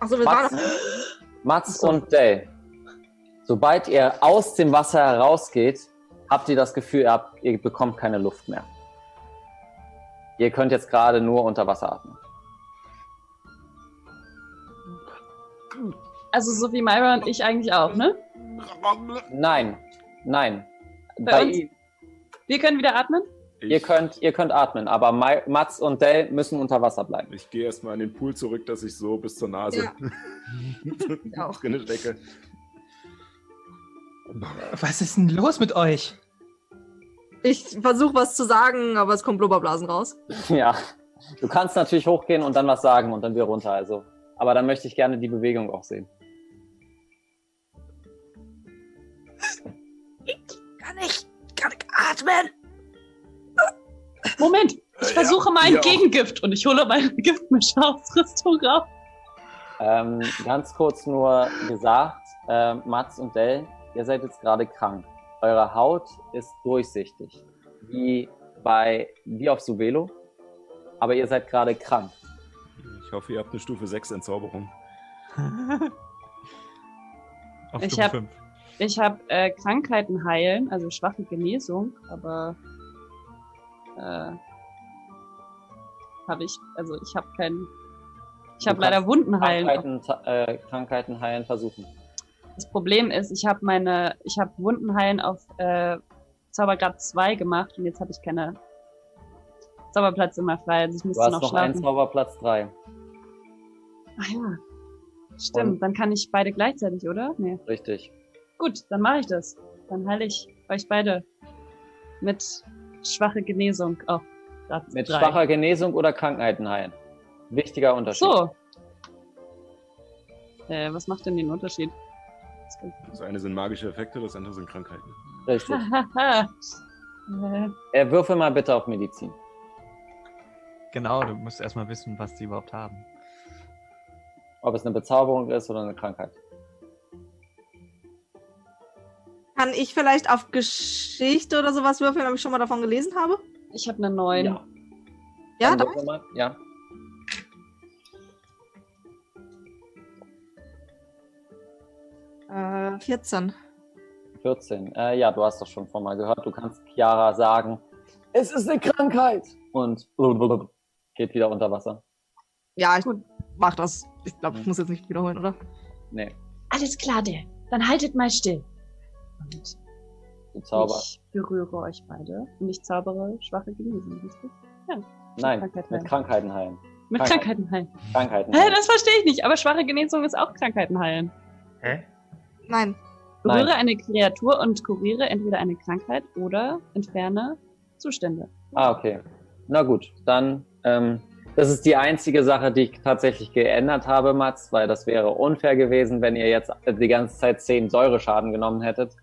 Achso, wir waren Mats, noch. Mats und Dale. Sobald ihr aus dem Wasser herausgeht, habt ihr das Gefühl, ihr, habt, ihr bekommt keine Luft mehr. Ihr könnt jetzt gerade nur unter Wasser atmen. Also so wie Myra und ich eigentlich auch, ne? Nein, nein. Bei Bei uns? Wir können wieder atmen? ihr, könnt, ihr könnt atmen, aber Mai- Mats und Dell müssen unter Wasser bleiben. Ich gehe erstmal in den Pool zurück, dass ich so bis zur Nase Ja. auch. drin stecke. Was ist denn los mit euch? Ich versuche was zu sagen, aber es kommt Blubberblasen raus. Ja, du kannst natürlich hochgehen und dann was sagen und dann wieder runter. Also, aber dann möchte ich gerne die Bewegung auch sehen. Kann ich, kann ich atmen? Moment, ich Äh, versuche ja, mal ein ihr auch. Gegengift und ich hole meine Giftmischausrüstung raus. Ähm, ganz kurz nur gesagt, ähm, Mats und Dell, ihr seid jetzt gerade krank. Eure Haut ist durchsichtig, wie bei wie auf Suvelo, aber ihr seid gerade krank. Ich hoffe, ihr habt eine Stufe 6 Entzauberung. Auf Ich Stufe hab- 5. Ich habe äh, Krankheiten heilen, also schwache Genesung, aber äh, habe ich, also ich habe keinen, ich habe leider Wunden heilen. Krankheiten, äh, Krankheiten heilen versuchen. Das Problem ist, ich habe meine, ich habe Wunden heilen auf äh, Zaubergrad 2 gemacht und jetzt habe ich keine Zauberplätze mehr frei, also ich Du müsste hast noch noch einen. Zauberplatz 3. Ach ja. Stimmt, Und- dann kann ich beide gleichzeitig, oder? Nee. Richtig. Gut, dann mache ich das. Dann heile ich euch beide mit schwache Genesung auf Grad Mit drei. schwacher Genesung oder Krankheiten heilen. Wichtiger Unterschied. So. Äh, was macht denn den Unterschied? Das eine sind magische Effekte, das andere sind Krankheiten. Richtig. Äh, würfel mal bitte auf Medizin. Genau, du musst erstmal wissen, was die überhaupt haben. Ob es eine Bezauberung ist oder eine Krankheit. Kann ich vielleicht auf Geschichte oder sowas würfeln, ob ich schon mal davon gelesen habe? ich habe eine 9. Ja. Ja. Ja. Äh, 14. 14. Äh, ja, du hast das schon vorhin mal gehört. Du kannst Chiara sagen, es ist eine Krankheit. Und geht wieder unter Wasser. Ja, ich mach das. Ich glaube, ich muss jetzt nicht wiederholen, oder? Nee, Alles klar, der. Dann haltet mal still. Und ich berühre euch beide und ich zaubere schwache Genesung, richtig? Nein, Krankheit mit heilen. Krankheiten heilen. Mit Krankheit. Krankheiten heilen. Krankheiten Hä, heilen. das verstehe ich nicht, aber schwache Genesung ist auch Krankheiten heilen. Hä? Nein. Nein. Berühre eine Kreatur und kuriere entweder eine Krankheit oder entferne Zustände. Ah, okay. Na gut, dann, ähm, das ist die einzige Sache, die ich tatsächlich geändert habe, Mats, weil das wäre unfair gewesen, wenn ihr jetzt die ganze Zeit 10 Säureschaden genommen hättet.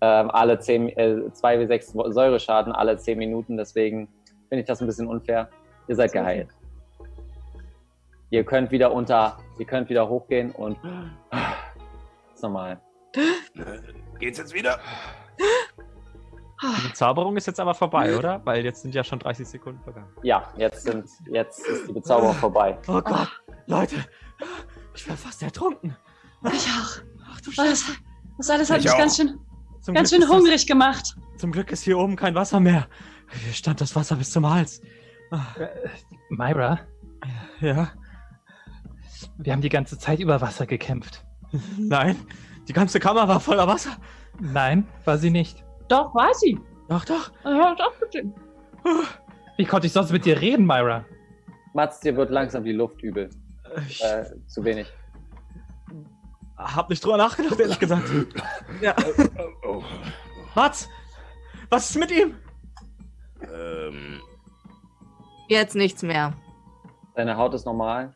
Ähm, alle 10, äh, 2 wie 6 Säureschaden alle 10 Minuten, deswegen finde ich das ein bisschen unfair. Ihr seid geheilt. Ihr könnt wieder unter, ihr könnt wieder hochgehen und ist normal. Geht's jetzt wieder? Die Bezauberung ist jetzt aber vorbei, oder? Weil jetzt sind ja schon 30 Sekunden vergangen. Ja, jetzt sind, jetzt ist die Bezauberung vorbei. Oh Gott, Leute, ich bin fast ertrunken. Ich auch. Ach du Oh, das, alles hat Ich mich auch. ganz schön, Zum ganz Glück schön hungrig gemacht. Das, zum Glück ist hier oben kein Wasser mehr. Hier stand das Wasser bis zum Hals. Ah, Myra, Ja, wir haben die ganze Zeit über Wasser gekämpft. nein, die ganze Kammer war voller Wasser. Nein, war sie nicht. Doch, war sie. Doch, doch. Ja, doch, bitte. Wie konnte ich sonst mit dir reden, Myra? Mats, dir wird langsam die Luft übel. Ich Äh, zu wenig. hab nicht drüber nachgedacht, ehrlich gesagt. Ja. Oh. Mats, was ist mit ihm? Ähm, Jetzt nichts mehr. Deine Haut ist normal.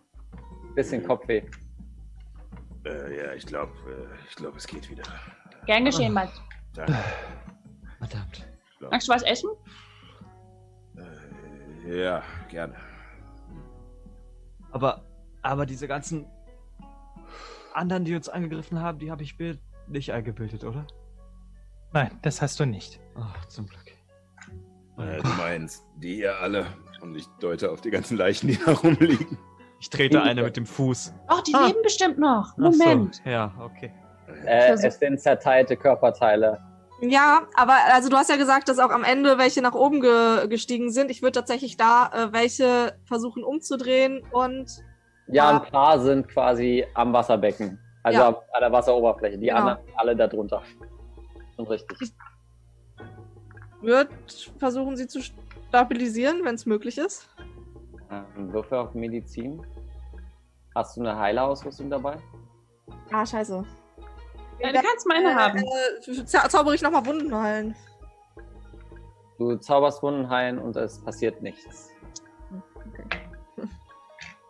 Bisschen Kopfweh. Äh, ja, ich glaube, äh, ich glaube, es geht wieder. Gern geschehen, Mike. Danke. Verdammt. Magst du was essen? Äh, ja, gerne. Aber, aber diese ganzen anderen, die uns angegriffen haben, die habe ich Bild nicht eingebildet, oder? Nein, das hast du nicht. Ach, zum Glück. Äh, du meinst, die ihr alle. Und ich deute auf die ganzen Leichen, die da rumliegen. Ich trete eine mit dem Fuß. Ach, die Ah. leben bestimmt noch. Ach so, Moment. Ja, okay. Äh, es sind zerteilte Körperteile. Ja, aber also du hast ja gesagt, dass auch am Ende welche nach oben ge gestiegen sind. Ich würde tatsächlich da äh, welche versuchen umzudrehen und Ja, Ja. ein paar sind quasi am Wasserbecken. Also Ja. an der Wasseroberfläche. Die Genau. anderen alle da drunter. Und richtig. würde versuchen, sie zu stabilisieren, wenn es möglich ist. Ähm, Würfel auf Medizin. Hast du eine Heilerausrüstung dabei? Ah, scheiße. Ja, du kannst meine haben. Äh, zau zaubere ich nochmal Wunden heilen. Du zauberst Wunden heilen und es passiert nichts.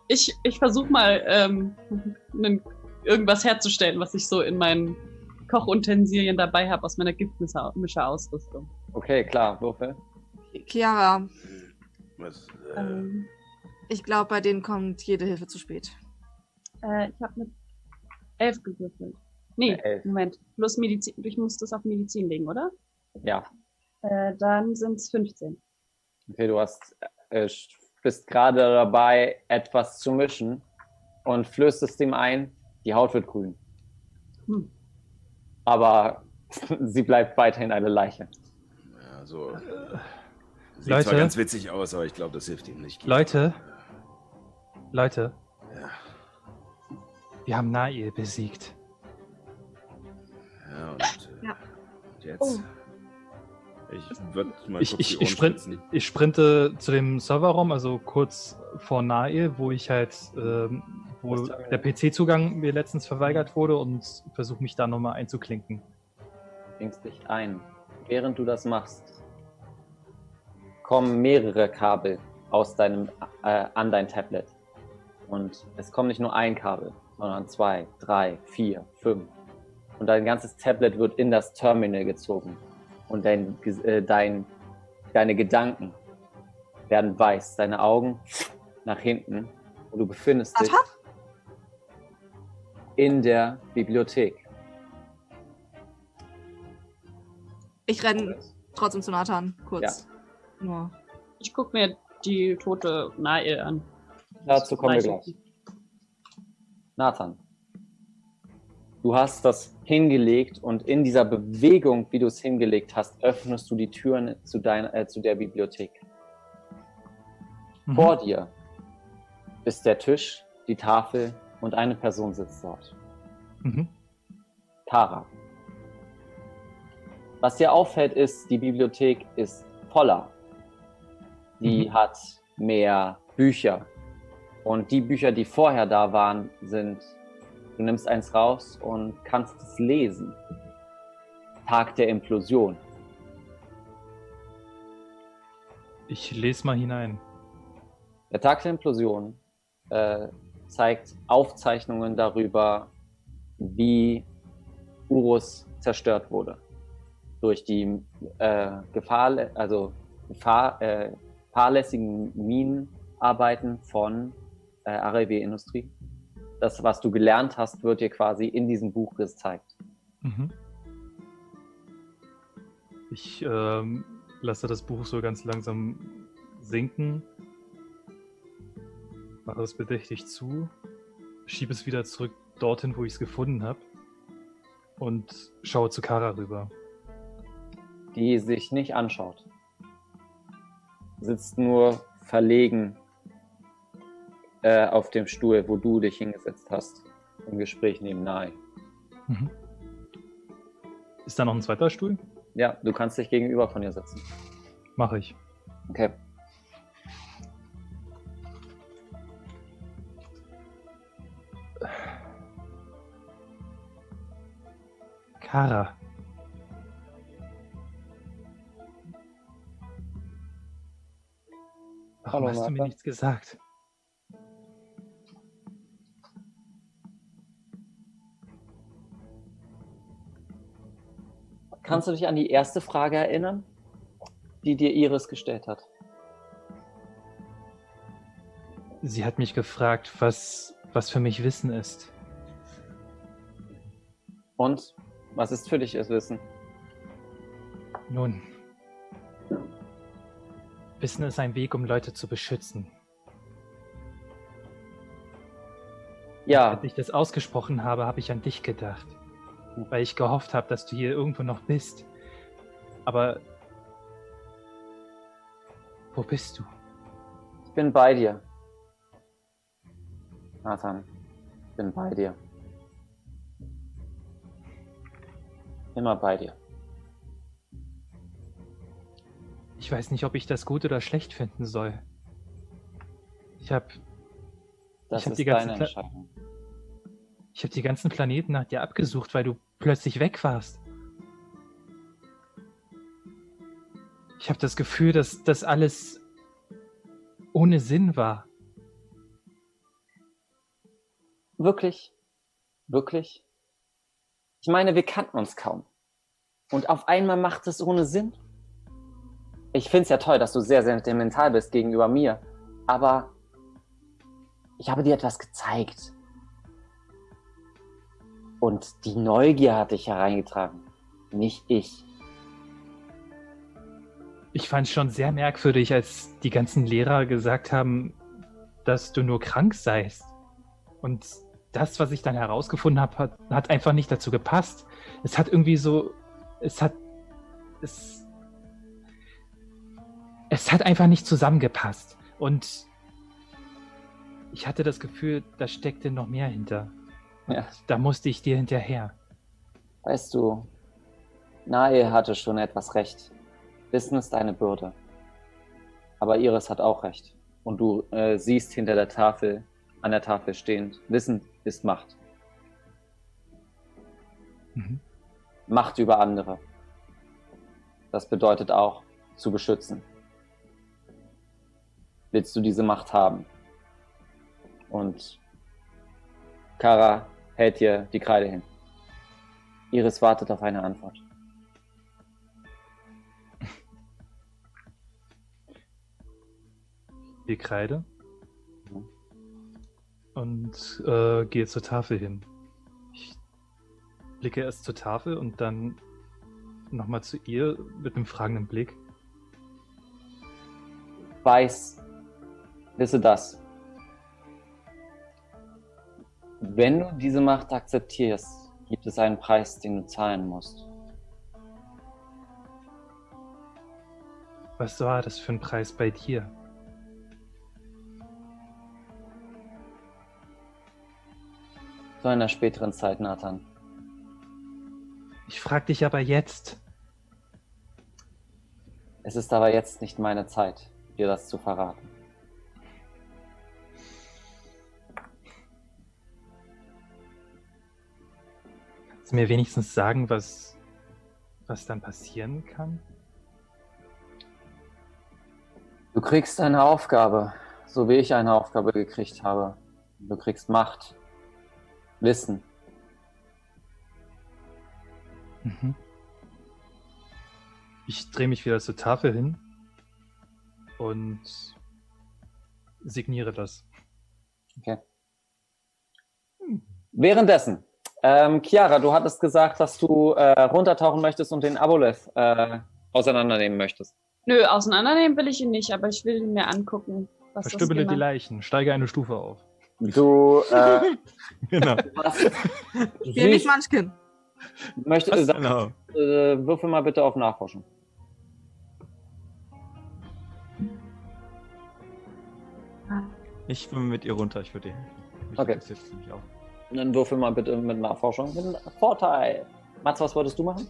Ich, ich versuche mal, ähm, nen- irgendwas herzustellen, was ich so in meinen Kochutensilien dabei habe aus meiner Giftmischer-Ausrüstung. Okay, klar, Würfel. Chiara, Was, äh, Ähm, ich glaube, bei denen kommt jede Hilfe zu spät. äh, ich habe mit elf gewürfelt. Nee, Elf. Moment. Plus Medizin. Ich muss das auf Medizin legen, oder? Ja. Äh, dann sind es 15. Okay, du hast, äh, bist gerade dabei, etwas zu mischen und flößt es dem ein, die Haut wird grün. Hm. Aber sie bleibt weiterhin eine Leiche. ja, so. Sieht Leute. zwar ganz witzig aus, aber ich glaube, das hilft ihm nicht. Leute. Leute. Ja. Wir haben Nail besiegt. Ja, und, äh, Ja. jetzt? Oh. Ich würde mal Ich, kurz ich, die ich, sprint, ich sprinte zu dem Serverraum, also kurz vor Nail, wo ich halt, ähm, wo der PC-Zugang mir letztens verweigert wurde und versuche mich da nochmal einzuklinken. Bringst dich ein. Während du das machst, kommen mehrere Kabel aus deinem, äh, an dein Tablet. Und es kommt nicht nur ein Kabel, sondern zwei, drei, vier, fünf. Und dein ganzes Tablet wird in das Terminal gezogen. Und dein, äh, dein, deine Gedanken werden weiß. Deine Augen nach hinten. Und du befindest dich in der Bibliothek. Ich renne trotzdem zu Nathan, kurz. Ja. Ich guck mir die tote Nael an. Dazu kommen wir Gleich. Nathan, du hast das hingelegt und in dieser Bewegung, wie du es hingelegt hast, öffnest du die Türen zu, dein, äh, zu der Bibliothek. Mhm. Vor dir ist der Tisch, die Tafel und eine Person sitzt dort. Mhm. Tara. Was dir auffällt, ist, die Bibliothek ist voller. Die Mhm. hat mehr Bücher. Und die Bücher, die vorher da waren, sind, du nimmst eins raus und kannst es lesen. Tag der Implosion. Ich lese mal hinein. Der Tag der Implosion äh, zeigt Aufzeichnungen darüber, wie Urus zerstört wurde. Durch die äh, Gefahr, also Gefahr, äh, fahrlässigen Minenarbeiten von äh, RLW-Industrie. Das, was du gelernt hast, wird dir quasi in diesem Buch gezeigt. Mhm. Ich ähm, lasse das Buch so ganz langsam sinken, mache es bedächtig zu, schiebe es wieder zurück dorthin, wo ich es gefunden habe und schaue zu Kara rüber. die sich nicht anschaut. Sitzt nur verlegen äh, auf dem Stuhl, wo du dich hingesetzt hast. Im Gespräch neben Nai. Mhm. Ist da noch ein zweiter Stuhl? Ja, du kannst dich gegenüber von ihr setzen. Mache ich. Okay. Kara. Warum Hallo, hast du mir nichts gesagt? Kannst du dich an die erste Frage erinnern, die dir Iris gestellt hat? Sie hat mich gefragt, was, was für mich Wissen ist. Und was ist für dich das Wissen? Nun, Wissen ist ein Weg, um Leute zu beschützen. Ja, Als ich das ausgesprochen habe, habe ich an dich gedacht. Weil ich gehofft habe, dass du hier irgendwo noch bist. Aber wo bist du? Ich bin bei dir. Nathan, ich bin bei dir. Immer bei dir. Ich weiß nicht, ob ich das gut oder schlecht finden soll. Ich habe Das Ich hab ist die ganzen deine Entscheidung. ich hab die ganzen Planeten nach dir abgesucht, weil du plötzlich weg warst. Ich habe das Gefühl, dass das alles ohne Sinn war. Wirklich? Wirklich? Ich meine, wir kannten uns kaum. Und auf einmal macht es ohne Sinn? Ich find's ja toll, dass du sehr sentimental bist gegenüber mir. Aber ich habe dir etwas gezeigt. Und die Neugier hat dich hereingetragen. Nicht ich. Ich fand es schon sehr merkwürdig, als die ganzen Lehrer gesagt haben, dass du nur krank seist. Und das, was ich dann herausgefunden habe, hat, hat einfach nicht dazu gepasst. Es hat irgendwie so, es hat, es, es hat einfach nicht zusammengepasst. Und ich hatte das Gefühl, da steckte noch mehr hinter. Ja. Da musste ich dir hinterher. Weißt du, Nae hatte schon etwas recht. Wissen ist eine Bürde. Aber Iris hat auch recht. Und du äh, siehst hinter der Tafel, an der Tafel stehend, Wissen ist Macht. Mhm. Macht über andere. Das bedeutet auch, zu beschützen. Willst du diese Macht haben? Und Kara hält dir die Kreide hin. Iris wartet auf eine Antwort. die Kreide Mhm. und äh, gehe zur Tafel hin. Ich blicke erst zur Tafel und dann nochmal zu ihr mit einem fragenden Blick. weiß, wisse das. Wenn du diese Macht akzeptierst, gibt es einen Preis, den du zahlen musst. Was war das für ein Preis bei dir? Zu einer späteren Zeit, Nathan. Ich frag dich aber jetzt. Es ist aber jetzt nicht meine Zeit, dir das zu verraten. Kannst du mir wenigstens sagen, was, was dann passieren kann? Du kriegst eine Aufgabe, so wie ich eine Aufgabe gekriegt habe. Du kriegst Macht, Wissen. Mhm. Ich drehe mich wieder zur Tafel hin und signiere das. Okay. Währenddessen, ähm, Chiara, du hattest gesagt, dass du äh, runtertauchen möchtest und den Aboleth äh, auseinandernehmen möchtest. Nö, auseinandernehmen will ich ihn nicht, aber ich will ihn mir angucken. Was das Verstümmele die Leichen, steige eine Stufe auf. Du äh, Genau. hast, Hier nicht Munchkin. möchtest, Was? Genau. äh, würfel mal bitte auf Nachforschen. Ich schwimme mit ihr runter, ich würde dir helfen. Okay. es nämlich auch. Und dann würfel mal bitte mit Nachforschung. Mit einem Vorteil. Mats, was wolltest du machen?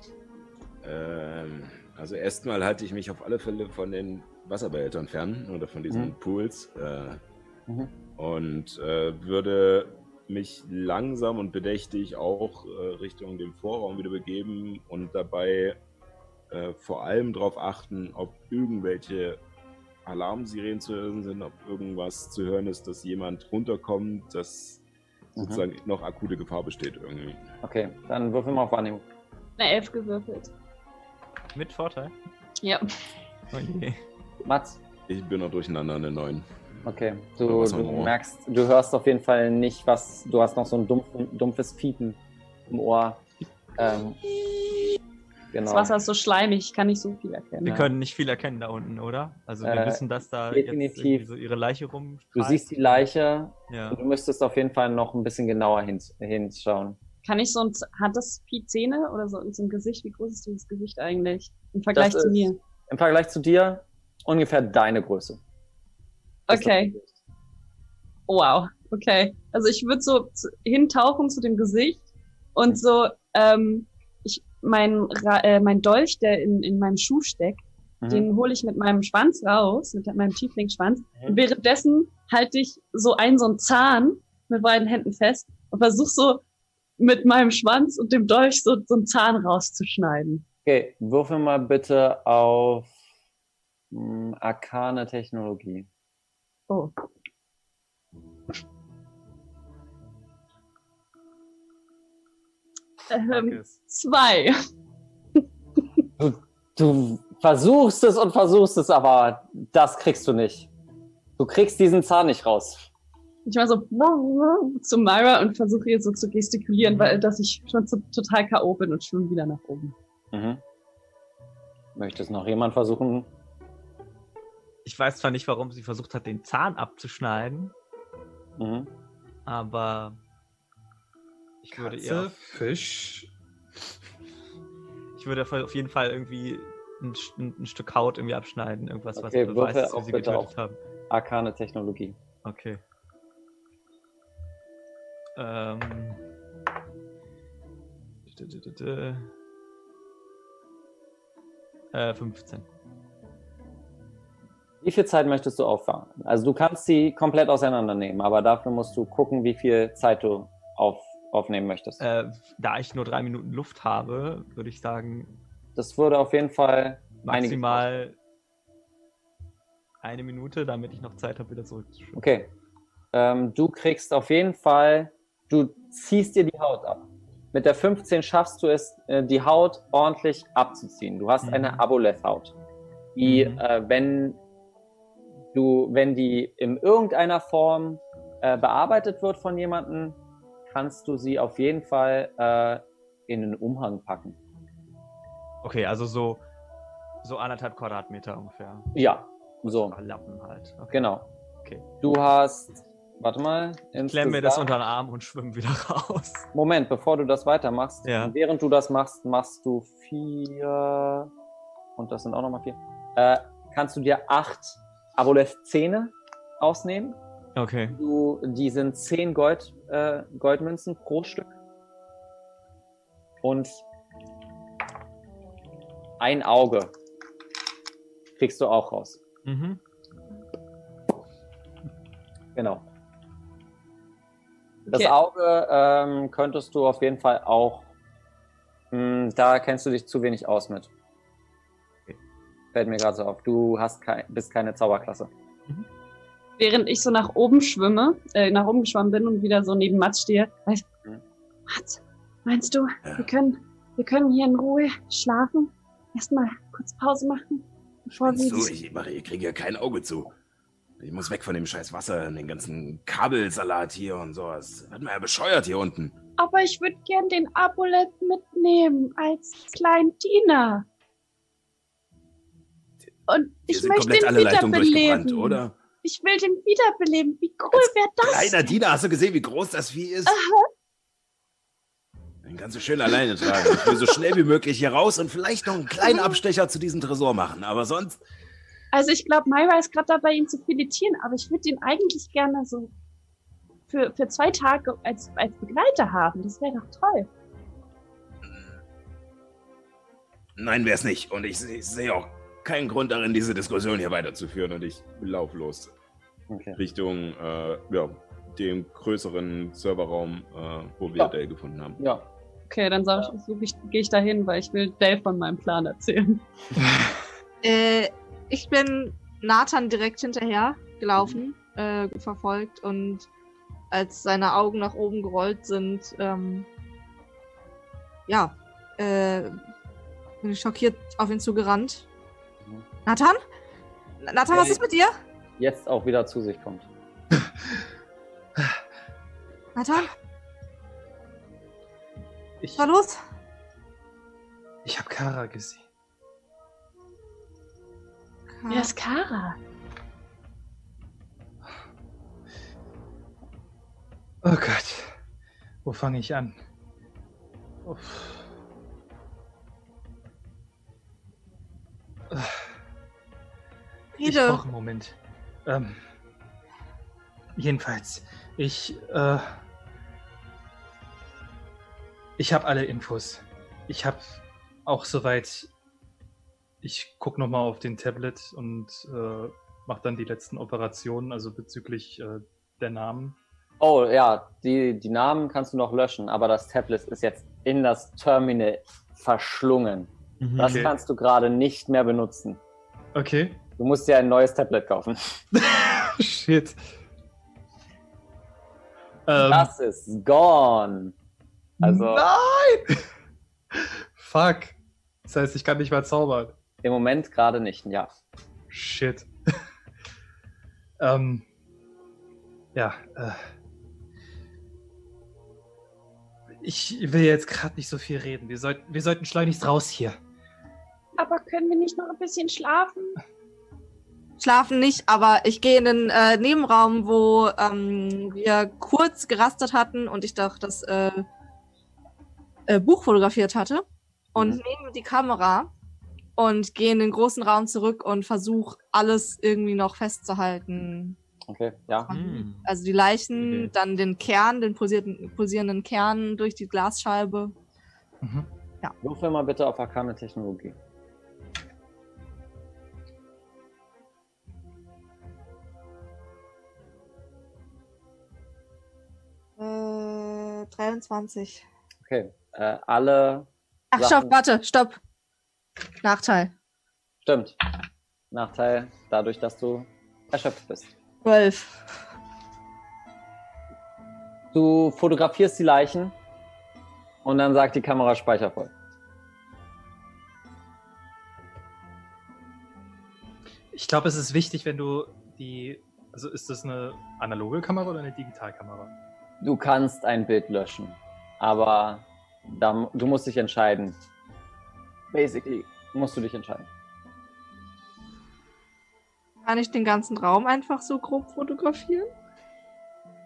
Ähm, also erstmal halte ich mich auf alle Fälle von den Wasserbehältern fern oder von diesen Mhm. Pools äh, Mhm. und äh, würde mich langsam und bedächtig auch äh, Richtung dem Vorraum wieder begeben und dabei äh, vor allem darauf achten, ob irgendwelche Alarmsirenen zu hören sind, ob irgendwas zu hören ist, dass jemand runterkommt, dass Mhm. sozusagen noch akute Gefahr besteht irgendwie. Okay, dann würfel mal auf Wahrnehmung. Eine Elf gewürfelt. Mit Vorteil? Ja. Je. Mats, Ich bin noch durcheinander eine 9. okay. Du, du merkst, du hörst auf jeden Fall nicht, was. Du hast noch so ein dumpf, dumpfes Piepen im Ohr. Ähm, genau. Das Wasser ist so schleimig, ich kann nicht so viel erkennen. Wir Ja. können nicht viel erkennen da unten, oder? Also wir Äh, wissen, dass da definitiv. so ihre Leiche rum. Du siehst die Leiche. Ja. Du müsstest auf jeden Fall noch ein bisschen genauer hin, hinschauen. Kann ich so ein, hat das Pi Zähne oder so, so ein Gesicht? Wie groß ist dieses Gesicht eigentlich? Im Vergleich Das zu ist- mir. Im Vergleich zu dir ungefähr deine Größe. Das Okay. Wow. Okay. Also ich würde so hintauchen zu dem Gesicht und so, ähm, mein, äh, mein Dolch, der in, in meinem Schuh steckt, Mhm. den hole ich mit meinem Schwanz raus, mit meinem Tieflingsschwanz. Mhm. Und währenddessen halte ich so einen, so einen Zahn mit beiden Händen fest und versuche so mit meinem Schwanz und dem Dolch so, so einen Zahn rauszuschneiden. Okay, würfel mal bitte auf mh, arkane Technologie. Oh. Ähm, zwei. Du versuchst es und versuchst es, aber das kriegst du nicht. Du kriegst diesen Zahn nicht raus. Ich war so zu Myra und versuche jetzt so zu gestikulieren, weil dass ich schon so total K.O. bin und schwimme wieder nach oben. Mhm. Möchtest noch jemand versuchen? Ich weiß zwar nicht, warum sie versucht hat, den Zahn abzuschneiden, Mhm. aber ich würde Katze, ihr, Fisch. ich würde auf jeden Fall irgendwie ein, ein, ein Stück Haut irgendwie abschneiden, irgendwas, was Okay, beweist, würfel dass wir sie getötet haben. Arkane Technologie. Okay. Ähm. Äh, 15. Wie viel Zeit möchtest du auffahren? Also du kannst sie komplett auseinandernehmen, aber dafür musst du gucken, wie viel Zeit du auf, aufnehmen möchtest. Äh, da ich nur drei Minuten Luft habe, würde ich sagen, Das würde auf jeden Fall maximal eine Minute, damit ich noch Zeit habe, wieder zurückzuschwimmen. Okay. Ähm, du kriegst auf jeden Fall, du ziehst dir die Haut ab. Mit der 15 schaffst du es, äh, die Haut ordentlich abzuziehen. Du hast Mhm. eine Aboleth-Haut, die, Mhm. äh, wenn du, wenn die in irgendeiner Form äh, bearbeitet wird von jemandem, kannst du sie auf jeden Fall äh, in einen Umhang packen. Okay, also so, so anderthalb Quadratmeter ungefähr. Ja, so, Lappen halt. Okay. genau. Okay. Du hast, warte mal, Ich klemme mir das unter den Arm und schwimme wieder raus. Moment, bevor du das weitermachst, Ja. während du das machst, machst du vier und das sind auch nochmal vier. Äh, kannst du dir acht Aboleth-Zähne ausnehmen? Okay. Du, die sind zehn Gold, äh, Goldmünzen pro Stück. Und ein Auge kriegst du auch raus. Mhm. Genau. Das Okay. Auge ähm, könntest du auf jeden Fall auch. Mh, da kennst du dich zu wenig aus mit. Fällt mir gerade so auf. Du hast kein, bist keine Zauberklasse. Während ich so nach oben schwimme, äh, nach oben geschwommen bin und wieder so neben Mats stehe, weiß, Mhm. Mats, meinst du, wir können, wir können hier in Ruhe schlafen? Erstmal kurz Pause machen, bevor wir. Du, ich, mache, ich kriege ja kein Auge zu. Ich muss weg von dem scheiß Wasser, den ganzen Kabelsalat hier und sowas. Hat man ja bescheuert hier unten. Aber ich würde gern den Abolett mitnehmen als kleinen Diener. Und ich möchte ihn alle Leitungen durchgebrannt, wiederbeleben. oder? Ich will den wiederbeleben. Wie cool wäre das? Kleiner Diener, hast du gesehen, wie groß das Vieh ist? Den kannst du schön alleine tragen. Ich will so schnell wie möglich hier raus und vielleicht noch einen kleinen Abstecher zu diesem Tresor machen. Aber sonst, Also ich glaube, Myra ist gerade dabei, ihn zu filetieren, aber ich würde ihn eigentlich gerne so für, für zwei Tage als, als Begleiter haben. Das wäre doch toll. nein, wär's nicht. Und ich, ich sehe auch keinen Grund darin, diese Diskussion hier weiterzuführen. Und ich lauf los Okay. Richtung äh, ja, dem größeren Serverraum, äh, wo wir Ja. Dale gefunden haben. Ja. Okay, dann sag ich, such ich, gehe ich dahin, weil ich will Dave von meinem Plan erzählen. Äh, ich bin Nathan direkt hinterher gelaufen, äh, verfolgt und als seine Augen nach oben gerollt sind, ähm, ja, äh, bin ich schockiert auf ihn zugerannt. Mhm. Nathan? Na- Nathan, was ist mit dir? Jetzt auch wieder zu sich kommt. Nathan, Ich, was war los? ich habe Kara gesehen. Wer ist Kara? Oh Gott. Wo fange ich an? Uff. Ich Rede. brauche einen Moment. Ähm, jedenfalls, ich, äh, ich habe alle Infos. Ich habe auch soweit. Ich gucke nochmal auf den Tablet und äh, mache dann die letzten Operationen, also bezüglich äh, der Namen. Oh ja, die, die Namen kannst du noch löschen, aber das Tablet ist jetzt in das Terminal verschlungen. Mhm. Das Okay. kannst du gerade nicht mehr benutzen. Okay. Du musst dir ein neues Tablet kaufen. Shit. Ähm, Das ist gone. Also Nein! Fuck. Das heißt, ich kann nicht mal zaubern. im Moment gerade nicht, ja. Shit. ähm, ja, äh, ich will jetzt gerade nicht so viel reden. Wir, sollten, wir sollten schleunigst raus hier. Aber können wir nicht noch ein bisschen schlafen? Schlafen nicht, aber ich gehe in den äh, Nebenraum, wo ähm, wir kurz gerastet hatten und ich doch das äh, äh, Buch fotografiert hatte. Und Mhm. nehme die Kamera und gehe in den großen Raum zurück und versuche alles irgendwie noch festzuhalten. Okay, ja. Hm. Also die Leichen, Idee. dann den Kern, den pulsierten, pulsierenden Kern durch die Glasscheibe. Mhm. Würfel mal bitte auf Arkane Technologie. Äh, 23. Okay. Äh, alle. Ach, Sachen- stopp, warte, stopp. Nachteil. Stimmt. Nachteil dadurch, dass du erschöpft bist. 12. Du fotografierst die Leichen und dann sagt die Kamera Speicher voll. Ich glaube, es ist wichtig, wenn du die. Also ist das eine analoge Kamera oder eine Digitalkamera? Du kannst ein Bild löschen, aber da, du musst dich entscheiden. Basically musst du dich entscheiden. Kann ich den ganzen Raum einfach so grob fotografieren?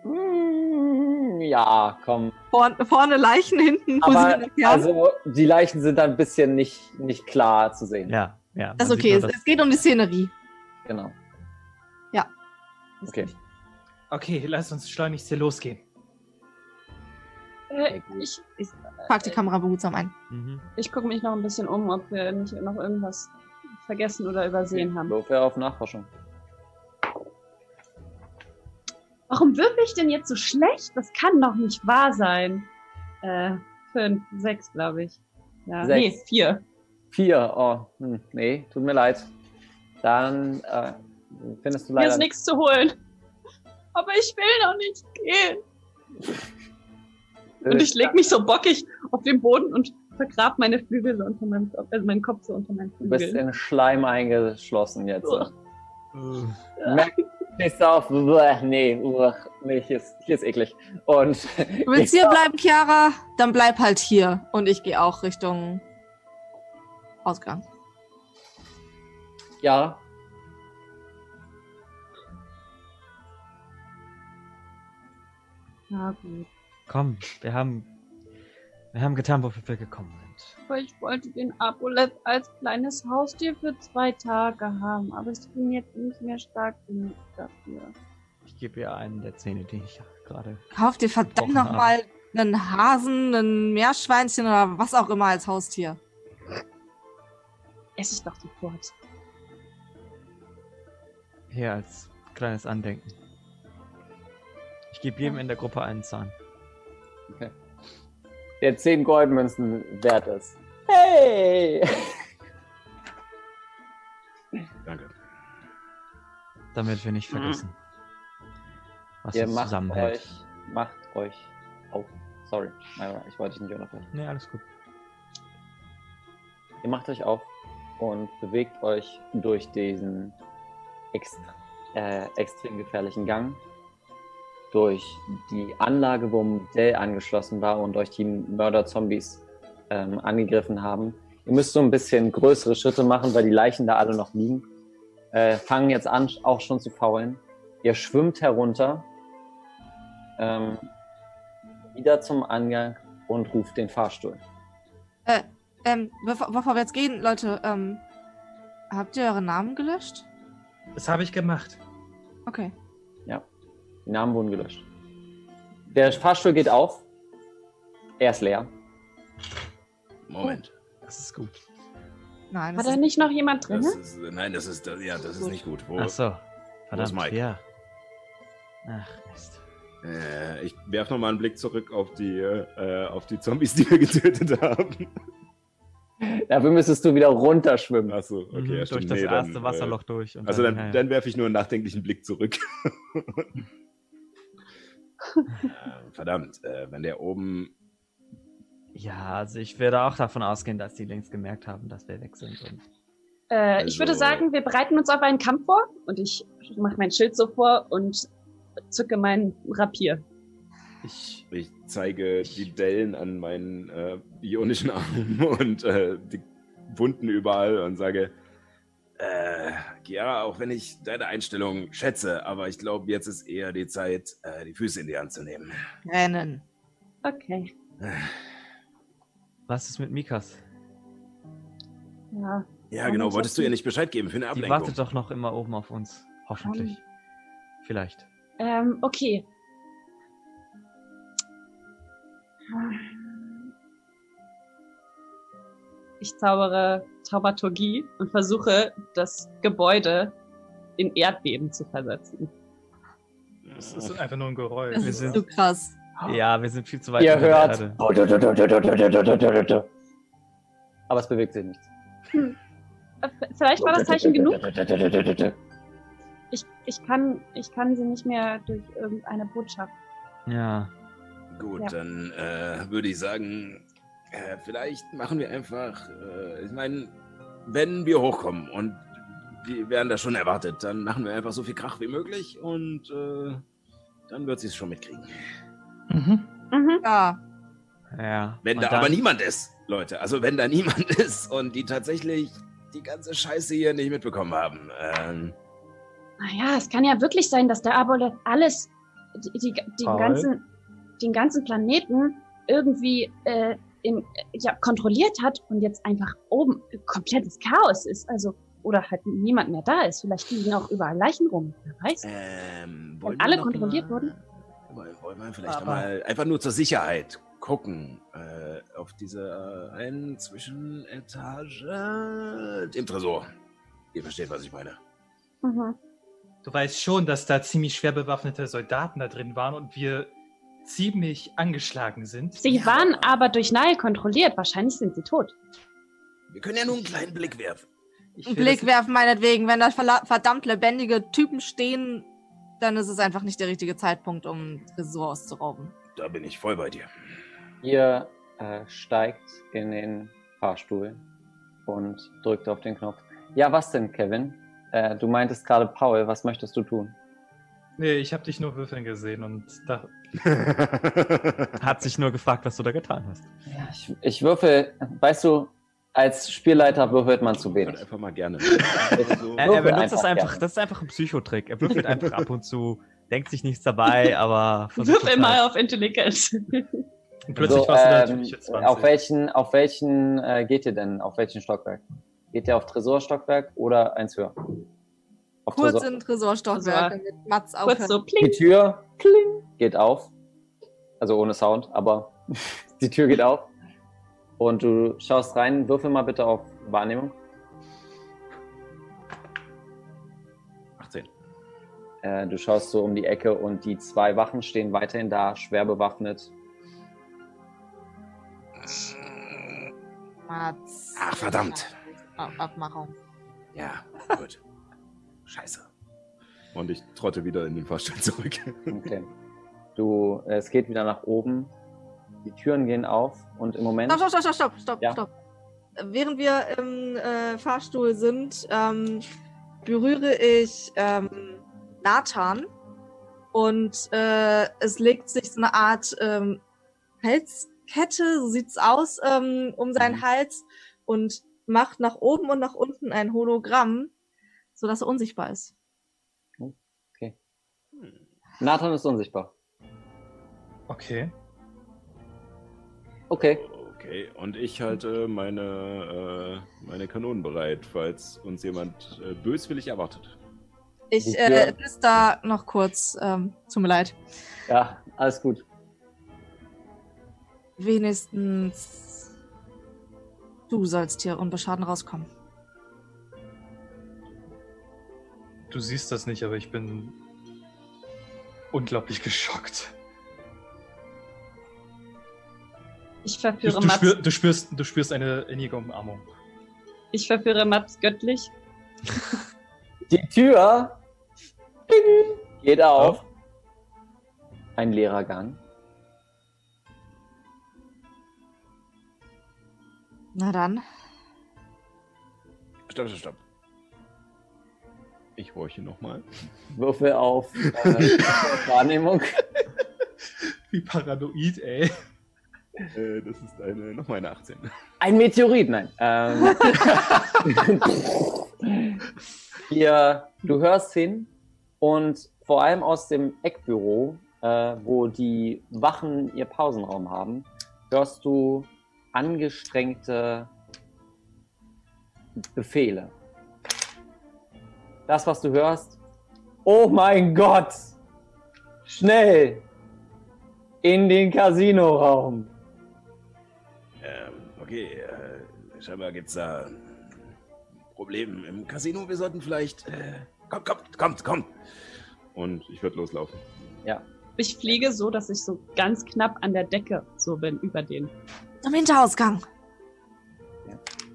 Mm, Ja, komm. Vorn, vorne Leichen, hinten Aber also die Leichen sind dann ein bisschen nicht, nicht klar zu sehen. Ja, ja. das ist okay, es, es geht um die Szenerie. Genau. Ja. Okay. Okay, lass uns schleunigst hier losgehen. Äh, ich ich, Pack die Kamera behutsam ein. Mhm. ich gucke mich noch ein bisschen um, ob wir nicht noch irgendwas vergessen oder übersehen haben. Würfel auf Nachforschung. Warum würfel ich denn jetzt so schlecht? Das kann doch nicht wahr sein. Äh, fünf, sechs, glaube ich. Ja, Sechs. nee, vier. Vier. Oh, hm, nee, tut mir leid. Dann äh, findest du Mir leider. ist nichts zu holen. Aber ich will noch nicht gehen. Und ich leg mich so bockig auf den Boden und vergrab meine Flügel so unter meinem Kopf, also meinen Kopf so unter meinen Du bist in Schleim eingeschlossen jetzt. Merk, stehst auf, uah, nee, uah, nee, hier ist, hier ist eklig. Und Du willst hier bleiben, Chiara? Dann bleib halt hier. Und ich gehe auch Richtung Ausgang. ja, Ja, gut. Komm, wir haben, wir haben getan, wofür wir gekommen sind. Aber ich wollte den Apolet als kleines Haustier für zwei Tage haben, aber ich bin jetzt nicht mehr stark genug dafür. Ich gebe ihr einen der Zähne, die ich gerade. Kauf dir verdammt Gebrochen noch haben. mal einen Hasen, ein Meerschweinchen oder was auch immer als Haustier. Ess ich doch sofort. Hier als kleines Andenken. Ich gebe jedem in der Gruppe einen Zahn. Der 10 Goldmünzen wert ist. Hey! Danke. Damit wir nicht vergessen, was Ihr uns macht zusammenhält. euch, macht euch auf. Sorry, ich wollte dich nicht unterbrechen. Nee, alles gut. Ihr macht euch auf und bewegt euch durch diesen extra, äh, extrem gefährlichen Gang, durch die Anlage, wo Dell angeschlossen war und euch die Mörder-Zombies ähm, angegriffen haben. Ihr müsst so ein bisschen größere Schritte machen, weil die Leichen da alle noch liegen. Äh, fangen jetzt an, auch schon zu faulen. Ihr schwimmt herunter, ähm, wieder zum Angang und ruft den Fahrstuhl. Ähm, bevor, bevor wir jetzt gehen, Leute, ähm, Habt ihr eure Namen gelöscht? Das habe ich gemacht. Okay. Die Namen wurden gelöscht. Der Fahrstuhl geht auf. Er ist leer. Moment. Das ist gut. Nein, Hat das da ist, nicht noch jemand drin? Das ist, nein, das ist, ja, das ist nicht gut. Wo, Ach so. ist Verdammt, Mike? ja. Ach, Mist. Äh, ich werfe nochmal einen Blick zurück auf die, äh, auf die Zombies, die wir getötet haben. Dafür müsstest du wieder runterschwimmen. Achso, okay. Mhm, ja, durch das Nee, erste dann, Wasserloch durch. Äh, Und also dann, ja, ja. dann werfe ich nur einen nachdenklichen Blick zurück. äh, verdammt, äh, wenn der oben. Ja, also ich werde auch davon ausgehen, dass die längst gemerkt haben, dass wir weg sind. Und Äh, ich würde Also- sagen, wir bereiten uns auf einen Kampf vor und ich mache mein Schild so vor und zücke meinen Rapier. Ich, Ich zeige die Dellen an meinen äh, bionischen Armen und äh, die Wunden überall und sage, Äh, ja, auch wenn ich deine Einstellung schätze, aber ich glaube, jetzt ist eher die Zeit, äh, die Füße in die Hand zu nehmen. Rennen. Okay. was ist mit Mikas? Ja. Ja, genau. Wolltest du ihr nicht Bescheid geben für eine Die Ablenkung? wartet doch noch immer oben auf uns. Hoffentlich. Vielleicht. Ähm, okay. Ich zaubere Taumaturgie und versuche, das Gebäude in Erdbeben zu versetzen. das ist einfach nur ein Geräusch. Das Wir ist sind- so krass. Ja, wir sind viel zu weit Ihr hört. Erde. Aber es bewegt sich nichts. Äh, Vielleicht war das Zeichen genug. Ich, ich, kann, ich kann sie nicht mehr durch irgendeine Botschaft. Ja. Gut, Ja. dann äh, würde ich sagen, äh, vielleicht machen wir einfach, äh, ich meine, wenn wir hochkommen und die werden das schon erwartet, dann machen wir einfach so viel Krach wie möglich und äh, dann wird sie es schon mitkriegen. Mhm. Mhm. Ja. Ja. Wenn Und da dann- aber niemand ist, Leute, also wenn da niemand ist und die tatsächlich die ganze Scheiße hier nicht mitbekommen haben, ähm, Naja, es kann ja wirklich sein, dass der Aboleth alles, die, die, den, Paul? ganzen, den ganzen Planeten irgendwie äh, in, ja, kontrolliert hat und jetzt einfach oben komplettes Chaos ist. Also, oder halt niemand mehr da ist. Vielleicht liegen auch überall Leichen rum. Wer weiß. ähm, Wenn alle kontrolliert mal, wurden? Wollen, wollen wir vielleicht mal einfach nur zur Sicherheit gucken äh, auf diese äh, einen Zwischenetage im Tresor. Ihr versteht, was ich meine. Mhm. Du weißt schon, dass da ziemlich schwer bewaffnete Soldaten da drin waren und wir ziemlich angeschlagen sind. Sie waren aber durch Nile kontrolliert. Wahrscheinlich sind sie tot. Wir können ja nur einen kleinen Blick werfen. Einen Blick werfen meinetwegen. Wenn da verdammt lebendige Typen stehen, dann ist es einfach nicht der richtige Zeitpunkt, um Tresor auszurauben. Da bin ich voll bei dir. Ihr äh, steigt in den Fahrstuhl und drückt auf den Knopf. Ja, was denn, Kevin? Äh, du meintest gerade Paul, was möchtest du tun? Nee, ich habe dich nur würfeln gesehen und da, Hat sich nur gefragt, was du da getan hast. Ja, ich, ich würfel, weißt du, als Spielleiter würfelt man zu Halt wenig. einfach mal gerne. Ich Er, er würfel benutzt das einfach, gerne. das ist einfach ein Psychotrick. Er würfelt einfach ab und zu, denkt sich nichts dabei, aber versucht Würfel es mal halt. auf Intelligenz. und plötzlich So, warst du da ähm, natürlich 20. Auf welchen, auf welchen äh, geht ihr denn? Auf welchen Stockwerk? Geht ihr auf Tresorstockwerk oder eins höher? Auf Kurz Tresor- in Tresorstockwerk, Tresor. damit Mats Kurz aufhört. so, Die pling. Tür kling, geht auf. Also ohne Sound, aber die Tür geht auf. Und du schaust rein. Würfel mal bitte auf Wahrnehmung. 18. Äh, du schaust so um die Ecke und die zwei Wachen stehen weiterhin da, schwer bewaffnet. Mats. Ach, verdammt. Ab Abmachung. Ja, gut. Scheiße. Und ich trotte wieder in den Fahrstuhl zurück. Okay. Du, äh, es geht wieder nach oben. Die Türen gehen auf und im Moment. Stopp, stopp, stopp, stopp, stopp, Ja. stopp. Während wir im äh, Fahrstuhl sind, ähm, berühre ich ähm, Nathan und äh, es legt sich so eine Art ähm, Halskette, so sieht's aus, ähm, um seinen Mhm. Hals und macht nach oben und nach unten ein Hologramm, sodass er unsichtbar ist. Nathan ist unsichtbar. Okay. Okay. Okay. Okay, und ich halte meine, äh, meine Kanonen bereit, falls uns jemand äh, böswillig erwartet. Ich äh, ist da noch kurz. Ähm, tut mir leid. Ja, alles gut. Wenigstens du sollst hier unbeschaden rauskommen. Du siehst das nicht, aber ich bin unglaublich geschockt. Ich Du, verführe du, Mats. spür, du, spürst, du spürst eine innige Umarmung. Ich verführe Mats göttlich. Die Tür geht auf. Ein leerer Gang. Na dann. Stopp, stopp, stopp. Ich horche nochmal. Würfel auf äh, Wahrnehmung. Wie paranoid, ey. Äh, das ist eine, nochmal eine 18. Ein Meteorit, nein. Ähm, hier, du hörst hin und vor allem aus dem Eckbüro, äh, wo die Wachen ihr Pausenraum haben, hörst du angestrengte Befehle. Das, was du hörst, oh mein Gott, schnell in den Casinoraum. Ähm, okay, äh, scheinbar gibt's da ein Problem im Casino. Wir sollten vielleicht. Äh, kommt, kommt, kommt, kommt. Und ich würde loslaufen. Ja, Ich fliege so, dass ich so ganz knapp an der Decke so bin, über den. Zum Hinterausgang.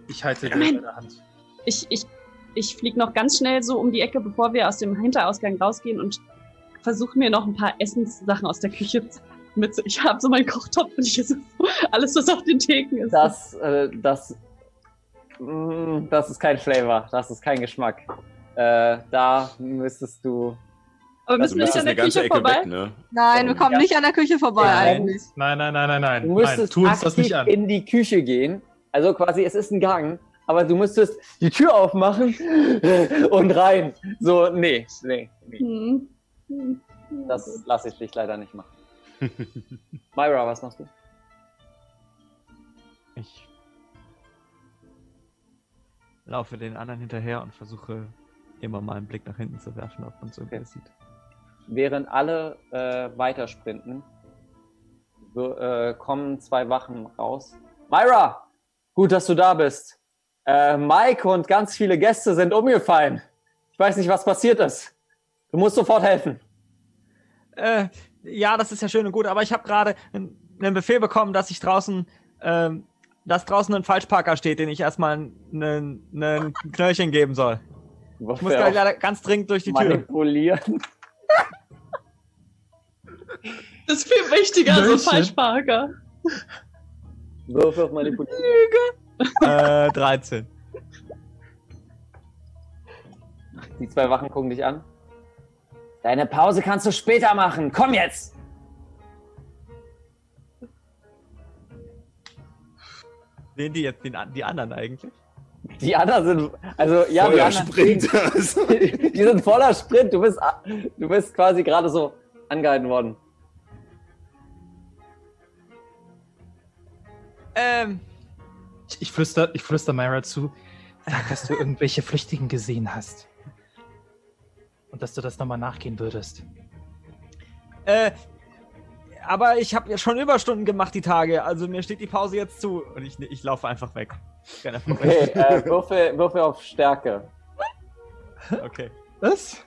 Ich halte dir Moment. bei der Hand. Ich, ich, ich fliege noch ganz schnell so um die Ecke, bevor wir aus dem Hinterausgang rausgehen und versuche mir noch ein paar Essenssachen aus der Küche mit. Ich habe so meinen Kochtopf und ich esse alles, was auf den Theken ist. Das, äh, das, mm, das ist kein Flavor, das ist kein Geschmack. Äh, da müsstest du. Aber Also müssen wir nicht an der Küche vorbei? ne? Nein, wir kommen Ja. nicht an der Küche vorbei Nein. eigentlich. Nein, nein, nein, nein, nein. Du Nein, müsstest tu uns aktiv das nicht an. in die Küche gehen. Also quasi, es ist ein Gang, aber du müsstest die Tür aufmachen und rein. So, nee, nee, nee. Hm. Das lasse ich dich leider nicht machen. Myra, was machst du? Ich laufe den anderen hinterher und versuche immer mal einen Blick nach hinten zu werfen, ob man so okay. sieht. Während alle äh, weitersprinten, so, äh, kommen zwei Wachen raus. Myra, gut, dass du da bist. Äh, Mike und ganz viele Gäste sind umgefallen. Ich weiß nicht, was passiert ist. Du musst sofort helfen. Äh, ja, das ist ja schön und gut, aber ich habe gerade einen Befehl bekommen, dass ich draußen, ähm, dass draußen ein Falschparker steht, den ich erstmal einen einen Knöllchen geben soll. Ich muss gleich leider ganz dringend durch die Tür. manipulieren. Das ist viel wichtiger, so Welche? Falschparker. Würfel auf manipulieren. Äh, 13. Die zwei Wachen gucken dich an. Deine Pause kannst du später machen. Komm jetzt! Sehen die jetzt den, an- die anderen eigentlich? Die anderen sind, also ja, die Voller anderen Sprint. Also, die sind voller Sprint. Du bist, du bist quasi gerade so angehalten worden. Ähm, Ich, ich, flüster, ich flüster Myra zu. Sag, dass du irgendwelche Flüchtigen gesehen hast. Und dass du das nochmal nachgehen würdest. äh, aber ich habe ja schon Überstunden gemacht die Tage, also mir steht die Pause jetzt zu und ich, ich laufe einfach weg. Okay, äh, Würfel, Würfel auf Stärke. Okay. Was?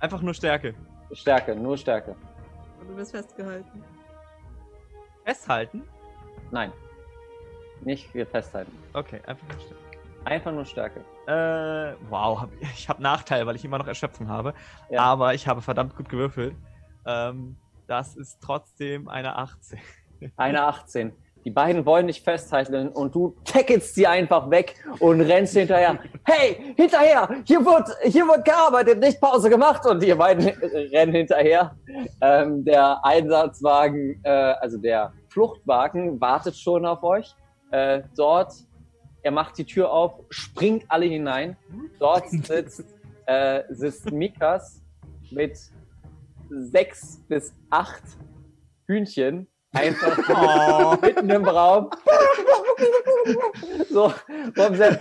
Einfach nur Stärke. Stärke, nur Stärke. Und du bist festgehalten. Festhalten? Nein. Nicht hier festhalten. Okay, einfach nur Stärke. Einfach nur Stärke. Äh, wow, hab, ich habe Nachteil, weil ich immer noch Erschöpfung habe. Ja. Aber ich habe verdammt gut gewürfelt. Ähm, das ist trotzdem eine 18. Eine 18. Die beiden wollen dich festhalten und du tackelst sie einfach weg und rennst hinterher. Hey, hinterher! Hier wird, hier wird gearbeitet, nicht Pause gemacht und ihr beiden rennen hinterher. Ähm, der Einsatzwagen, äh, also der Fluchtwagen wartet schon auf euch. Äh, dort, er macht die Tür auf, springt alle hinein. Dort sitzt, äh, sitzt Mikas mit sechs bis acht Hühnchen Einfach mitten im Raum. so, rumsetzt,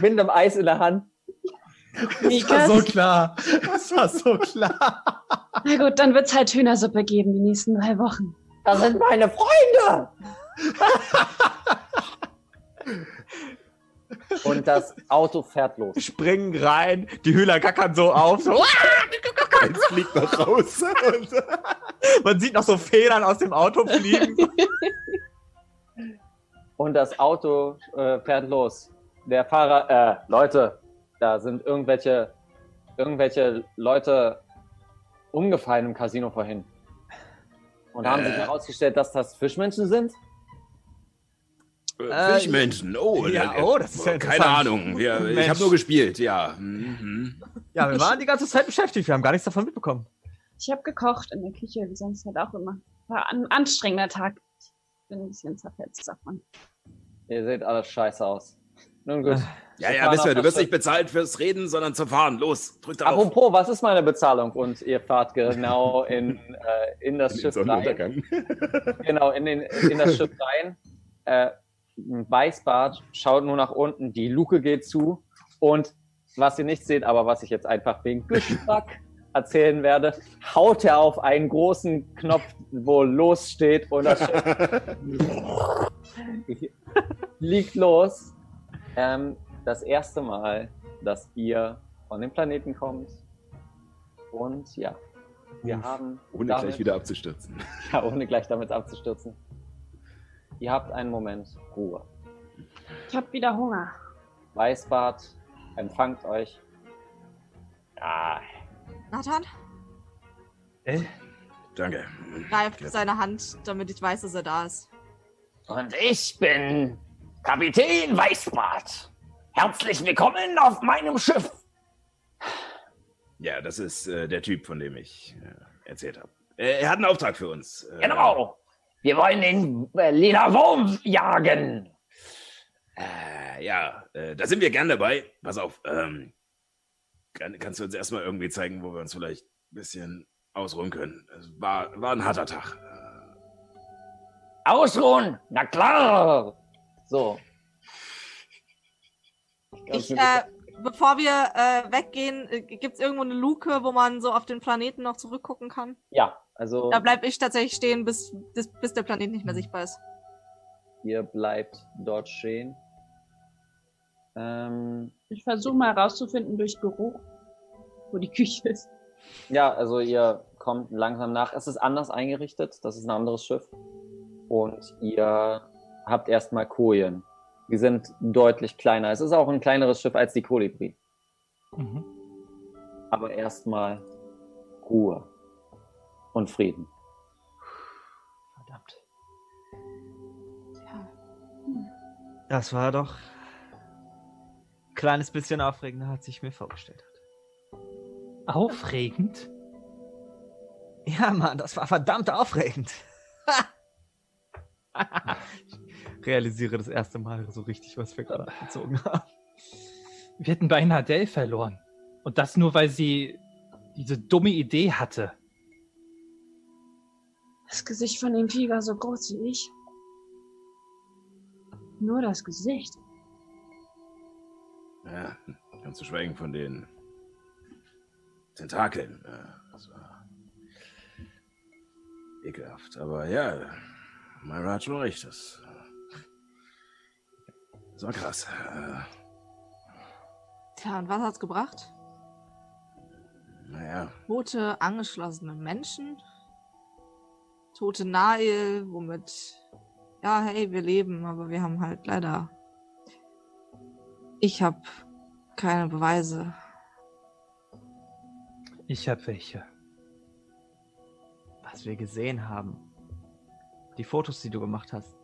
mit einem Eis in der Hand. Das war so klar. Das war so klar. Na gut, dann wird's halt Hühnersuppe geben die nächsten drei Wochen. Das sind meine Freunde! Und das Auto fährt los. Springen rein, die Hühner gackern so auf. So. Eins fliegt noch raus. Und Man sieht noch so Federn aus dem Auto fliegen. Und das Auto äh, fährt los. Der Fahrer, äh, Leute, da sind irgendwelche, irgendwelche Leute umgefallen im Casino vorhin. Und haben sich Äh. herausgestellt, dass das Fischmenschen sind? Äh, Fischmenschen, oh, ja, äh, oh, das ist ja Keine. Ahnung, wir, ich habe nur gespielt, ja. Mhm. Ja, wir waren die ganze Zeit beschäftigt, wir haben gar nichts davon mitbekommen. Ich habe gekocht in der Küche, wie sonst halt auch immer. War ein anstrengender Tag. Ich bin ein bisschen zerfetzt davon. Ihr seht alles scheiße aus. Nun gut. Ja, ja, wisst ihr, du wirst nicht bezahlt fürs Reden, sondern zum Fahren. Los, drück darauf. Apropos, was ist meine Bezahlung? Und ihr fahrt genau in, äh, in das den Schiff rein. Genau, in, den, in das Schiff rein. Äh, ein Weißbart schaut nur nach unten, die Luke geht zu und was ihr nicht seht, aber was ich jetzt einfach wegen Geschmack erzählen werde, haut er auf einen großen Knopf, wo los steht und das liegt los. Ähm, das erste Mal, dass ihr von dem Planeten kommt. Und ja, wir Uff, haben Ohne damit- gleich wieder abzustürzen. ja, ohne gleich damit abzustürzen. Ihr habt einen Moment Ruhe. Ich habe wieder Hunger. Weißbart empfangt euch. Ja, Nathan Äh, Danke. greift seine Hand, damit ich weiß, dass er da ist. Und ich bin Kapitän Weißbart. Herzlich willkommen auf meinem Schiff. Ja, das ist äh, der Typ, von dem ich äh, erzählt habe. Äh, er hat einen Auftrag für uns. Äh, Genau. Wir wollen den äh, Lila Wurm jagen. Äh, ja, äh, da sind wir gern dabei. Pass auf. Ähm, kann, kannst du uns erstmal irgendwie zeigen, wo wir uns vielleicht ein bisschen ausruhen können? Es war, war ein harter Tag. Ausruhen. Na klar. so. Ich, äh, bevor wir äh, weggehen, äh, gibt es irgendwo eine Luke, wo man so auf den Planeten noch zurückgucken kann? ja, also Da bleib ich tatsächlich stehen, bis, bis, bis der Planet nicht mehr sichtbar ist. ihr bleibt dort stehen. Ähm, Ich versuche mal herauszufinden durch Geruch, wo die Küche ist. ja, also ihr kommt langsam nach. Es ist anders eingerichtet. Das ist ein anderes Schiff. Und ihr habt erstmal Kojen. Die sind deutlich kleiner. Es ist auch ein kleineres Schiff als die Kolibri. mhm. Aber erstmal Ruhe und Frieden. Verdammt. Das war doch ein kleines bisschen aufregender, als ich mir vorgestellt hatte. Aufregend? Ja, Mann, das war verdammt aufregend. ich realisiere das erste Mal so richtig, was wir gerade gezogen haben. Wir hätten beinahe Dell verloren. Und das nur, weil sie diese dumme Idee hatte. Das Gesicht von dem Vieh war so groß wie ich. Nur das Gesicht. Ja, ganz zu schweigen von den Tentakeln. Ja, das war ekelhaft. Aber ja, Myra hat schon recht. Das, das war krass. Äh, Tja, und was hat's gebracht? Naja, Tote, angeschlossene Menschen? Tote Nael, womit... Ja, hey, wir leben, aber wir haben halt leider... Ich habe keine Beweise. Ich hab welche. Was wir gesehen haben. Die Fotos, die du gemacht hast.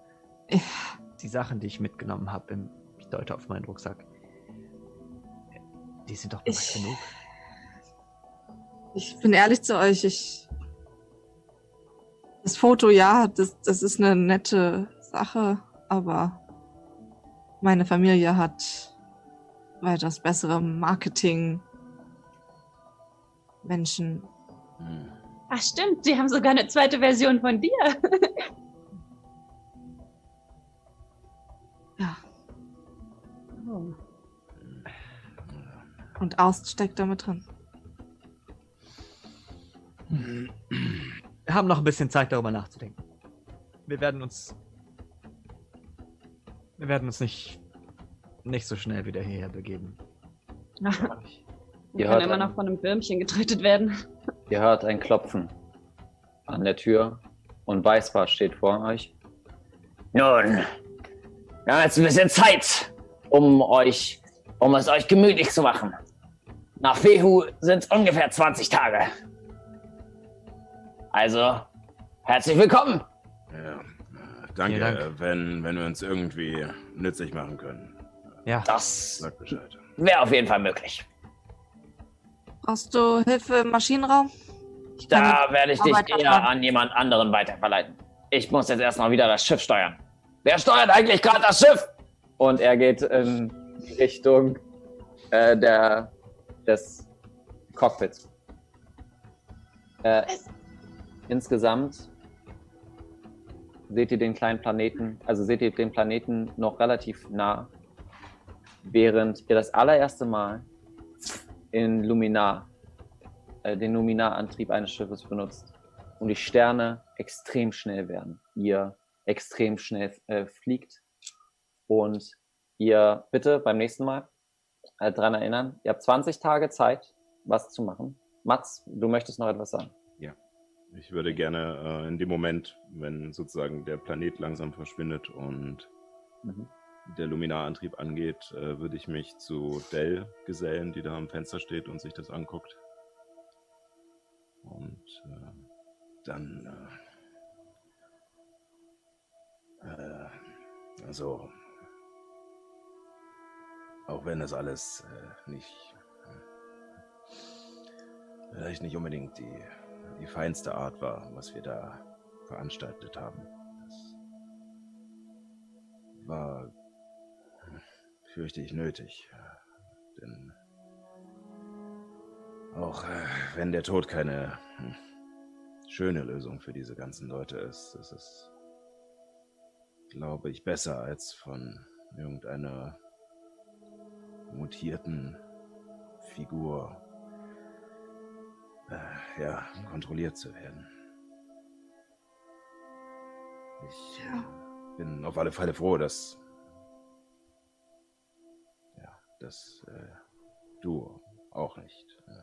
Ja. Die Sachen, die ich mitgenommen habe. Ich deute auf meinen Rucksack. Die sind doch bereit Ich- genug. Ich bin ehrlich zu euch, ich. Das Foto, ja, das, das ist eine nette Sache, aber meine Familie hat weitaus bessere Marketing. Menschen. hm. Ach stimmt, sie haben sogar eine zweite Version von dir. Oh. Und Aust steckt da mit drin. Wir haben noch ein bisschen Zeit, darüber nachzudenken. Wir werden uns. Wir werden uns nicht. nicht so schnell wieder hierher begeben. Wir Ihr können immer ein- noch von einem Würmchen getötet werden. Ihr hört ein Klopfen an der Tür und Weißbart steht vor euch. Nun, wir haben jetzt ein bisschen Zeit, um euch, um es euch gemütlich zu machen. Nach Fehu sind es ungefähr 20 Tage. Also, herzlich willkommen. Ja, danke, Dank. wenn, wenn wir uns irgendwie nützlich machen können. Ja. Das wäre auf jeden Fall möglich. Brauchst du Hilfe im Maschinenraum? Da werde ich dich Arbeit eher erfahren. an jemand anderen weiterverleiten. Ich muss jetzt erstmal wieder das Schiff steuern. Wer steuert eigentlich gerade das Schiff? Und er geht in Richtung äh, der, des Cockpits. Äh, insgesamt seht ihr den kleinen Planeten, also seht ihr den Planeten noch relativ nah, während ihr das allererste Mal in Luminar, äh, den Luminarantrieb eines Schiffes benutzt und die Sterne extrem schnell werden. Ihr extrem schnell äh, fliegt und ihr bitte beim nächsten Mal äh, dran erinnern, ihr habt 20 Tage Zeit, was zu machen. Mats, du möchtest noch etwas sagen. Ich würde gerne äh, in dem Moment, wenn sozusagen der Planet langsam verschwindet und Mhm. der Luminarantrieb angeht, äh, würde ich mich zu Dell gesellen, die da am Fenster steht und sich das anguckt. Und äh, Dann. Äh, äh, also. Auch wenn das alles äh, nicht. Äh, vielleicht nicht unbedingt die, die feinste Art war, was wir da veranstaltet haben. Das war, fürchte ich, nötig. äh, Denn auch äh, wenn der Tod keine hm, schöne Lösung für diese ganzen Leute ist, ist es, glaube ich, besser als von irgendeiner mutierten Figur äh, ja, kontrolliert zu werden. Ich äh, bin auf alle Fälle froh, dass ja, dass äh, du auch nicht äh,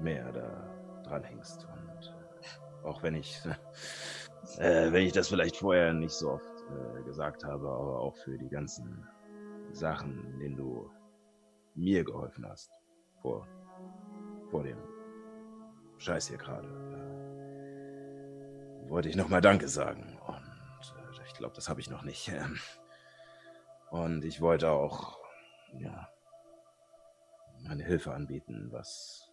mehr da dran hängst und äh, auch wenn ich äh, wenn ich das vielleicht vorher nicht so oft gesagt habe, aber auch für die ganzen Sachen, in denen du mir geholfen hast vor vor dem Scheiß hier gerade. Äh, wollte ich nochmal Danke sagen. Und äh, ich glaube, das habe ich noch nicht. Ähm, und ich wollte auch, ja, meine Hilfe anbieten, was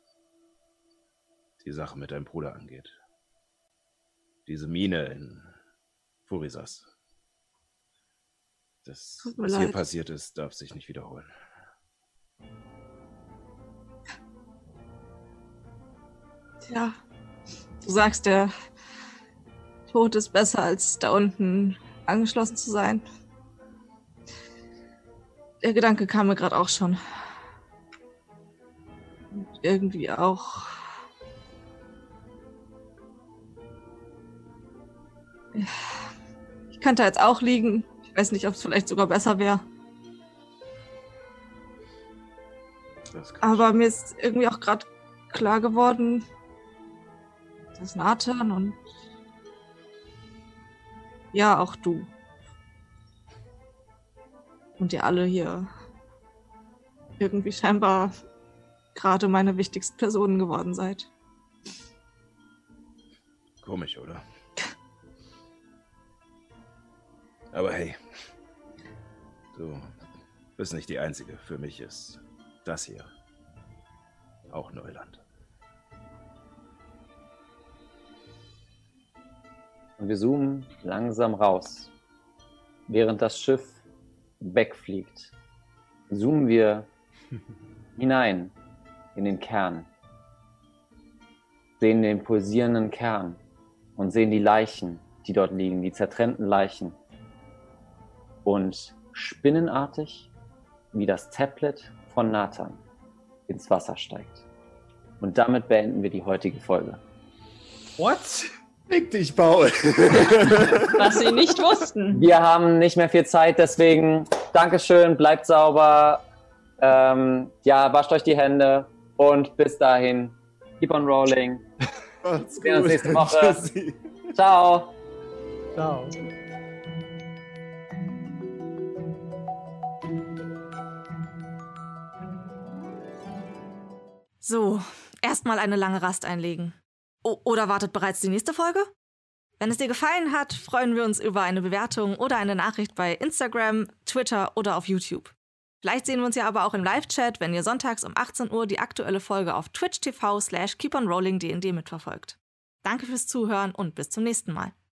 die Sache mit deinem Bruder angeht. Diese Mine in Furisas. Das, was hier leid. passiert ist, darf sich nicht wiederholen. Tja, du sagst, der Tod ist besser, als da unten angeschlossen zu sein. Der Gedanke kam mir gerade auch schon. Und irgendwie auch. Ich könnte jetzt auch liegen. Ich weiß nicht, ob es vielleicht sogar besser wäre. Aber mir ist irgendwie auch gerade klar geworden, dass Nathan und ja, auch du. Und ihr alle hier irgendwie scheinbar gerade meine wichtigsten Personen geworden seid. Komisch, oder? Aber hey, du bist nicht die Einzige. Für mich ist das hier auch Neuland. Und wir zoomen langsam raus. Während das Schiff wegfliegt, zoomen wir hinein in den Kern. Sehen den pulsierenden Kern und sehen die Leichen, die dort liegen, die zertrennten Leichen. und spinnenartig wie das Tablet von Nathan ins Wasser steigt. Und damit beenden wir die heutige Folge. What? Fick dich, Paul. Was sie nicht wussten. Wir haben nicht mehr viel Zeit, deswegen Dankeschön, bleibt sauber, ähm, ja, wascht euch die Hände und bis dahin, keep on rolling. Macht's Wir sehen uns nächste Woche. Ciao. Ciao. So, erstmal eine lange Rast einlegen. O oder wartet bereits die nächste Folge? Wenn es dir gefallen hat, freuen wir uns über eine Bewertung oder eine Nachricht bei Instagram, Twitter oder auf YouTube. Vielleicht sehen wir uns ja aber auch im Live-Chat, wenn ihr sonntags um 18 Uhr die aktuelle Folge auf Twitch TV slash keeponrollingdnd mitverfolgt. Danke fürs Zuhören und bis zum nächsten Mal.